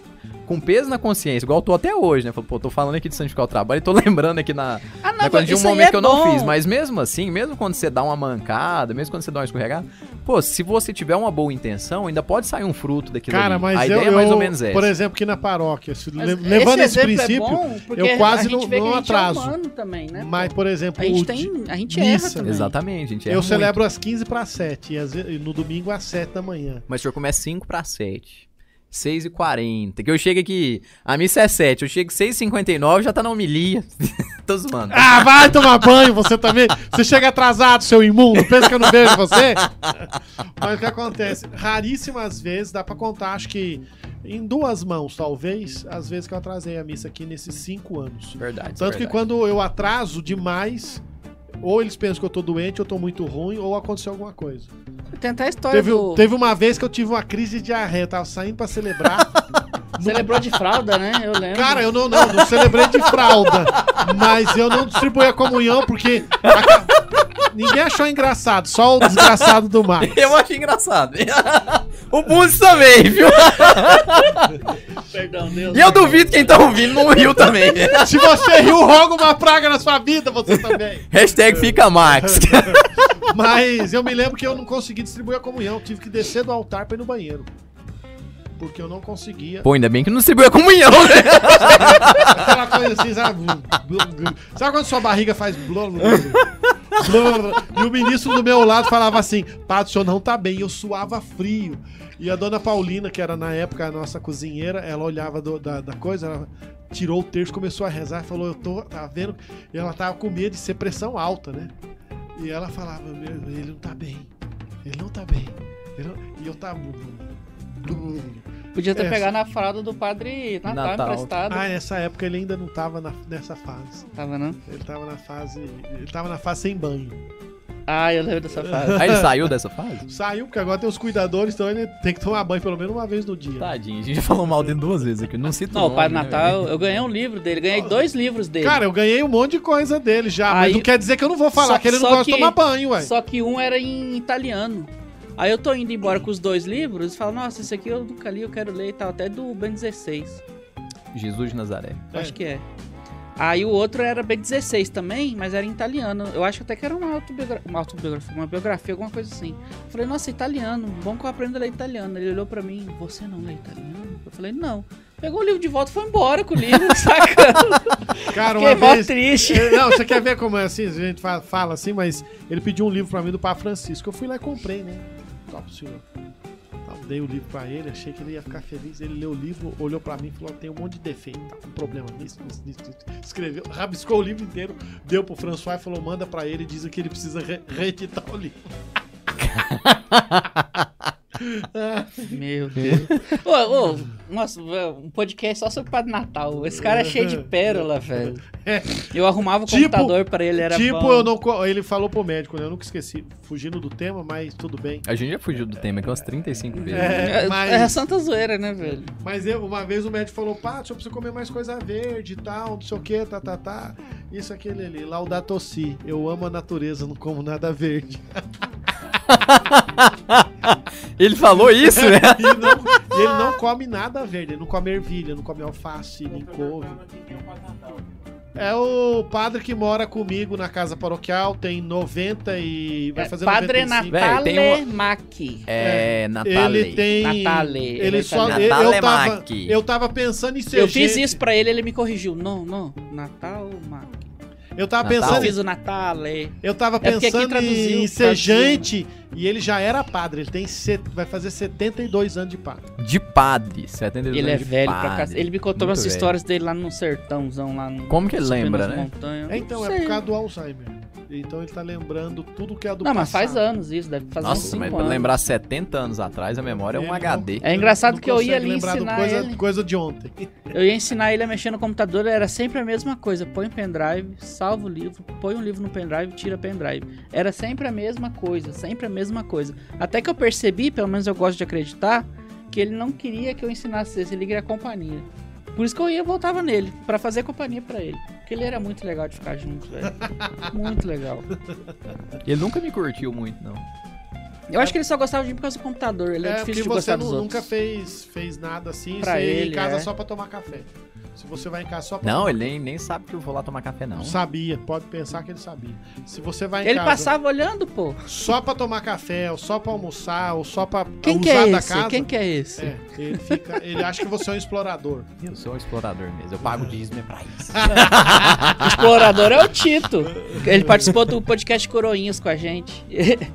com peso na consciência, igual eu tô até hoje, né? Falei, pô, tô falando aqui de santificar o trabalho e tô [laughs] lembrando aqui na, Ah, não, na coisa de um aí momento é que eu não bom. fiz. Mas mesmo assim, mesmo quando você dá uma mancada, mesmo quando você dá uma escorregada, pô, se você tiver uma boa intenção, ainda pode sair um fruto daquilo Cara, ali. mas A eu, ideia é mais eu, ou menos essa. por exemplo, aqui na paróquia, se Mas le- levando esse, exemplo princípio, é bom, eu quase a gente não- vê que não a gente atraso. É também, né? mas, por exemplo, a gente o tem, a gente missa. erra também. Exatamente, gente. é eu muito. celebro às 15 para 7 e, às e no domingo às 7 da manhã. Mas o senhor começa 5 pra 7. 6 e 40. Que eu chego aqui. A missa é 7. Eu chego 6 e 59 já tá na homilia. [laughs] Tô zoando. Ah, vai tomar banho, você também. Você chega atrasado, seu imundo. Pensa que eu não vejo você? Mas o que acontece? Raríssimas vezes, dá pra contar, acho que em duas mãos, talvez, as vezes que eu atrasei a missa aqui nesses cinco anos. Verdade. Tanto que verdade. quando eu atraso demais, ou eles pensam que eu tô doente, ou eu tô muito ruim, ou aconteceu alguma coisa. Tem até a história Teve, do... teve uma vez que eu tive uma crise de diarreia, eu tava saindo pra celebrar. [laughs] Celebrou de fralda, né? Eu lembro. Cara, eu não, não, não celebrei de fralda, mas eu não distribuí a comunhão porque a- ninguém achou engraçado, só o desgraçado do mar. Eu achei engraçado. [laughs] o Bundes também, viu? [laughs] Perdão, Deus. E eu duvido quem tá ouvindo não riu também. Se você riu, roga uma praga na sua vida, você também. Hashtag fica Max. [laughs] Mas eu me lembro que eu não consegui distribuir a comunhão, tive que descer do altar pra ir no banheiro. Porque eu não conseguia. Pô, ainda bem que não distribuiu a comunhão, né? Aquela coisa assim, sabe? Sabe quando sua barriga faz blá, blá, blá, blá? E o ministro do meu lado falava assim: Padre, o senhor não tá bem. Eu suava frio. E a dona Paulina, que era na época a nossa cozinheira, ela olhava do- da, da coisa, ela tirou o terço, começou a rezar, falou: Eu tô, tá vendo? E ela tava com medo de ser pressão alta, né? E ela falava: "Meu, Ele não tá bem. Ele não tá bem. Não-" E eu tava. Podia ter É. pegado na fralda do padre Natal, Natal. emprestado. Ah, nessa época ele ainda não tava na- nessa fase. Tava, não? Ele tava na fase. Ele tava na fase sem banho. Ah, eu lembro dessa fase. Aí ele saiu dessa fase? Saiu, porque agora tem os cuidadores, então ele tem que tomar banho pelo menos uma vez no dia. Tadinho, a gente já falou mal dele duas vezes aqui. Não cito Não, o Padre né, Natal, velho? eu ganhei um livro dele, ganhei dois livros dele. Cara, eu ganhei um monte de coisa dele já, mas Aí- não quer dizer que eu não vou falar Só- que ele não gosta de tomar banho, ué. Só que um era em italiano. Aí eu tô indo embora com os dois livros e falo, nossa, esse aqui eu nunca li, eu quero ler e tal, até do Ben 16. Jesus de Nazaré. Eu É. Acho que é. Aí o outro era B16 também, mas era em italiano. Eu acho até que era uma autobiografia, uma, autobiografia, uma biografia, alguma coisa assim. Eu falei, nossa, italiano, bom que eu aprendo a ler italiano. Ele olhou pra mim, você não lê italiano? Eu falei, não. Pegou o livro de volta e foi embora com o livro, [laughs] saca? Cara, uma vez. triste. É, Não, você quer ver como é assim? A gente fa- fala assim, mas ele pediu um livro pra mim do Papa Francisco. Eu fui lá e comprei, né? Top, senhor. Então, dei o livro pra ele, achei que ele ia ficar feliz. Ele leu o livro, olhou pra mim e falou: tem um monte de defeito, tá com problema nisso, nisso, nisso, nisso. Escreveu, [laughs] rabiscou o livro inteiro, deu pro François e falou: manda pra ele diz que ele precisa re reeditar o livro. [laughs] Meu Deus. ô, ô, nossa, um podcast só sobre Padre Natal. Esse cara é cheio de pérola, velho. Eu arrumava o Tipo- computador pra ele, era tipo, bom. eu não. Ele falou pro médico, né? Eu nunca esqueci, fugindo do tema, mas tudo bem. A gente já fugiu do tema aqui umas 35 vezes. É, É, mas- é santa zoeira, né, velho? Mas eu, uma vez o médico falou, pá, eu preciso comer mais coisa verde e tal, não sei o que, tá, tá, tá. Isso, aquele ali, Laudato Si. Eu amo a natureza, não como nada verde. [laughs] Ele falou isso, né? [laughs] E, não- e ele não come nada verde, ele não come ervilha, não come alface, nem couve. É o padre que mora comigo na casa paroquial, tem 90 e... vai fazer Padre 95. Natale Véi, tem Mac. É, Natale. Ele tem... Natale, Ele ele só... Eu, Natale eu, tava, Mac. eu tava pensando em ser Eu fiz isso pra ele, ele me corrigiu. Não, não, Natal Mac. Eu tava Natal. Pensando... fiz o Natale. Eu tava É pensando em ser gente e ele já era padre. Ele tem set... vai fazer 72 anos de padre. De padre, 72 Ele é anos de velho pra padre. cacete. Ele me contou Muito umas velho. histórias dele lá no sertãozão, lá no. Como que ele lembra, né? montanhas. É, então, é por causa do Alzheimer. Então ele tá lembrando tudo que é do Não, mas faz passado. anos isso, deve fazer Nossa, 5 mas pra anos. lembrar 70 anos atrás, a memória é um É, HD. É engraçado que eu ia ali ensinar coisa, ele. coisa de ontem. [laughs] Eu ia ensinar ele a mexer no computador, era sempre a mesma coisa. Põe o pendrive, salva o livro, põe um livro no pendrive, tira o pendrive. Era sempre a mesma coisa, sempre a mesma coisa. Até que eu percebi, pelo menos eu gosto de acreditar, que ele não queria que eu ensinasse isso, ele queria companhia. Por isso que eu ia e voltava nele, pra fazer companhia pra ele. Porque ele era muito legal de ficar junto, velho. muito legal. Ele nunca me curtiu muito, não. Eu acho que ele só gostava de mim por causa do computador, ele é, É, difícil de você gostar nu- dos nunca outros. fez, fez nada assim, Pra você ia ele, em casa é. só pra tomar café. Se você vai em casa só pra Não, tomar ele nem, nem sabe que eu vou lá tomar café, não. Sabia, pode pensar que ele sabia. Se você vai em Ele casa passava olhando, pô. só pra tomar café, ou só pra almoçar, ou só pra Quem que usar é da esse? casa. Quem que é esse? É, ele, fica, ele acha que você é um explorador. Eu sou um explorador mesmo. Eu pago dízimo é pra isso. O [laughs] explorador é o Tito. Ele participou do podcast Coroinhas com a gente.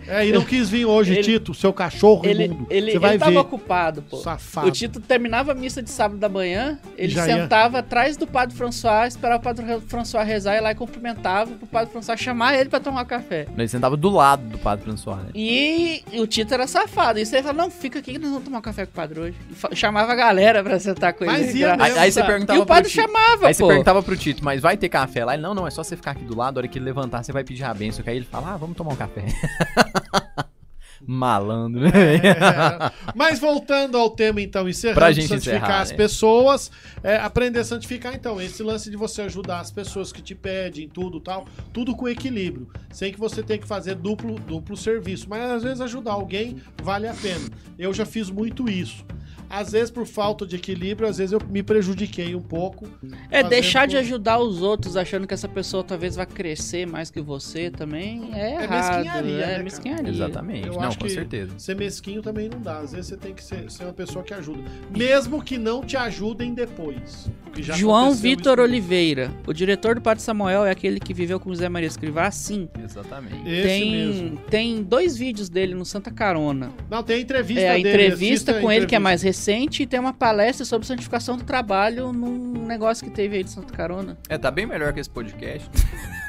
É, e não quis vir hoje, Ele- Tito, seu cachorro Ele, imundo. ele, Você vai ele tava ver, ocupado, pô. safado. O Tito terminava a missa de sábado da manhã, ele Já ia. sentava atrás do Padre François, esperava o Padre François rezar e lá e cumprimentava pro Padre François chamar ele pra tomar café. Ele sentava do lado do Padre François, né? E o Tito era safado. E você falava, não, fica aqui que nós vamos tomar um café com o padre hoje. E chamava a galera pra sentar com ele. Mas ia mesmo, Aí, aí você perguntava E o padre pro Tito. chamava, Aí você pô. perguntava pro Tito, mas vai ter café lá? Ele, não, não, é só você ficar aqui do lado, a hora que ele levantar, você vai pedir a benção. Que aí ele fala, ah, vamos tomar um café. [laughs] Malandro, né? É, mas voltando ao tema, então, encerrando, Pra gente santificar encerrar, as né? pessoas, é, aprender a santificar, então, esse lance de você ajudar as pessoas que te pedem, tudo tal, tudo com equilíbrio, sem que você tenha que fazer duplo, duplo serviço, mas às vezes ajudar alguém vale a pena. Eu já fiz muito isso. Às vezes, por falta de equilíbrio, às vezes eu me prejudiquei um pouco. É, deixar de por- ajudar os outros achando que essa pessoa talvez vai crescer mais que você também é, É errado. mesquinharia, né, é cara? mesquinharia. Exatamente. Eu não, com certeza. Ser mesquinho também não dá. Às vezes você tem que ser, ser uma pessoa que ajuda. Mesmo que não te ajudem depois. João Vitor. Oliveira, o diretor do Padre Samuel é aquele que viveu com José Maria Escrivá? Sim. Exatamente. Esse tem, mesmo. tem dois vídeos dele no Santa Carona. Não, tem a entrevista É a dele, entrevista com ele, que é mais recente, e tem uma palestra sobre santificação do trabalho num negócio que teve aí de Santa Carona. É, tá bem melhor que esse podcast. [laughs]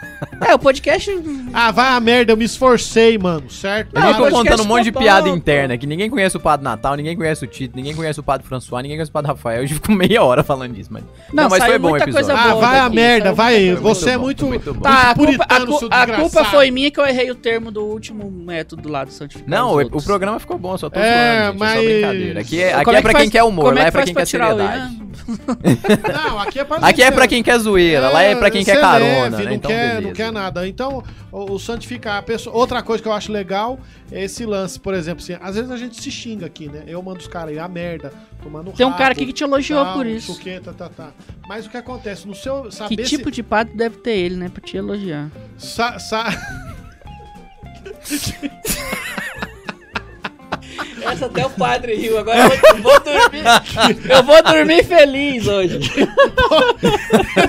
É, o podcast. Ah, vai a merda, eu me esforcei, mano, certo? A Não, ficou podcast contando um monte de piada bom, interna, que ninguém conhece o Padre Natal, ninguém conhece o Tito, ninguém conhece o Padre François, ninguém conhece o Padre Rafael. A gente ficou meia hora falando disso, mas... Não, mas saiu foi bom o episódio. Ah, vai a daqui, merda, saiu vai. Você é muito. muito bom. Tá, a culpa, a, puritano, cu- a culpa foi minha que eu errei o termo do último método lá do santificar Não, o, o programa ficou bom, só tô É, zoando, gente, mas- é só brincadeira. Aqui é, aqui é, que pra faz- quem quer humor, lá é que pra quem quer seriedade. [laughs] [laughs] Não, aqui é pra Aqui é pra quem quer zoeira, lá é pra quem quer carona, né? Não, Então, quer, beleza. Nada. Então, o, o santificar a pessoa. Outra coisa que eu acho legal é esse lance, por exemplo, assim, às vezes a gente se xinga aqui, né? Eu mando os caras aí a merda, tomando Tem um cara aqui que te elogiou tal, por isso. tá, tá, tá. Mas o que acontece? No seu. Saber Que tipo de padre deve ter ele, né? Pra te elogiar. se, sa- sa- [laughs] Essa até o padre riu. Agora eu vou dormir. Eu vou dormir feliz hoje.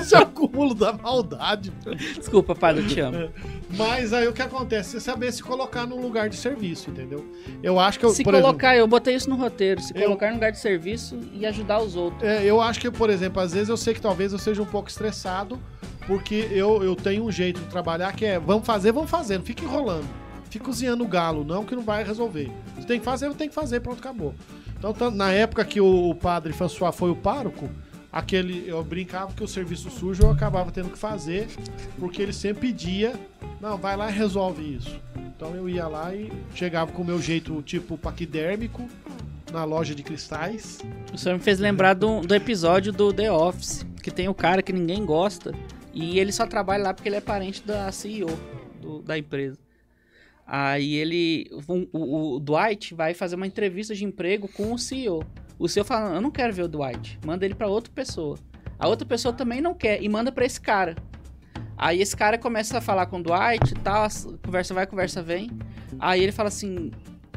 esse é o cúmulo da maldade. Desculpa, padre, eu te amo. Mas aí o que acontece? É saber se colocar num lugar de serviço, entendeu? Eu acho que eu, Se colocar, eu botei isso no roteiro. Se Eu- colocar no lugar de serviço e ajudar os outros. É, eu acho que, por exemplo, às vezes eu sei que talvez eu seja um pouco estressado, porque eu, eu tenho um jeito de trabalhar que é vamos fazer, vamos fazer, não fica enrolando. Fica cozinhando o galo, não, que não vai resolver. Se tem que fazer, tem que fazer, pronto, acabou. Então, tan- na época que o, o padre François foi o pároco, aquele, eu brincava que o serviço sujo eu acabava tendo que fazer, porque ele sempre pedia, não, vai lá e resolve isso. Então eu ia lá e chegava com o meu jeito tipo paquidérmico, na loja de cristais. O senhor me fez lembrar do, do episódio do The Office, que tem o cara que ninguém gosta e ele só trabalha lá porque ele é parente da CEO do- da empresa. Aí ele, o, o Dwight vai fazer uma entrevista de emprego com o CEO. O CEO fala, eu não quero ver o Dwight, manda ele pra outra pessoa. A outra pessoa também não quer e manda pra esse cara. Aí esse cara começa a falar com o Dwight e tal, conversa vai, conversa vem. Aí ele fala assim,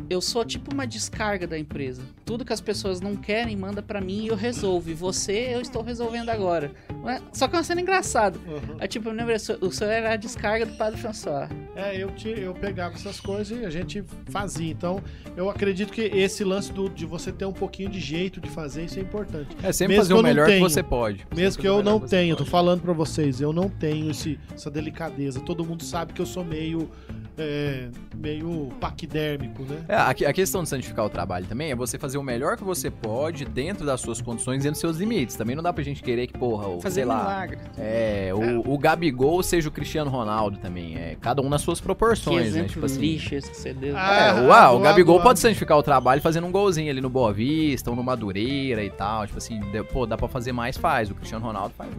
eu sou tipo uma descarga da empresa. Tudo que as pessoas não querem, manda pra mim e eu resolvo. E você, eu estou resolvendo agora. É- Só que é uma cena engraçada. Uhum. É tipo, eu lembro, o senhor era a descarga do Padre François. É, eu, te, eu pegava essas coisas e a gente fazia. Então, eu acredito que esse lance do, de você ter um pouquinho de jeito de fazer, isso é importante. É sempre Mesmo fazer que o melhor que tenho. você pode. Mesmo Sempre que eu não que tenho, tô falando pra vocês, eu não tenho esse, essa delicadeza. Todo mundo sabe que eu sou meio, é, meio paquidérmico, né? É, a, que- a questão de santificar o trabalho também é você fazer o melhor que você pode dentro das suas condições, dentro dos seus limites. Também não dá pra gente querer que, porra, o, Fazer sei lá, milagre. é, o, o Gabigol seja o Cristiano Ronaldo também. É, cada um nas suas Que proporções, né? Tipo assim. lixo esse que você deu. Ah, É, uau, o doado, Gabigol doado. pode santificar o trabalho fazendo um golzinho ali no Boa Vista ou no Madureira e tal. Tipo assim, de- pô, dá pra fazer mais, faz. O Cristiano Ronaldo faz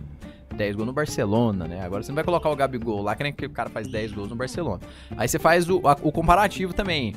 10 gols no Barcelona, né? Agora você não vai colocar o Gabigol lá, que nem que o cara faz 10 gols no Barcelona. Aí você faz o, a- o comparativo também.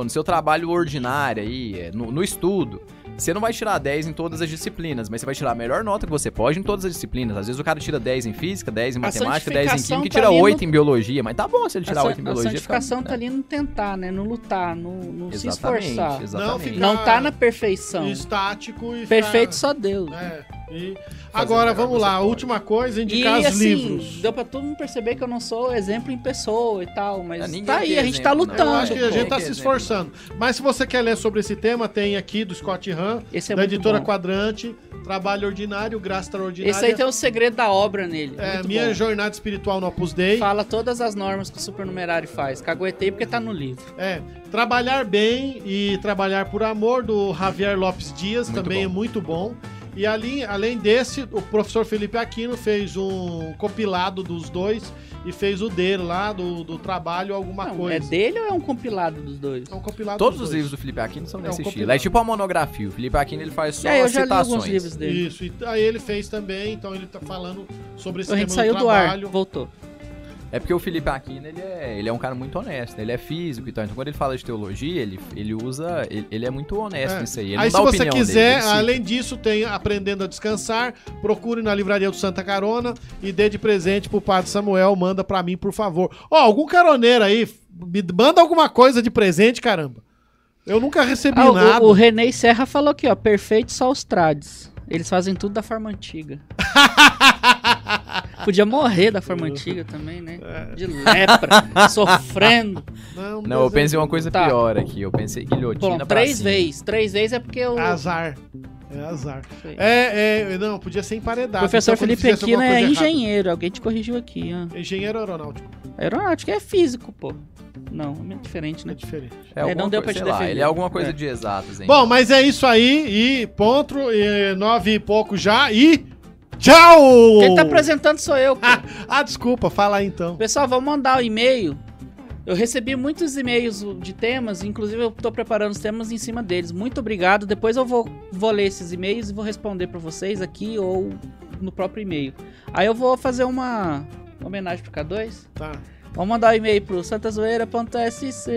Pô, no seu trabalho ordinário aí, é, no, no estudo, você não vai tirar 10 em todas as disciplinas, mas você vai tirar a melhor nota que você pode em todas as disciplinas. Às vezes o cara tira 10 em física, 10 em A matemática, 10 em santificação química e tá tira no- 8 em biologia. Mas tá bom se ele A, tirar san- 8 em a biologia. santificação fica- tá ali no tentar, né? No lutar, no, no se esforçar. exatamente. Não ficar- Não tá na perfeição. Estático e Perfeito só Deus. É, e agora vamos lá, última coisa, E indicar os assim, livros. deu pra todo mundo perceber que eu não sou exemplo em pessoa e tal, mas Ah, tá aí, a gente tá exemplo, né? lutando. Eu acho que a gente tá se exemplo, esforçando. Mas se você quer ler sobre esse tema, tem aqui do Scott Hahn, Esse é da editora bom. Quadrante, Trabalho Ordinário, Graça Extraordinária. Esse aí tem o segredo da obra nele. é, muito Minha bom. Jornada Espiritual no Opus Dei. Fala todas as normas que o supernumerário faz. Caguetei porque tá no livro. É, Trabalhar Bem e Trabalhar por Amor, do Javier Lopes Dias, Muito também bom. é muito bom. E ali, além desse, o professor Felipe Aquino fez um compilado dos dois e fez o dele lá, do, do trabalho, alguma Não, coisa. é dele ou é um compilado dos dois? É um compilado Todos dos os dois. livros do Felipe Aquino são É um nesse estilo. É tipo uma monografia. O Felipe Aquino ele faz só É, eu já li citações. alguns livros dele. Isso, e aí ele fez também, então ele tá falando sobre esse A gente tema saiu do do ar, trabalho. voltou. É porque o Felipe Aquino ele é, ele é um cara muito honesto, né? ele é físico e tal. Então quando ele fala de teologia, ele, ele usa. Ele, ele é muito honesto É. nisso aí. Ele Aí não se você opinião quiser, dele, além disso, tem Aprendendo a Descansar, procure na livraria do Santa Carona e dê de presente pro Padre Samuel, manda pra mim, por favor. Ó, algum caroneiro aí, me manda alguma coisa de presente, caramba. Eu nunca recebi Ah, nada. o, o René Serra falou aqui, ó. Perfeito só os trades. Eles fazem tudo da forma antiga. [laughs] Podia morrer da forma antiga também, né? É. De lepra, [laughs] sofrendo. Não, Não, eu pensei uma coisa Tá. pior aqui. Eu pensei guilhotina Bom, três vezes. Três vezes é porque o Azar. É azar. É, é, não, podia ser emparedado. professor Então, Felipe Aquino é errada- engenheiro. Alguém te corrigiu aqui, ó. Engenheiro aeronáutico. Aeronáutica é físico, pô. Não, é meio diferente, É né? diferente. É, É, alguma não deu coisa, pra te lá. Ele é alguma coisa É. de exatas, hein? Bom, mas é isso aí. E ponto. E nove e pouco já. E tchau! Quem tá apresentando sou eu, pô. [laughs] Ah, desculpa. Fala aí então. Pessoal, vamos mandar o e-mail. Eu recebi muitos e-mails de temas, inclusive eu tô preparando os temas em cima deles. Muito obrigado. Depois eu vou, vou ler esses e-mails e vou responder pra vocês aqui ou no próprio e-mail. Aí eu vou fazer uma homenagem pro K2. Tá. Vamos mandar o e-mail pro santazoeira.sc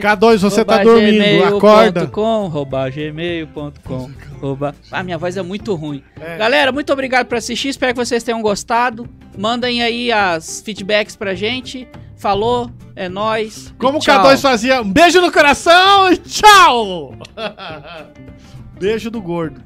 K2, você tá dormindo. Acorda. arroba gmail.com arroba- Ah, minha voz é muito ruim. É. Galera, muito obrigado por assistir. Espero que vocês tenham gostado. Mandem aí as feedbacks pra gente. Falou, é nóis. Como o tchau. K2 fazia. Um beijo no coração e tchau! [laughs] beijo do gordo.